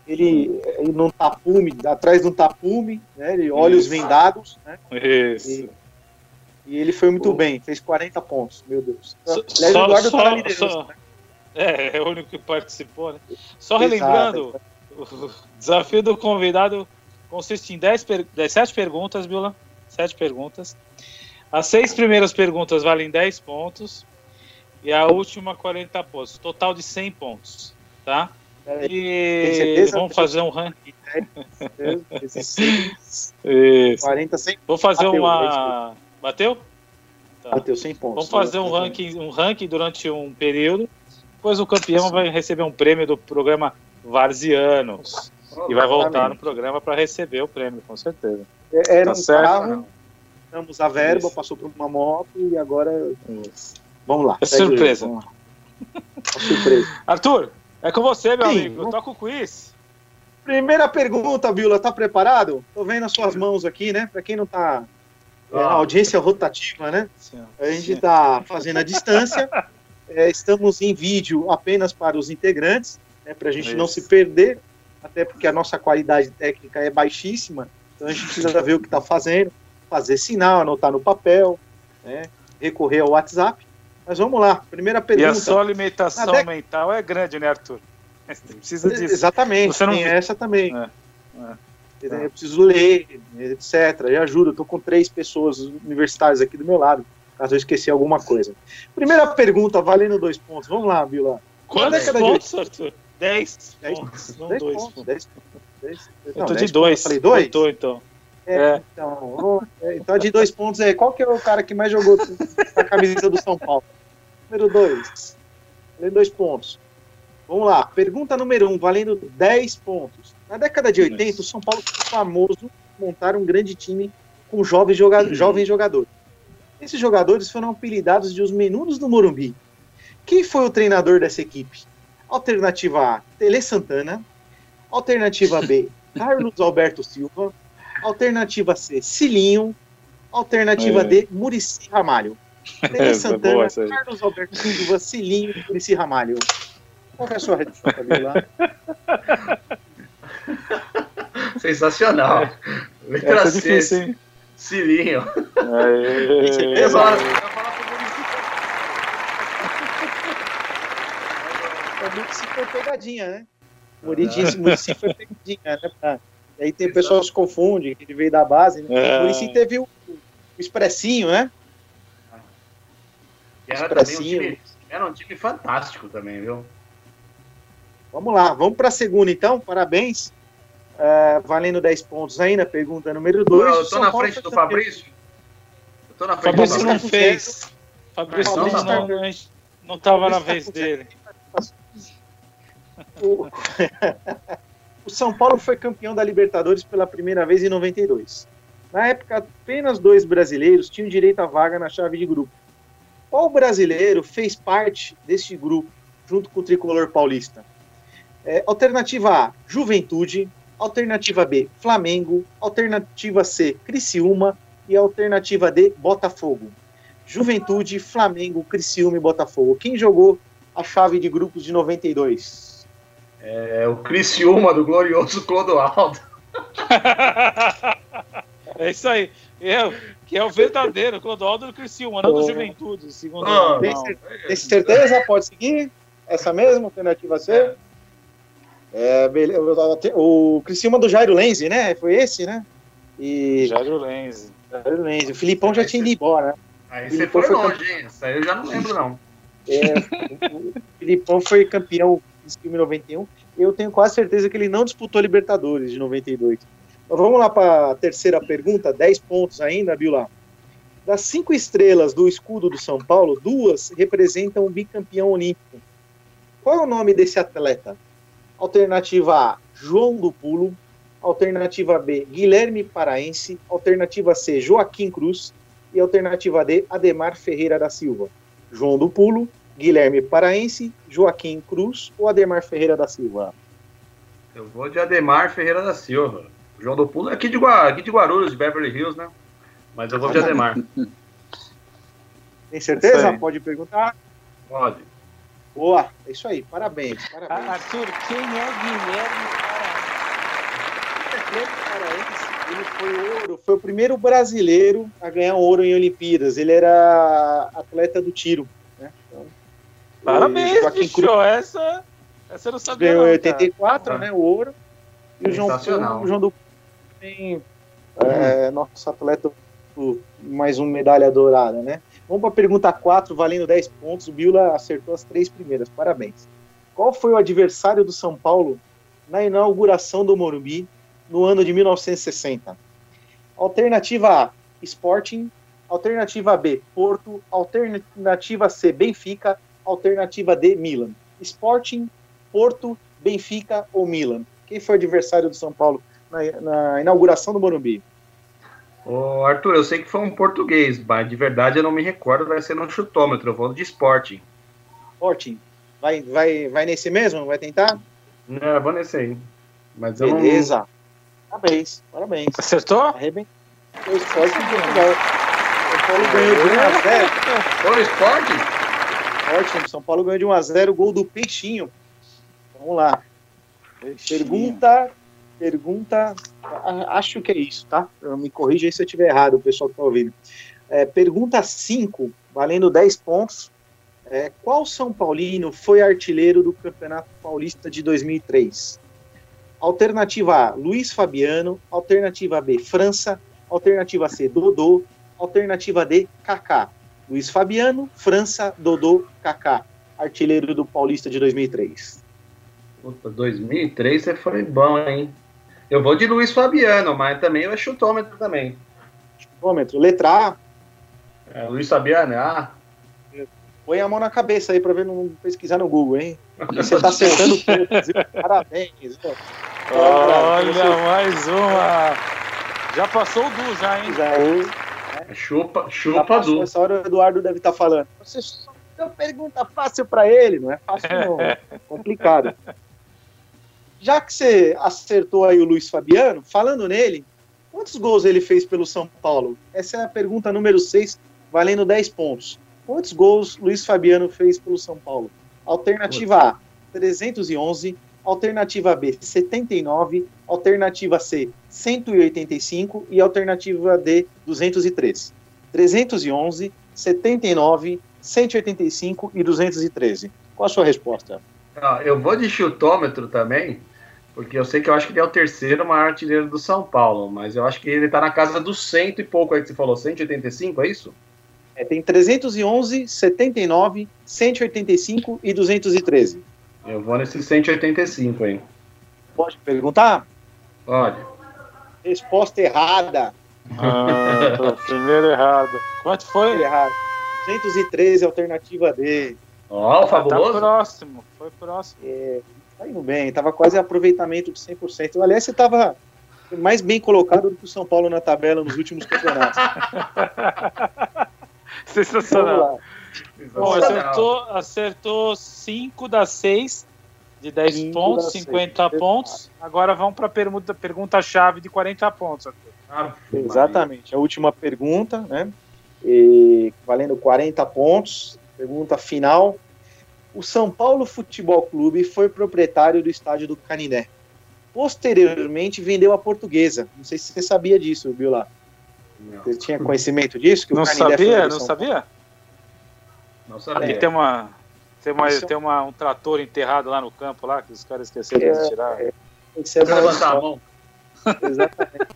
ele, ele num tapume, atrás de um tapume, né? Ele olhos Isso. vendados, né? Isso. E, e ele foi muito bem, fez 40 pontos, meu Deus. Só, Aliás, o Eduardo só, tá na liderança, só, né? É, é o único que participou, né? Só relembrando, o desafio do convidado consiste em 10 per... 7 perguntas, Biola. 7 perguntas. As seis primeiras perguntas valem 10 pontos. E a última 40 pontos. Total de 100 pontos. Tá? E vamos fazer um ranking. Isso. 40, 100. Vou fazer uma. Bateu? Tá. Bateu 100 pontos. Vamos fazer um ranking, um ranking durante um período. Depois o campeão vai receber um prêmio do programa Varzianos. Oh, e vai voltar no programa para receber o prêmio, com certeza. É, era tá um certo, carro, damos a verba, Isso. passou por uma moto e agora. Isso. Vamos lá. É surpresa. Vamos lá. É surpresa. Arthur, é com você, meu Sim, amigo. Vamos... Toca o quiz. Primeira pergunta, Vila, tá preparado? Tô vendo as suas mãos aqui, né? Para quem não tá. É, a audiência rotativa, né? Sim, a gente sim. tá fazendo a distância. É, estamos em vídeo apenas para os integrantes, né, para a gente Isso. não se perder, até porque a nossa qualidade técnica é baixíssima, então a gente precisa ver o que está fazendo, fazer sinal, anotar no papel, né, recorrer ao WhatsApp. Mas vamos lá, primeira pergunta. E a sua alimentação década... mental é grande, né, Arthur? Você precisa disso. Exatamente, Você não... tem essa também. É. É. Eu preciso ler, etc. E ajuda. Eu tô com três pessoas universitárias aqui do meu lado. caso eu esqueci alguma coisa. Primeira pergunta, valendo dois pontos. Vamos lá, Bila. Quantos pontos, de... Arthur? Dez. Dez pontos, não dez dois. Pontos, dez, dez, eu tô de dois. Falei dois? Eu tô, então. É, é. Então, é, então, de dois pontos aí, qual que é o cara que mais jogou a camiseta do São Paulo? Número dois. Valendo dois pontos. Vamos lá, pergunta número um, valendo 10 pontos. Na década de 80, o São Paulo foi famoso montar um grande time com jovens, joga uhum. jovens jogadores. Esses jogadores foram apelidados de os Menudos do Morumbi. Quem foi o treinador dessa equipe? Alternativa A, Tele Santana. Alternativa B, Carlos Alberto Silva. Alternativa C, Cilinho. Alternativa é. D, Murici Ramalho. Tele Santana, Carlos Alberto Silva, Cilinho e Murici Ramalho. Qual é a sua resposta, lá? Sensacional. Letra Essa é C. Difícil, hein? Cilinho. Certeza? O Murici foi pegadinha, né? O Murici foi pegadinha, né? Pra... E aí tem, o pessoal se confunde, que ele veio da base. Né? É. O Murici teve o, o expressinho, né? Era, expressinho. Um time, era um time fantástico também, viu? Vamos lá, vamos para a segunda então, parabéns. Uh, valendo 10 pontos ainda, pergunta número 2. Eu tô na frente do Fabrício. Eu tô na frente Fabrício do não fez. Fabrício não, não, não, não tava na vez dele. O... o São Paulo foi campeão da Libertadores pela primeira vez em 92. Na época, apenas dois brasileiros tinham direito à vaga na chave de grupo. Qual brasileiro fez parte deste grupo, junto com o tricolor paulista? É, alternativa A, Juventude. Alternativa B, Flamengo. Alternativa C, Criciúma. E alternativa D, Botafogo. Juventude, Flamengo, Criciúma e Botafogo. Quem jogou a chave de grupos de 92? É o Criciúma do glorioso Clodoaldo. é isso aí. Eu, que é o verdadeiro Clodoaldo do Criciúma, não do Juventude. Segundo oh, tem, certeza? Pode seguir? Essa mesma alternativa C? É. É, o Criciúma do Jairo Lenzi, né? Foi esse, né? E... Jairo Lenzi. Jairo Lenzi. O Filipão já tinha ido embora. Né? Aí você foi, foi longe, hein? Isso aí eu já não lembro, não. É, o Filipão foi campeão em 91. Eu tenho quase certeza que ele não disputou Libertadores de 92. Então, vamos lá para a terceira pergunta, 10 pontos ainda, Bila. Das cinco estrelas do escudo do São Paulo, duas representam o bicampeão olímpico. Qual é o nome desse atleta? Alternativa A, João do Pulo. Alternativa B, Guilherme Paraense. Alternativa C, Joaquim Cruz. E alternativa D, Ademar Ferreira da Silva. João do Pulo, Guilherme Paraense, Joaquim Cruz ou Ademar Ferreira da Silva? Eu vou de Ademar Ferreira da Silva. João do Pulo é aqui de, aqui de Guarulhos, de Beverly Hills, né? Mas eu vou de Ademar. Tem certeza? Pode perguntar? Pode. Boa, é isso aí, parabéns. parabéns. Arthur, quem é Guilherme Paraense? Ele foi ouro, foi o primeiro brasileiro a ganhar ouro em Olimpíadas. Ele era atleta do tiro. Né? Então, parabéns, bicho, essa, essa eu não sabia. Ganhou em 84, cara. né? O ouro. E o João, o João do tem é, nosso atleta mais uma medalha dourada, né? Vamos para a pergunta 4, valendo 10 pontos. O Bila acertou as três primeiras. Parabéns. Qual foi o adversário do São Paulo na inauguração do Morumbi no ano de 1960? Alternativa A, Sporting. Alternativa B, Porto. Alternativa C, Benfica. Alternativa D, Milan. Sporting, Porto, Benfica ou Milan? Quem foi o adversário do São Paulo na, na inauguração do Morumbi? Ô, Arthur, eu sei que foi um português, mas de verdade eu não me recordo, vai ser no chutômetro, eu vou de Sporting. Sporting. Vai, vai, vai nesse mesmo? Vai tentar? Não, eu vou nesse aí. Mas eu Beleza. Não... Parabéns, parabéns. Acertou? Arrebentou. O Sporting São Paulo ganhou de 1x0. Foi o Sporting? Sporting, São Paulo ganhou de 1x0, gol do Peixinho. Vamos lá. Peixinho. Pergunta Pergunta, acho que é isso, tá? Me corrija aí se eu estiver errado, o pessoal que está ouvindo. É, pergunta 5, valendo 10 pontos. É, qual São Paulino foi artilheiro do Campeonato Paulista de 2003? Alternativa A, Luiz Fabiano. Alternativa B, França. Alternativa C, Dodô. Alternativa D, Kaká. Luiz Fabiano, França, Dodô, Kaká, artilheiro do Paulista de 2003. Puta, 2003 você foi bom, hein? Eu vou de Luiz Fabiano, mas também é chutômetro também. Chutômetro, letra A. É, Luiz Fabiano, é A. Põe a mão na cabeça aí pra ver, não pesquisar no Google, hein? Você tá acertando tudo. Parabéns. Olha, mais uma. Já passou o Du, já, hein? Já, hein? É. Chupa, chupa Du. Essa hora o Eduardo deve estar tá falando. Você uma pergunta fácil para ele, não é fácil não. É complicado. Já que você acertou aí o Luiz Fabiano, falando nele, quantos gols ele fez pelo São Paulo? Essa é a pergunta número 6, valendo 10 pontos. Quantos gols Luiz Fabiano fez pelo São Paulo? Alternativa A, 311. Alternativa B, 79. Alternativa C, 185. E alternativa D, 203. 311, 79, 185 e 213. Qual a sua resposta? Ah, eu vou de chutômetro também, porque eu sei que eu acho que ele é o terceiro maior artilheiro do São Paulo, mas eu acho que ele está na casa dos cento e pouco aí que você falou, 185, é isso? É, tem 311, 79, 185 e 213. Eu vou nesse 185 aí. Pode perguntar? Pode. Resposta errada. Ah, primeiro errado. Quanto foi? Errado. 213, alternativa D. Ó, oh, fabuloso. Tá próximo, foi próximo. É, tá indo bem, tava quase aproveitamento de 100%. Aliás, você tava mais bem colocado do que o São Paulo na tabela nos últimos campeonatos. Sensacional. Bom, acertou, acertou 5 das 6 de 10 pontos, 50 seis. pontos. Agora vamos para a pergunta, pergunta-chave de 40 pontos. Ah, Exatamente. A última pergunta, né? E, valendo 40 pontos. Pergunta final. O São Paulo Futebol Clube foi proprietário do estádio do Caniné. Posteriormente vendeu a portuguesa. Não sei se você sabia disso, viu lá. Você tinha conhecimento disso? Que não sabia, não sabia? Não sabia. Ali tem uma. Tem, uma, tem uma, um trator enterrado lá no campo lá, que os caras esqueceram é, de tirar. É, é levantar a mão. Exatamente.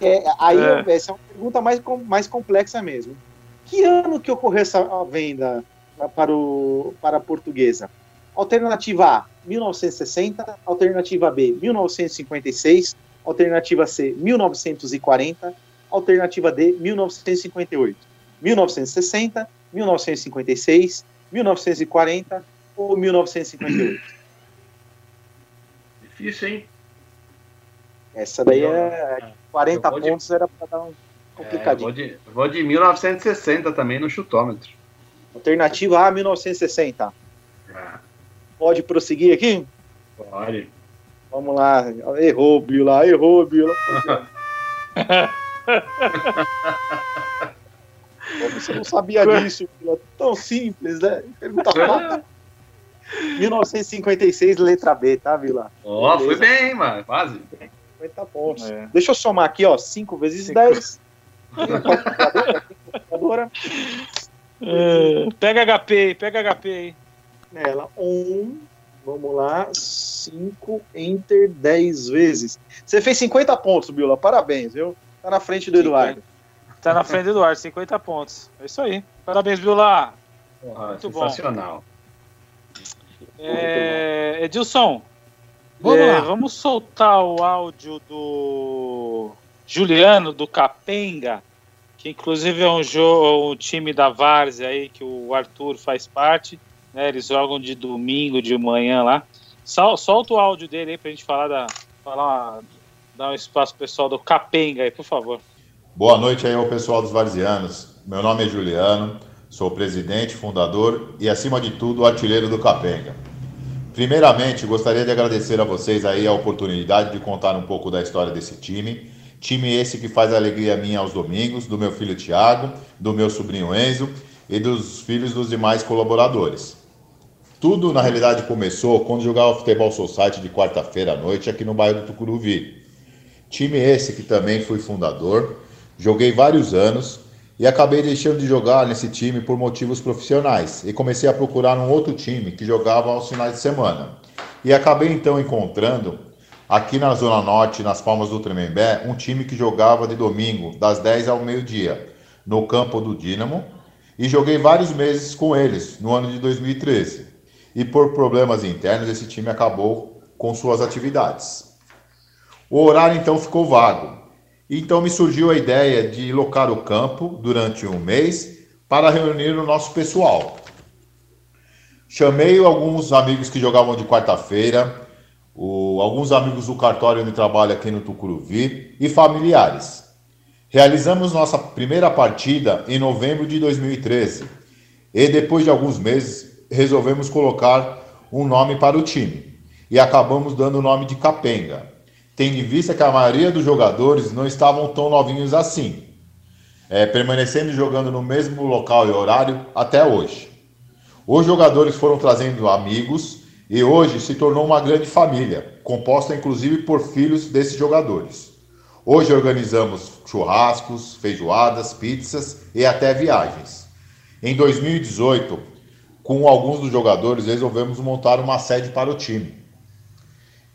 É, aí é. essa é uma pergunta mais, mais complexa mesmo. Que ano que ocorreu essa venda para, o, para a portuguesa? Alternativa A, 1960. Alternativa B, 1956. Alternativa C, 1940 Alternativa D, 1958. 1960, 1956, 1940 ou 1958? Difícil, hein? Essa daí é 40 pontos, de... era para dar um complicadinho. É, vou, de, vou de 1960 também no chutômetro. Alternativa A, 1960. É. Pode prosseguir aqui? Pode. Vamos lá. Errou, Bila. Errou, Bila. Você não sabia disso, tão simples, né? Pergunta fácil. 1956, letra B, tá, Vila? Ó, oh, foi bem, mano, quase. 50 pontos. É. Deixa eu somar aqui, ó, 5 vezes 10. É, pega HP aí, pega HP aí. Nela, 1, um, vamos lá, 5, enter 10 vezes. Você fez 50 pontos, Bila, parabéns, viu? Tá na frente do Eduardo. Tá na frente do Eduardo, 50 pontos. É isso aí. Parabéns, Vila. Muito sensacional. bom. É, Edilson, vamos, é, vamos soltar o áudio do Juliano, do Capenga, que inclusive é um, jogo, um time da Várzea aí, que o Arthur faz parte. Né, eles jogam de domingo, de manhã lá. Sol, solta o áudio dele aí pra gente falar da. Falar Dá um espaço pessoal do Capenga aí, por favor. Boa noite aí ao pessoal dos Varzianos. Meu nome é Juliano, sou presidente, fundador e, acima de tudo, artilheiro do Capenga. Primeiramente, gostaria de agradecer a vocês aí a oportunidade de contar um pouco da história desse time. Time esse que faz alegria minha aos domingos, do meu filho Tiago, do meu sobrinho Enzo e dos filhos dos demais colaboradores. Tudo, na realidade, começou quando jogava futebol society de quarta-feira à noite aqui no bairro do Tucuruvi. Time esse que também fui fundador, joguei vários anos e acabei deixando de jogar nesse time por motivos profissionais e comecei a procurar um outro time que jogava aos finais de semana. E acabei então encontrando aqui na Zona Norte, nas Palmas do Tremembé, um time que jogava de domingo, das 10 ao meio-dia, no campo do Dínamo, e joguei vários meses com eles no ano de 2013. E por problemas internos, esse time acabou com suas atividades. O horário então ficou vago. Então me surgiu a ideia de locar o campo durante um mês para reunir o nosso pessoal. Chamei alguns amigos que jogavam de quarta-feira, alguns amigos do cartório onde trabalho aqui no Tucuruvi e familiares. Realizamos nossa primeira partida em novembro de 2013 e depois de alguns meses resolvemos colocar um nome para o time e acabamos dando o nome de Capenga, tendo em vista que a maioria dos jogadores não estavam tão novinhos assim, é, permanecendo jogando no mesmo local e horário até hoje. Os jogadores foram trazendo amigos e hoje se tornou uma grande família, composta inclusive por filhos desses jogadores. Hoje organizamos churrascos, feijoadas, pizzas e até viagens. Em 2018, com alguns dos jogadores, resolvemos montar uma sede para o time.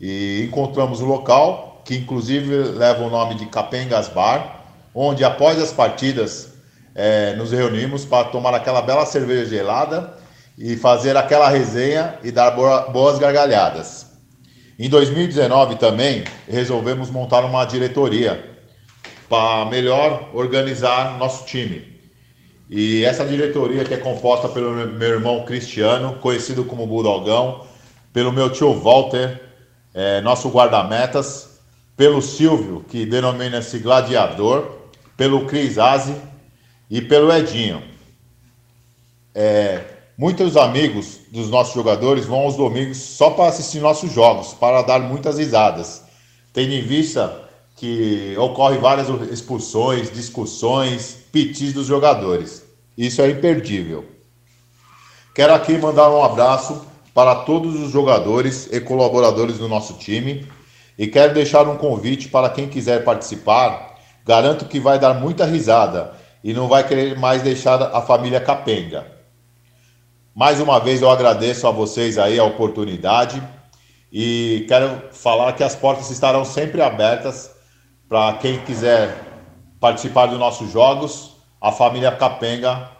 E encontramos o um local, que inclusive leva o nome de Capengas Bar, onde após as partidas é, nos reunimos para tomar aquela bela cerveja gelada e fazer aquela resenha e dar boas gargalhadas. Em 2019 também resolvemos montar uma diretoria para melhor organizar nosso time. E essa diretoria que é composta pelo meu irmão Cristiano, conhecido como Budogão, pelo meu tio Walter, é, nosso guarda-metas, pelo Silvio, que denomina-se Gladiador, pelo Cris Aze e pelo Edinho. É, Muitos amigos dos nossos jogadores vão aos domingos só para assistir nossos jogos, para dar muitas risadas, tendo em vista que ocorre várias expulsões, discussões, pitis dos jogadores. Isso é imperdível. Quero aqui mandar um abraço para todos os jogadores e colaboradores do nosso time e quero deixar um convite para quem quiser participar. Garanto que vai dar muita risada e não vai querer mais deixar a família capenga. Mais uma vez eu agradeço a vocês aí a oportunidade e quero falar que as portas estarão sempre abertas para quem quiser participar dos nossos jogos. A família Capenga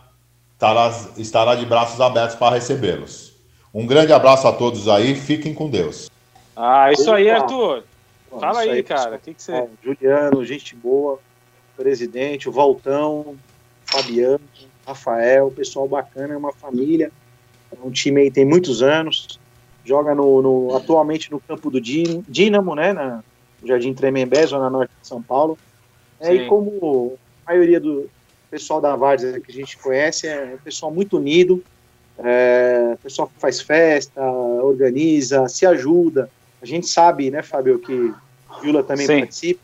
estará, estará de braços abertos para recebê-los. Um grande abraço a todos aí, fiquem com Deus. Ah, isso aí, Arthur. Fala aí, aí, cara. O que, que você. Juliano, gente boa, presidente, o Valtão, Fabiano, Rafael, pessoal bacana, é uma família. É um time aí tem muitos anos, joga no, no atualmente no campo do Dínamo, né, na, Jardim Tremembé, zona norte de São Paulo. É, e como a maioria do pessoal da Várzea que a gente conhece é um pessoal muito unido, é, pessoal que faz festa, organiza, se ajuda. A gente sabe, né, Fábio, que Vila também Sim. participa.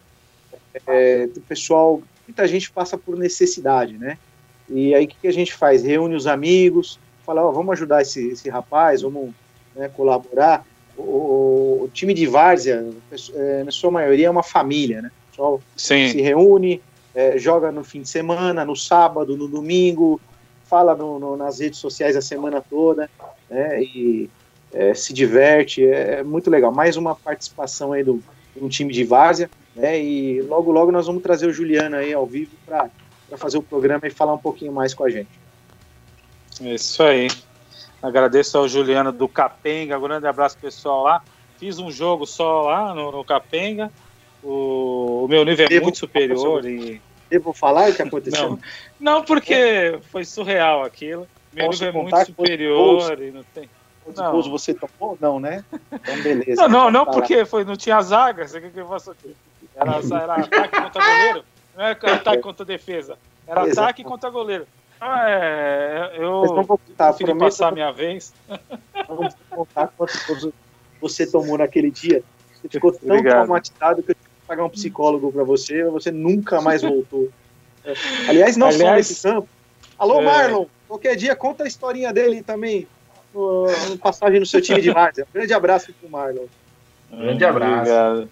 É, o pessoal, muita gente passa por necessidade, né? E aí o que, que a gente faz? Reúne os amigos, falar, oh, vamos ajudar esse, esse rapaz, vamos né, colaborar. O, o, time de várzea, é, na sua maioria, é uma família, né? O pessoal Sim. se reúne, é, joga no fim de semana, no sábado, no domingo, fala no, no, nas redes sociais a semana toda, né? E é, se diverte, é, é muito legal. Mais uma participação aí do, do time de várzea, né? E logo, logo nós vamos trazer o Juliano aí ao vivo para fazer o programa e falar um pouquinho mais com a gente. É isso aí. Agradeço ao Juliano do Capenga, grande abraço pessoal lá. Fiz um jogo só lá no, no Capenga. O, o, meu nível é Devo muito superior. E... Devo falar o que aconteceu? Não, não porque foi surreal aquilo. Meu Posso nível é muito superior e não tem. Não. Gols você tomou? Não, né? Então, beleza. Não, não, não porque foi, não tinha zaga. Você quer que eu aqui? Era, era ataque contra goleiro, não era ataque contra defesa. Era ataque contra goleiro. Ah, é, eu consegui passar a minha vez. Vamos contar quantos você tomou naquele dia. Você ficou tão Obrigado. traumatizado que eu tive que pagar um psicólogo para você, você nunca mais voltou. É. Aliás, não Aliás, só nesse campo. Alô, é... Marlon, qualquer dia conta a historinha dele também, no, no passagem no seu time de Várzea. Um grande abraço pro Marlon. Um grande abraço. Obrigado.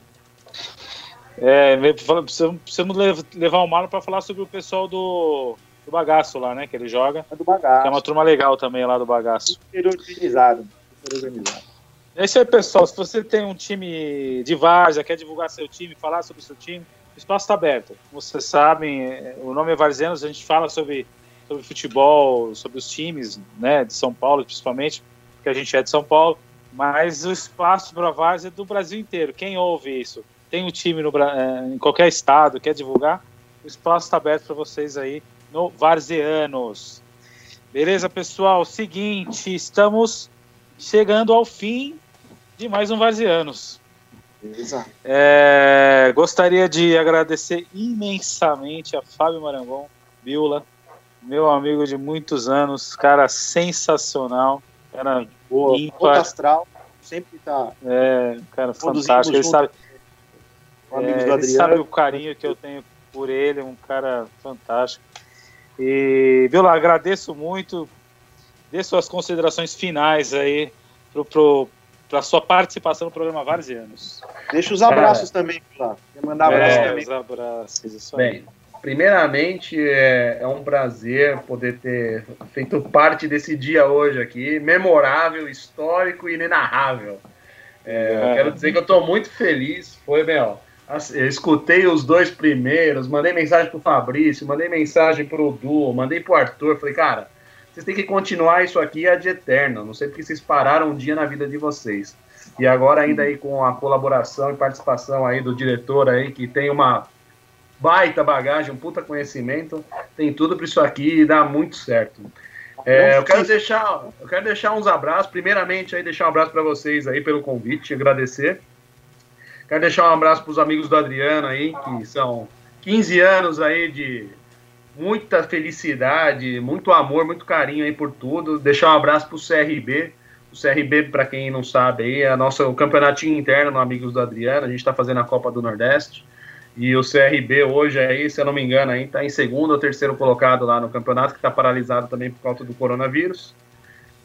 É, precisamos levar o Marlon para falar sobre o pessoal do do bagaço lá, né? Que ele joga. É do bagaço. É uma turma legal também lá do bagaço. Super organizado. Super organizado. É isso aí, pessoal. Se você tem um time de várzea, quer divulgar seu time, falar sobre seu time, o espaço está aberto. Como vocês sabem, é, o nome é Varzenos, a gente fala sobre sobre futebol, sobre os times, né, de São Paulo, principalmente, porque a gente é de São Paulo, mas o espaço para Várzea é do Brasil inteiro. Quem ouve isso, tem um time no, eh, em qualquer estado, quer divulgar, o espaço está aberto para vocês aí no Varzeanos. Beleza, pessoal? Seguinte, estamos chegando ao fim de mais um Varzeanos. Beleza. É, gostaria de agradecer imensamente a Fábio Marangon, Vila, meu amigo de muitos anos, cara sensacional, cara boa, ímpar. astral, sempre tá. É, cara fantástico. Ele sabe, é, ele sabe o carinho que eu tenho por ele, um cara fantástico. E, Vila, agradeço muito. Dê suas considerações finais aí pro, pro, para sua participação no programa há vários anos. Deixa os abraços é. também, Vila. Quer mandar abraço é, também. Os abraços, isso Bem, aí. Primeiramente, é, é, um prazer poder ter feito parte desse dia hoje aqui, memorável, histórico e inenarrável. É, é. Quero dizer que eu estou muito feliz. Foi, meu, eu escutei os dois primeiros, mandei mensagem pro Fabrício, mandei mensagem pro Du, mandei pro Arthur. Falei, cara, vocês têm que continuar isso aqui ad eterno. Não sei porque vocês pararam um dia na vida de vocês. E agora ainda aí com a colaboração e participação aí do diretor aí, que tem uma baita bagagem, um puta conhecimento, tem tudo para isso aqui e dá muito certo. É, eu quero deixar, eu quero deixar uns abraços. Primeiramente, aí deixar um abraço para vocês aí pelo convite, agradecer. Quero deixar um abraço para os amigos do Adriano aí, que são 15 anos aí de muita felicidade, muito amor, muito carinho aí por tudo. Deixar um abraço para o CRB. O CRB, para quem não sabe aí, é nosso, campeonatinho interno no Amigos do Adriano. A gente está fazendo a Copa do Nordeste. E o CRB hoje aí, se eu não me engano, está em segundo ou terceiro colocado lá no campeonato, que está paralisado também por causa do coronavírus.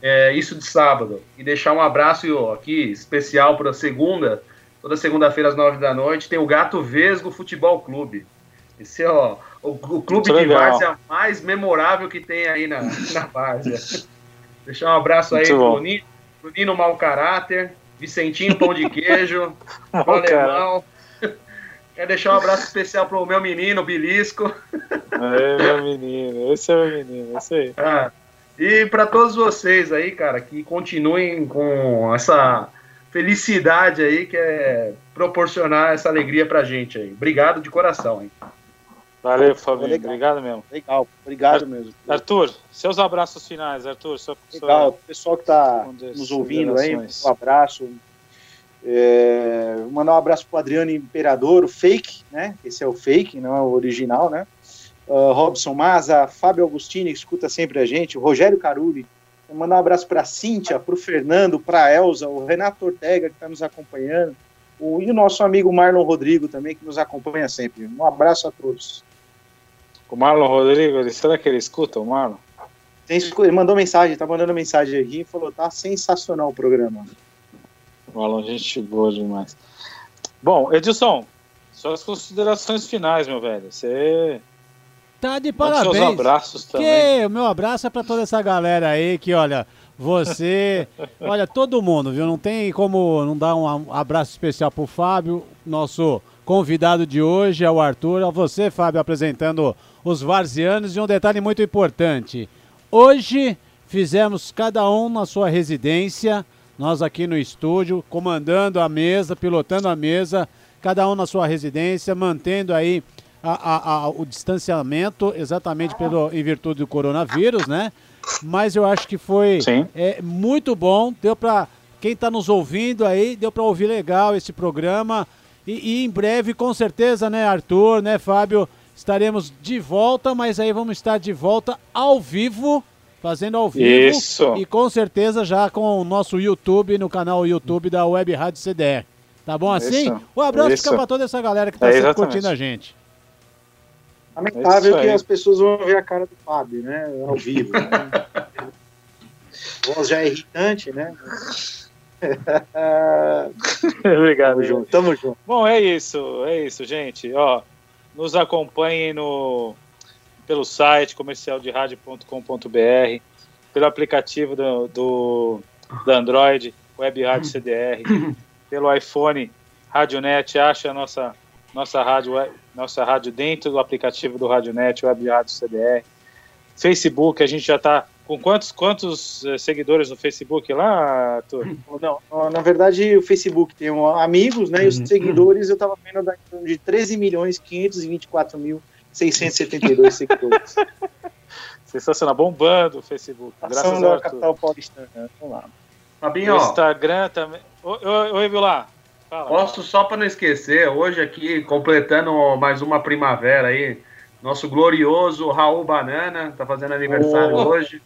É, isso de sábado. E deixar um abraço aqui especial para segunda, toda segunda-feira às nove da noite, tem o Gato Vesgo Futebol Clube. Esse é ó, o, o clube de várzea mais memorável que tem aí na, na várzea. Deixar um abraço aí pro Nino, pro Nino Mau Caráter, Vicentinho Pão de Queijo, pro Alemão. Quero deixar um abraço especial pro meu menino, Bilisco. É, meu menino, esse é meu menino, esse aí. Ah, e para todos vocês aí, cara, que continuem com essa felicidade aí que é proporcionar essa alegria pra gente aí. Obrigado de coração, hein. Valeu, Fabinho. Legal. Obrigado mesmo. Legal, obrigado Ar mesmo. Arthur, seus abraços finais, Arthur. Legal, pessoal que está nos ouvindo aí, um abraço. É, mandar um abraço para o Adriano Imperador, o fake, né? Esse é o fake, não é o original, né? Uh, Robson Maza, Fábio Agostini, que escuta sempre a gente, o Rogério Caruli. Mandar um abraço para a Cíntia, para o Fernando, para a Elza, o Renato Ortega, que está nos acompanhando, o, e o nosso amigo Marlon Rodrigo também, que nos acompanha sempre. Um abraço a todos. O Marlon Rodrigo, será que ele escuta o Marlon? Ele mandou mensagem, tá mandando mensagem aqui e falou: tá sensacional o programa. Marlon, gente boa demais. Bom, Edilson, suas considerações finais, meu velho. Você. Tá de parabéns. Seus abraços também. Que o meu abraço é pra toda essa galera aí que, olha, você. olha, todo mundo, viu? Não tem como não dar um abraço especial pro Fábio, nosso convidado de hoje, é o Arthur. A você, Fábio, apresentando os varzianos. E um detalhe muito importante: hoje fizemos cada um na sua residência, nós aqui no estúdio, comandando a mesa, pilotando a mesa, cada um na sua residência, mantendo aí a, a, a, o distanciamento, exatamente pelo, em virtude do coronavírus, né? Mas eu acho que foi é, muito bom, deu para quem está nos ouvindo aí, deu para ouvir legal esse programa. E, e, em breve, com certeza, né, Arthur, né, Fábio, estaremos de volta, mas aí vamos estar de volta ao vivo, fazendo ao vivo. Isso. E com certeza já com o nosso YouTube, no canal YouTube da Web Rádio CDR. Tá bom assim? Isso. Um abraço Isso. fica pra toda essa galera que tá é, sempre curtindo a gente. Lamentável é que as pessoas vão ver a cara do Fábio, né? Ao vivo. Né? a voz já é irritante, né? Obrigado. Tamo junto, tamo junto. Bom, é isso, é isso, gente. Ó, nos acompanhem no, pelo site comercialderadio.com.br, pelo aplicativo do, do, do Android, Web Rádio CDR, pelo iPhone, Radionet, acha a nossa, nossa, rádio, nossa rádio dentro do aplicativo do Radionet, Web Rádio CDR. Facebook, a gente já está com quantos, quantos eh, seguidores no Facebook lá, Arthur? Não, na verdade o Facebook tem um, amigos, né? E os uhum. seguidores eu estava vendo de 13 milhões 524 mil 672 seguidores. Sensacional, bombando o Facebook. Graças a capital paulistana. Né? Vamos lá. Fabinho, o Instagram também. Oi, Vilar. Fala, Posso só para não esquecer, hoje aqui, completando mais uma primavera aí, nosso glorioso Raul Banana, tá fazendo aniversário oh. hoje.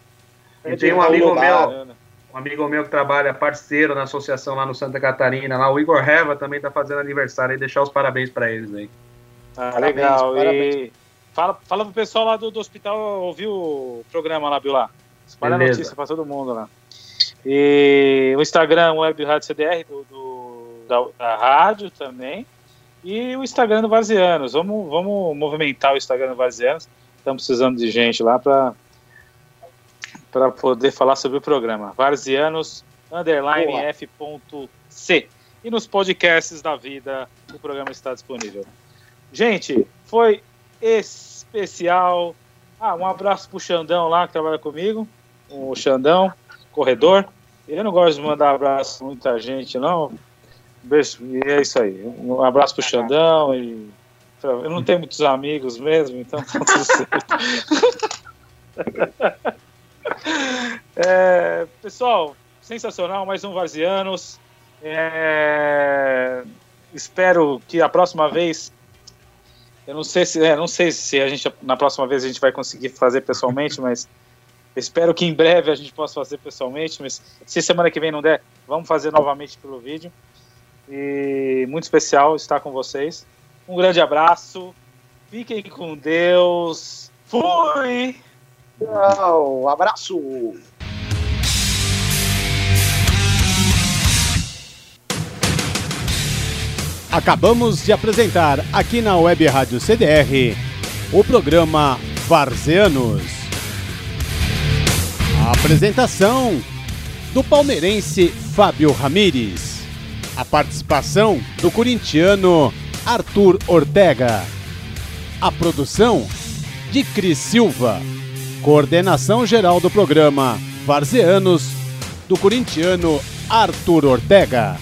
E tem um amigo meu, um amigo meu que trabalha parceiro na associação lá no Santa Catarina, lá o Igor Reva também tá fazendo aniversário e deixar os parabéns para eles aí. Ah, parabéns, legal. Parabéns. E fala, fala pro pessoal lá do, do hospital ouvir o programa lá, Bill lá. Espalha a notícia para todo mundo lá. E o Instagram, Web Rádio CDR, do, do da, da, rádio também. E o Instagram do Varzianos. Vamos, vamos movimentar o Instagram do Varzianos. Estamos precisando de gente lá para para poder falar sobre o programa. Varzianos underline F.C. E nos podcasts da vida, o programa está disponível. Gente, foi especial. Ah, um abraço pro Xandão lá que trabalha comigo. O Xandão, corredor. Eu não gosto de mandar abraço muita gente, não. Beijo, e é isso aí. Um abraço pro Xandão e. Eu não tenho muitos amigos mesmo, então tá tudo certo. É, pessoal, sensacional, mais um Varzianos. É, espero que a próxima vez. Eu não sei se, é, não sei se a gente na próxima vez a gente vai conseguir fazer pessoalmente, mas espero que em breve a gente possa fazer pessoalmente. Mas se semana que vem não der, vamos fazer novamente pelo vídeo. E muito especial estar com vocês. Um grande abraço. Fiquem com Deus. Fui! Tchau, abraço! Acabamos de apresentar aqui na Web Rádio CDR o programa Varzeanos. A apresentação do palmeirense Fábio Ramires. A participação do corintiano Arthur Ortega. A produção de Cris Silva. Coordenação geral do programa Varzeanos, do corintiano Arthur Ortega.